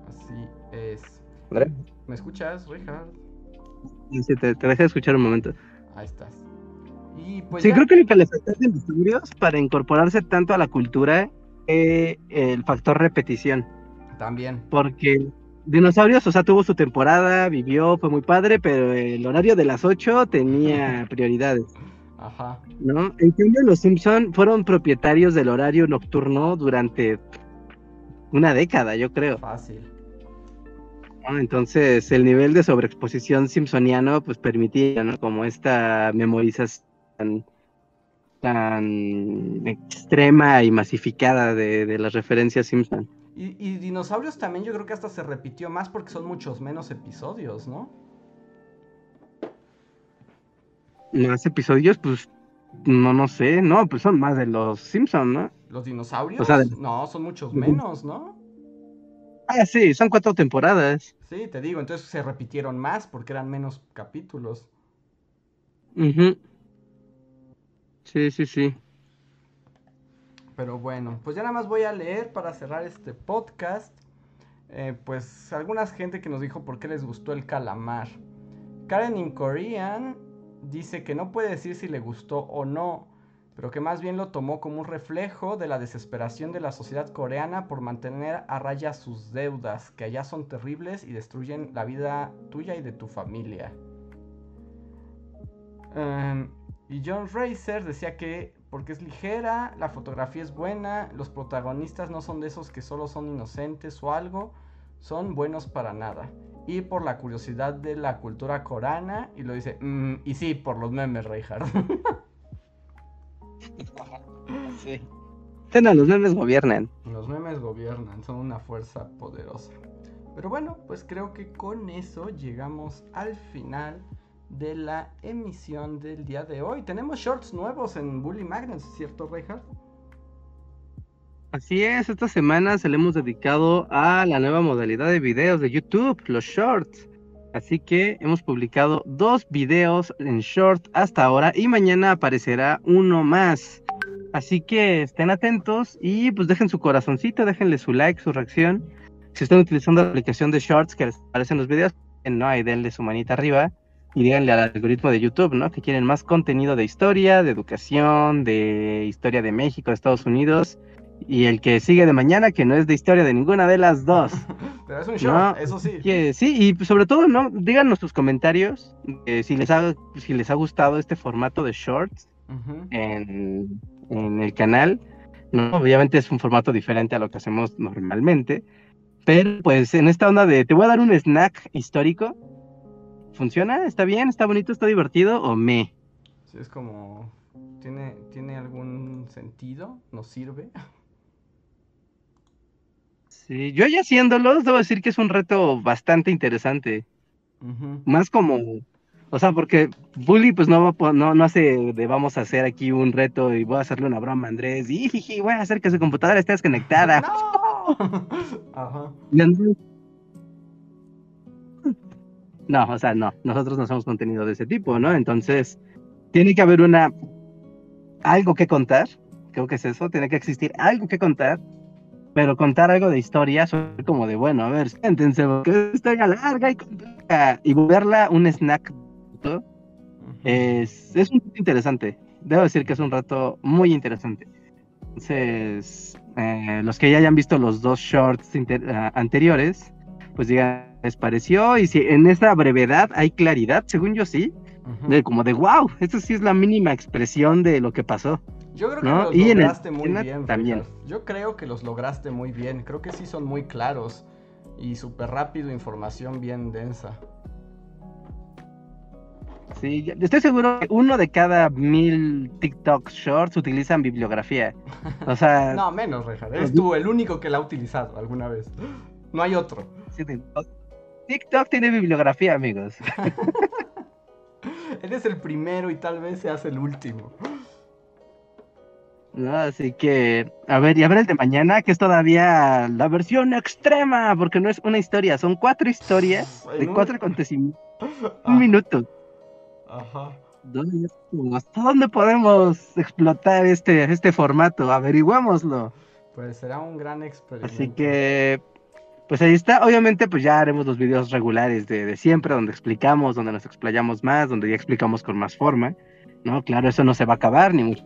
Así es. André, ¿Me escuchas, Richard? Sí, te, te dejé escuchar un momento. Ahí estás. Y pues sí, ya- creo que lo que le falta a dinosaurios para incorporarse tanto a la cultura es el factor repetición. también. Porque dinosaurios, o sea, tuvo su temporada, vivió, fue muy padre, pero el horario de las 8 tenía prioridades, Ajá. ¿no? En cambio, los Simpson fueron propietarios del horario nocturno durante una década, yo creo. Fácil. ¿No? Entonces, el nivel de sobreexposición simpsoniano, pues permitía, ¿no? Como esta memorización tan extrema y masificada de, de las referencias Simpson. Y, y dinosaurios también yo creo que hasta se repitió más porque son muchos menos episodios, ¿no? Más episodios, pues, no, no sé, no, pues son más de los Simpson, ¿no? Los dinosaurios, O sea, de- no, son muchos menos, ¿no? Ah, sí, son cuatro temporadas. Sí, te digo, entonces se repitieron más porque eran menos capítulos. Ujú. Sí, sí, sí. Pero bueno, pues ya nada más voy a leer para cerrar este podcast. eh, pues algunas gente que nos dijo por qué les gustó el calamar. Karen in Korean dice que no puede decir si le gustó o no, pero que más bien lo tomó como un reflejo de la desesperación de la sociedad coreana por mantener a raya sus deudas, que allá son terribles y destruyen la vida tuya y de tu familia. Em, y John Racer decía que porque es ligera, la fotografía es buena, los protagonistas no son de esos que solo son inocentes o algo, son buenos para nada. Y por la curiosidad de la cultura coreana, y lo dice, "Mm, y sí, por los memes, Reinhardt. Sí. Bueno, los memes gobiernan. los memes gobiernan, son una fuerza poderosa. Pero bueno, pues creo que con eso llegamos al final de la emisión del día de hoy. Tenemos shorts nuevos en Bully Magnets, ¿cierto, Reinhardt? Así es, esta semana se le hemos dedicado a la nueva modalidad de videos de YouTube, los shorts. Así que hemos publicado dos videos en short hasta ahora y mañana aparecerá uno más. Así que estén atentos y pues dejen su corazoncito, déjenle su like, su reacción. Si están utilizando la aplicación de shorts que les aparecen los videos, no hay denle su manita arriba y díganle al algoritmo de YouTube, ¿no? Que quieren más contenido de historia, de educación, de historia de México, de Estados Unidos. Y el que sigue de mañana, que no es de historia de ninguna de las dos. Pero es un short, eso sí. sí, y sobre todo, ¿no? Díganos sus comentarios si, les ha, si les ha gustado este formato de shorts en, en, el canal. ¿no? Obviamente es un formato diferente a lo que hacemos normalmente. Pero pues en esta onda de te voy a dar un snack histórico. ¿Funciona? ¿Está bien? ¿Está bonito? ¿Está divertido? ¿O me? Sí, es como. ¿Tiene, ¿Tiene algún sentido? ¿Nos sirve? Sí, yo ya haciéndolos, debo decir que es un reto bastante interesante. Más como, o sea, porque Bully pues no, no, no hace de vamos a hacer aquí un reto y voy a hacerle una broma a Andrés y voy a hacer que su computadora esté desconectada. ¡No! Ajá. No, o sea, no, nosotros no hacemos contenido de ese tipo, ¿no? Entonces, tiene que haber una, algo que contar, creo que es eso, tiene que existir algo que contar pero contar algo de historia soy como de, bueno, a ver, siéntense, porque es larga y compleja. Y verla un snack es, es un interesante. Debo decir que es un rato muy interesante. Entonces, eh, los que ya hayan visto los dos shorts ah, anteriores, pues digan, les pareció. Y si en esa brevedad hay claridad, según yo sí, de como de wow, esto sí es la mínima expresión de lo que pasó. Yo creo que los lograste muy bien. También. Yo creo que los lograste muy bien. Creo que sí son muy claros y súper rápido, información bien densa. Sí, estoy seguro que uno de cada mil TikTok shorts utilizan bibliografía. O sea. no, menos, Rejar. Eres tú el único que la ha utilizado alguna vez. No hay otro. TikTok tiene bibliografía, amigos. Eres el primero y tal vez seas el último. ¿No? Así que, a ver, y a ver el de mañana, que es todavía la versión extrema, porque no es una historia, son cuatro historias de cuatro acontecimientos. Un minuto. Ajá. ¿Hasta dónde podemos explotar este, este formato? Averiguámoslo. Pues será un gran experimento. Así que, pues ahí está. Obviamente, pues ya haremos los videos regulares de, de siempre, donde explicamos, donde nos explayamos más, donde ya explicamos con más forma. ¿No? Claro, eso no se va a acabar, ni mucho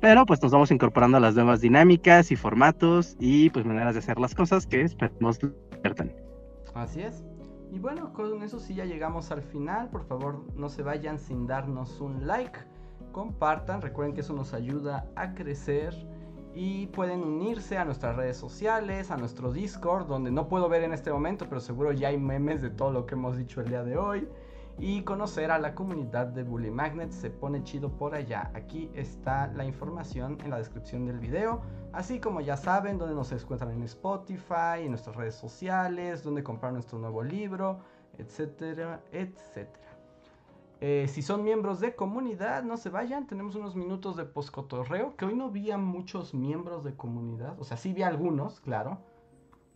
pero pues nos vamos incorporando a las nuevas dinámicas y formatos y pues maneras de hacer las cosas que esperemos diviertan. Así es. Y bueno, con eso sí ya llegamos al final. Por favor, no se vayan sin darnos un like. Compartan, recuerden que eso nos ayuda a crecer. Y pueden unirse a nuestras redes sociales, a nuestro Discord, donde no puedo ver en este momento, pero seguro ya hay memes de todo lo que hemos dicho el día de hoy y conocer a la comunidad de Bully Magnet se pone chido por allá. Aquí está la información en la descripción del video, así como ya saben dónde nos encuentran en Spotify, en nuestras redes sociales, dónde comprar nuestro nuevo libro, etcétera, etcétera. Eh, si son miembros de comunidad, no se vayan, tenemos unos minutos de poscotorreo, que hoy no vi a muchos miembros de comunidad, o sea, sí vi algunos, claro,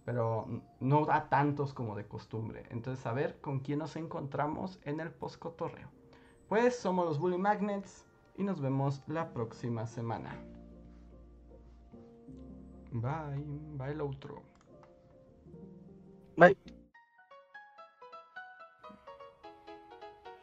pero no da tantos como de costumbre. Entonces, a ver con quién nos encontramos en el postcotorreo. Pues somos los Bully Magnets y nos vemos la próxima semana. Bye, bye el otro. Bye.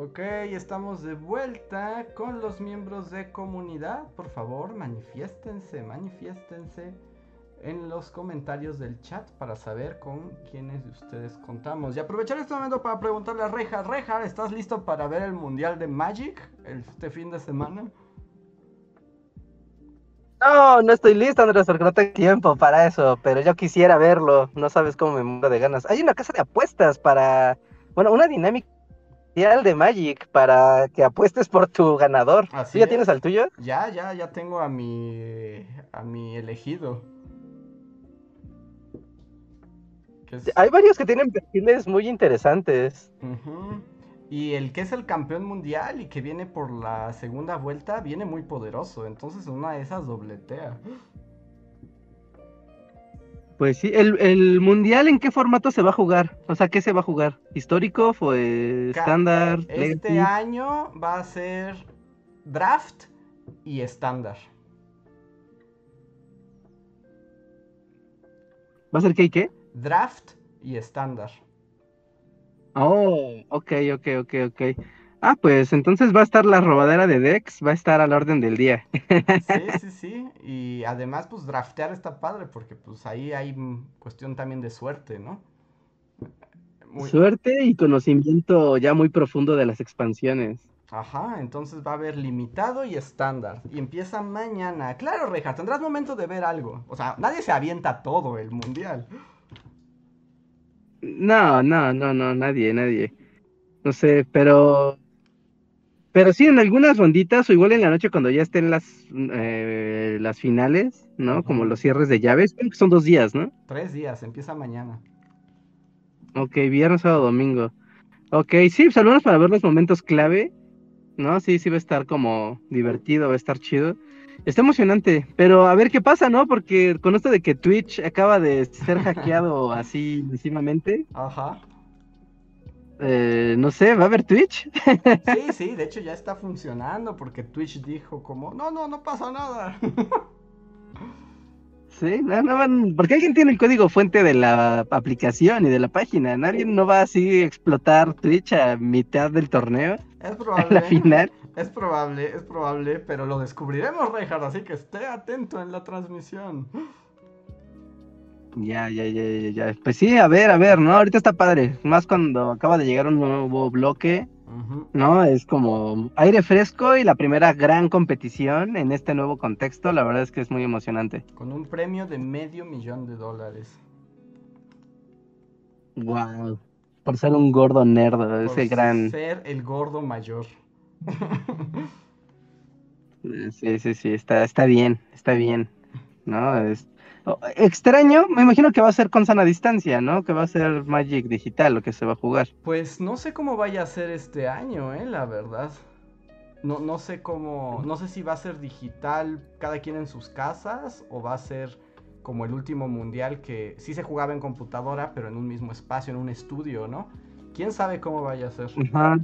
Ok, estamos de vuelta con los miembros de comunidad. Por favor, manifiéstense, manifiéstense. en los comentarios del chat para saber con quiénes de ustedes contamos. Y aprovechar este momento para preguntarle a Reja, Reja, ¿estás listo para ver el Mundial de Magic este fin de semana? No, no estoy listo, Andrés, porque no tengo tiempo para eso, pero yo quisiera verlo. No sabes cómo me muero de ganas. Hay una casa de apuestas para, bueno, una dinámica de Magic para que apuestes por tu ganador. Así ¿Ya es. tienes al tuyo? Ya, ya, ya tengo a mi a mi elegido. Es- Hay varios que tienen perfiles muy interesantes. Y el que es el campeón mundial y que viene por la segunda vuelta viene muy poderoso. Entonces en una de esas dobletea. Pues sí, el, el mundial, ¿en qué formato se va a jugar? O sea, ¿qué se va a jugar? ¿Histórico? ¿Fue Ca- estándar? Este legacy? año va a ser draft y estándar. ¿Va a ser qué y qué? Draft y estándar. Oh, ok, ok, ok, ok. Ah, pues entonces va a estar la robadera de Dex, va a estar al orden del día. Sí, sí, sí. Y además, pues draftear está padre porque pues ahí hay mm, cuestión también de suerte, ¿no? Muy- Suerte y conocimiento ya muy profundo de las expansiones. Ajá, entonces va a haber limitado y estándar. Y empieza mañana. Claro, Reja, tendrás momento de ver algo. O sea, nadie se avienta todo el mundial. No, no, no, no, nadie, nadie. No sé, pero. Pero sí, en algunas ronditas, o igual en la noche cuando ya estén las, eh, las finales, ¿no? Como los cierres de llaves, creo que son dos días, ¿no? Tres días, empieza mañana. Ok, viernes, sábado, domingo. Ok, sí, pues al menos para ver los momentos clave, ¿no? Sí, sí va a estar como divertido, va a estar chido. Está emocionante, pero a ver qué pasa, ¿no? Porque con esto de que Twitch acaba de ser hackeado así masivamente, Ajá. Eh, no sé, ¿va a haber Twitch? Sí, sí, de hecho ya está funcionando porque Twitch dijo como, no, no, no pasa nada. Sí, no, no van, porque alguien tiene el código fuente de la aplicación y de la página. Nadie no va así a explotar Twitch a mitad del torneo, Es a probable. la final. Es probable, es probable, pero lo descubriremos, Reinhardt, así que esté atento en la transmisión. Ya, ya, ya, ya, ya. Pues sí, a ver, a ver, ¿no? Ahorita está padre. Más cuando acaba de llegar un nuevo bloque. ¿no? Es como aire fresco y la primera gran competición en este nuevo contexto. La verdad es que es muy emocionante. Con un premio de medio millón de dólares. Wow. Por ser un gordo nerd, Por ese gran. ser el gordo mayor. Sí, sí, sí, está, está bien, está bien. ¿No? Es... Extraño, me imagino que va a ser con sana distancia, ¿no? Que va a ser Magic digital lo que se va a jugar. Pues no sé cómo vaya a ser este año, eh, la verdad. No, no sé cómo, no sé si va a ser digital cada quien en sus casas o va a ser como el último mundial que sí se jugaba en computadora, pero en un mismo espacio, en un estudio, ¿no? ¿Quién sabe cómo vaya a ser? Ajá.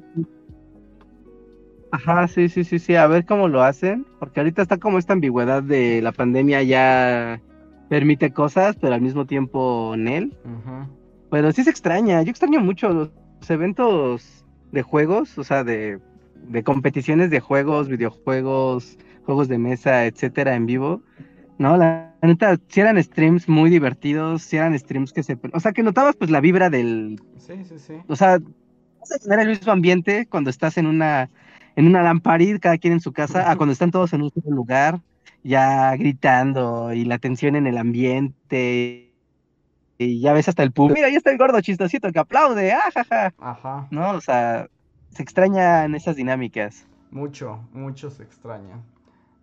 Ajá, sí, sí, sí, sí, a ver cómo lo hacen, porque ahorita está como esta ambigüedad de la pandemia ya permite cosas, pero al mismo tiempo Nel. Ujú. Pero sí se extraña, yo extraño mucho los eventos de juegos, o sea, de, de competiciones de juegos, videojuegos, juegos de mesa, etcétera, en vivo. No, la, la neta, si eran streams muy divertidos, si eran streams que se... O sea, que notabas pues la vibra del, Sí, sí, sí. o sea, vas a tener el mismo ambiente cuando estás en una en una lamparita, cada quien en su casa, a cuando están todos en un solo lugar, ya gritando y la tensión en el ambiente. Y ya ves hasta el público. Mira, ahí está el gordo chistosito que aplaude, ah, jaja. Ajá. ¿No? O sea, se extrañan esas dinámicas. Mucho, mucho se extraña.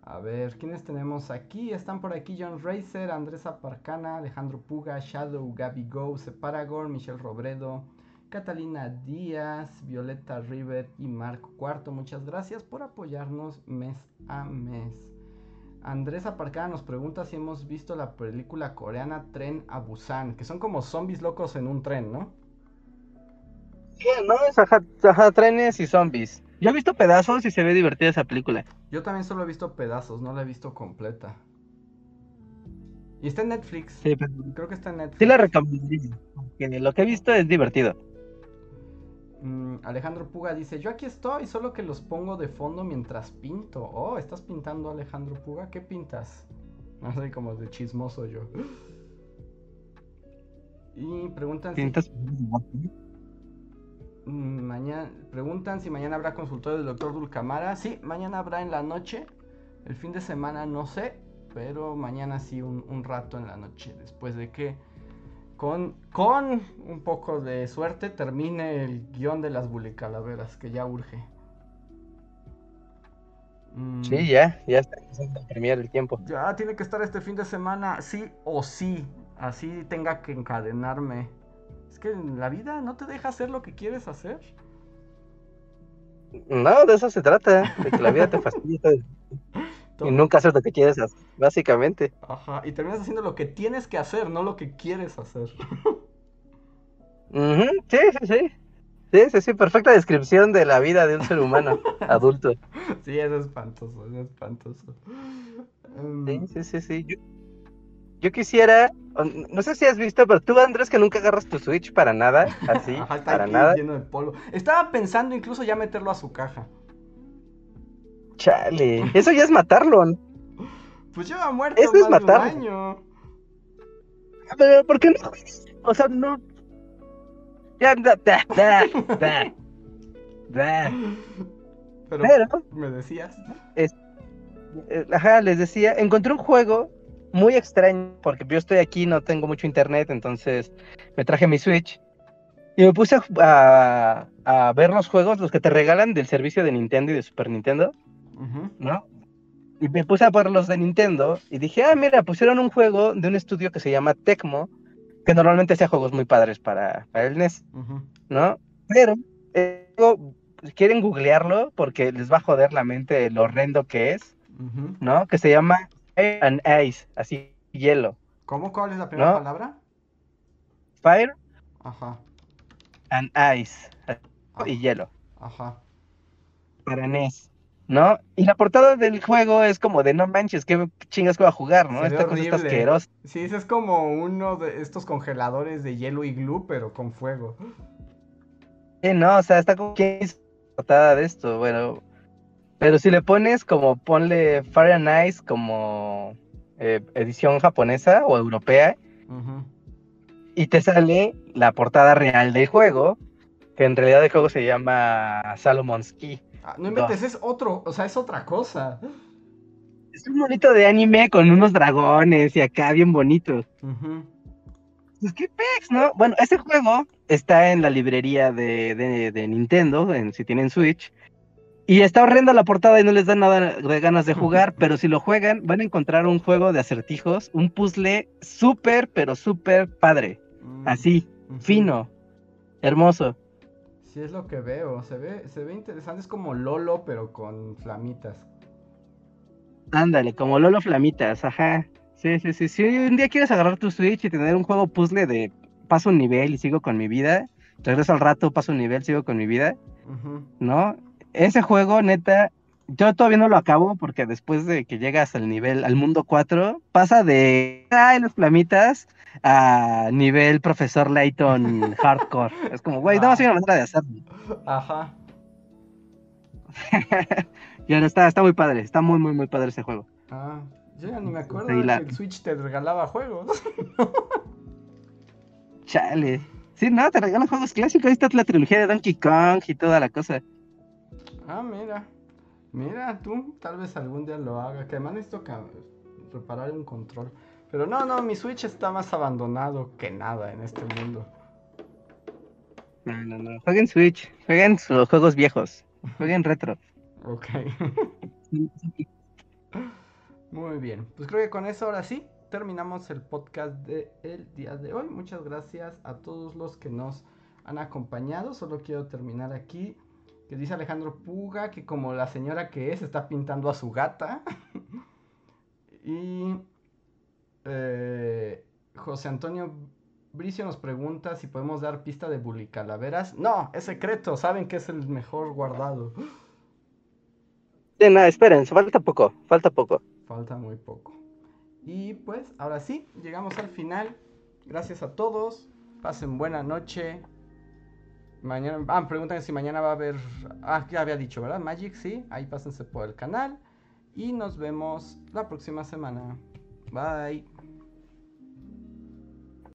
A ver, ¿quiénes tenemos aquí? Están por aquí John Racer, Andrés Aparcana, Alejandro Puga, Shadow, Gaby Go, Separagor, Michelle Robredo, Catalina Díaz, Violeta River y Marco Cuarto. Muchas gracias por apoyarnos mes a mes. Andrés Aparcana nos pregunta si hemos visto la película coreana Tren a Busan, que son como zombies locos en un tren, ¿no? Sí, no, es ajá, ajá, trenes y zombies. Yo he visto pedazos y se ve divertida esa película. Yo también solo he visto pedazos, no la he visto completa. Y está en Netflix. Sí, pero Creo que está en Netflix. sí la recomendaría. porque lo que he visto es divertido. Mm, Alejandro Puga dice, yo aquí estoy, solo que los pongo de fondo mientras pinto. Oh, ¿estás pintando Alejandro Puga? ¿Qué pintas? Así como de chismoso yo. Y preguntan si, Sientas- mm, mañana, preguntan si mañana habrá consultorio del doctor Dulcamara. Sí, mañana habrá en la noche. El fin de semana no sé, pero mañana sí un, un rato en la noche. Después de que con, con un poco de suerte termine el guion de las bulicalaveras, que ya urge. Mm. Sí, ya, ya está empezando a premiar el tiempo. Ya tiene que estar este fin de semana, sí o sí. Así tenga que encadenarme. Es que en la vida no te deja hacer lo que quieres hacer. No, de eso se trata, de que la vida te facilita Y nunca haces lo que quieres hacer, básicamente. Ajá, y terminas haciendo lo que tienes que hacer, no lo que quieres hacer. Sí, sí, sí. Sí, sí, sí, perfecta descripción de la vida de un ser humano adulto. sí, es espantoso, es espantoso. Em, Sí, sí, sí, sí. Yo, yo quisiera, no sé si has visto, pero tú, Andrés, que nunca agarras tu Switch para nada, así, Ajá, está para aquí nada. lleno de polvo. Estaba pensando incluso ya meterlo a su caja. Chale, eso ya es matarlo. Pues lleva muerto Eso es más de un matarlo. año. Pero, ¿por qué no? O sea, no. Ya, da, da, da, da. Pero, Pero, me decías. eh, ajá, les decía, encontré un juego muy extraño, porque yo estoy aquí, no tengo mucho internet, entonces me traje mi Switch y me puse a, a- a ver los juegos, los que te regalan del servicio de Nintendo y de Super Nintendo. ¿No? Y me puse a ver los de Nintendo y dije, ah, mira, pusieron un juego de un estudio que se llama Tecmo, que normalmente hacía juegos muy padres para, para el NES. ¿no? Pero eh, quieren googlearlo porque les va a joder la mente lo horrendo que es. ¿no? Que se llama Fire and Ice, así hielo. ¿Cómo? ¿Cuál es la primera No. palabra? Fire Ajá. and Ice Ah, y hielo Ajá. para NES, ¿no? Y la portada del juego es como de no manches, qué chingas que va a jugar, ¿no? Se Esta cosa está asquerosa. Sí, ese es como uno de estos congeladores de hielo y glue, pero con fuego. Sí, no, o sea, está como ¿quién hizo la portada de esto, bueno. Pero si le pones como ponle Fire and Ice como eh, edición japonesa o europea, y te sale la portada real del juego, que en realidad el juego se llama Salomon's Key. Ah, no inventes, es otro, o sea, es otra cosa. Es un monito de anime con unos dragones y acá bien bonito. Ujú. Pues qué pex, ¿no? Bueno, este juego está en la librería de, de- de Nintendo, en, si tienen Switch. Y está horrenda la portada y no les da nada de ganas de jugar, pero si lo juegan van a encontrar un juego de acertijos, un puzzle súper, pero súper padre. Mm, Así, fino, hermoso. Sí, es lo que veo. Se ve, se ve interesante. Es como Lolo, pero con flamitas. Ándale, como Lolo Flamitas, ajá. Sí, sí, sí. Si un día quieres agarrar tu Switch y tener un juego puzzle de paso un nivel y sigo con mi vida, regreso al rato, paso un nivel, sigo con mi vida, Ujú. ¿no? Ese juego, neta, yo todavía no lo acabo porque después de que llegas al nivel, al mundo 4, pasa de ay, los flamitas a nivel profesor Layton hardcore. Es como, güey, no, hay una manera de hacerlo. Ajá. Y ahora está, está muy padre, está muy, muy, muy padre ese juego. Ah, yo ya ni me acuerdo Sí, de la- que el Switch te regalaba juegos. Chale. Sí, no, te regalan juegos clásicos. Ahí está la trilogía de Donkey Kong y toda la cosa. Ah, mira. Mira, tú tal vez algún día lo haga. Que además necesito reparar un control. Pero no, no, mi Switch está más abandonado que nada en este mundo. No, no, no. Jueguen Switch, jueguen sus juegos viejos, jueguen retro. Ok. Muy bien. Pues creo que con eso ahora sí terminamos el podcast del día de hoy. Muchas gracias a todos los que nos han acompañado. Solo quiero terminar aquí. Que dice Alejandro Puga que como la señora que es está pintando a su gata. y eh, José Antonio Bricio nos pregunta si podemos dar pista de Bully Calaveras. No, es secreto. Saben que es el mejor guardado. Sí, no, esperen, falta poco, falta poco. Falta muy poco. Y pues, ahora sí, llegamos al final. Gracias a todos. Pasen buena noche. Mañana. Ah, preguntan si mañana va a haber. Ah, ya había dicho, ¿verdad? Magic, sí. Ahí pásense por el canal. Y nos vemos la próxima semana. Bye.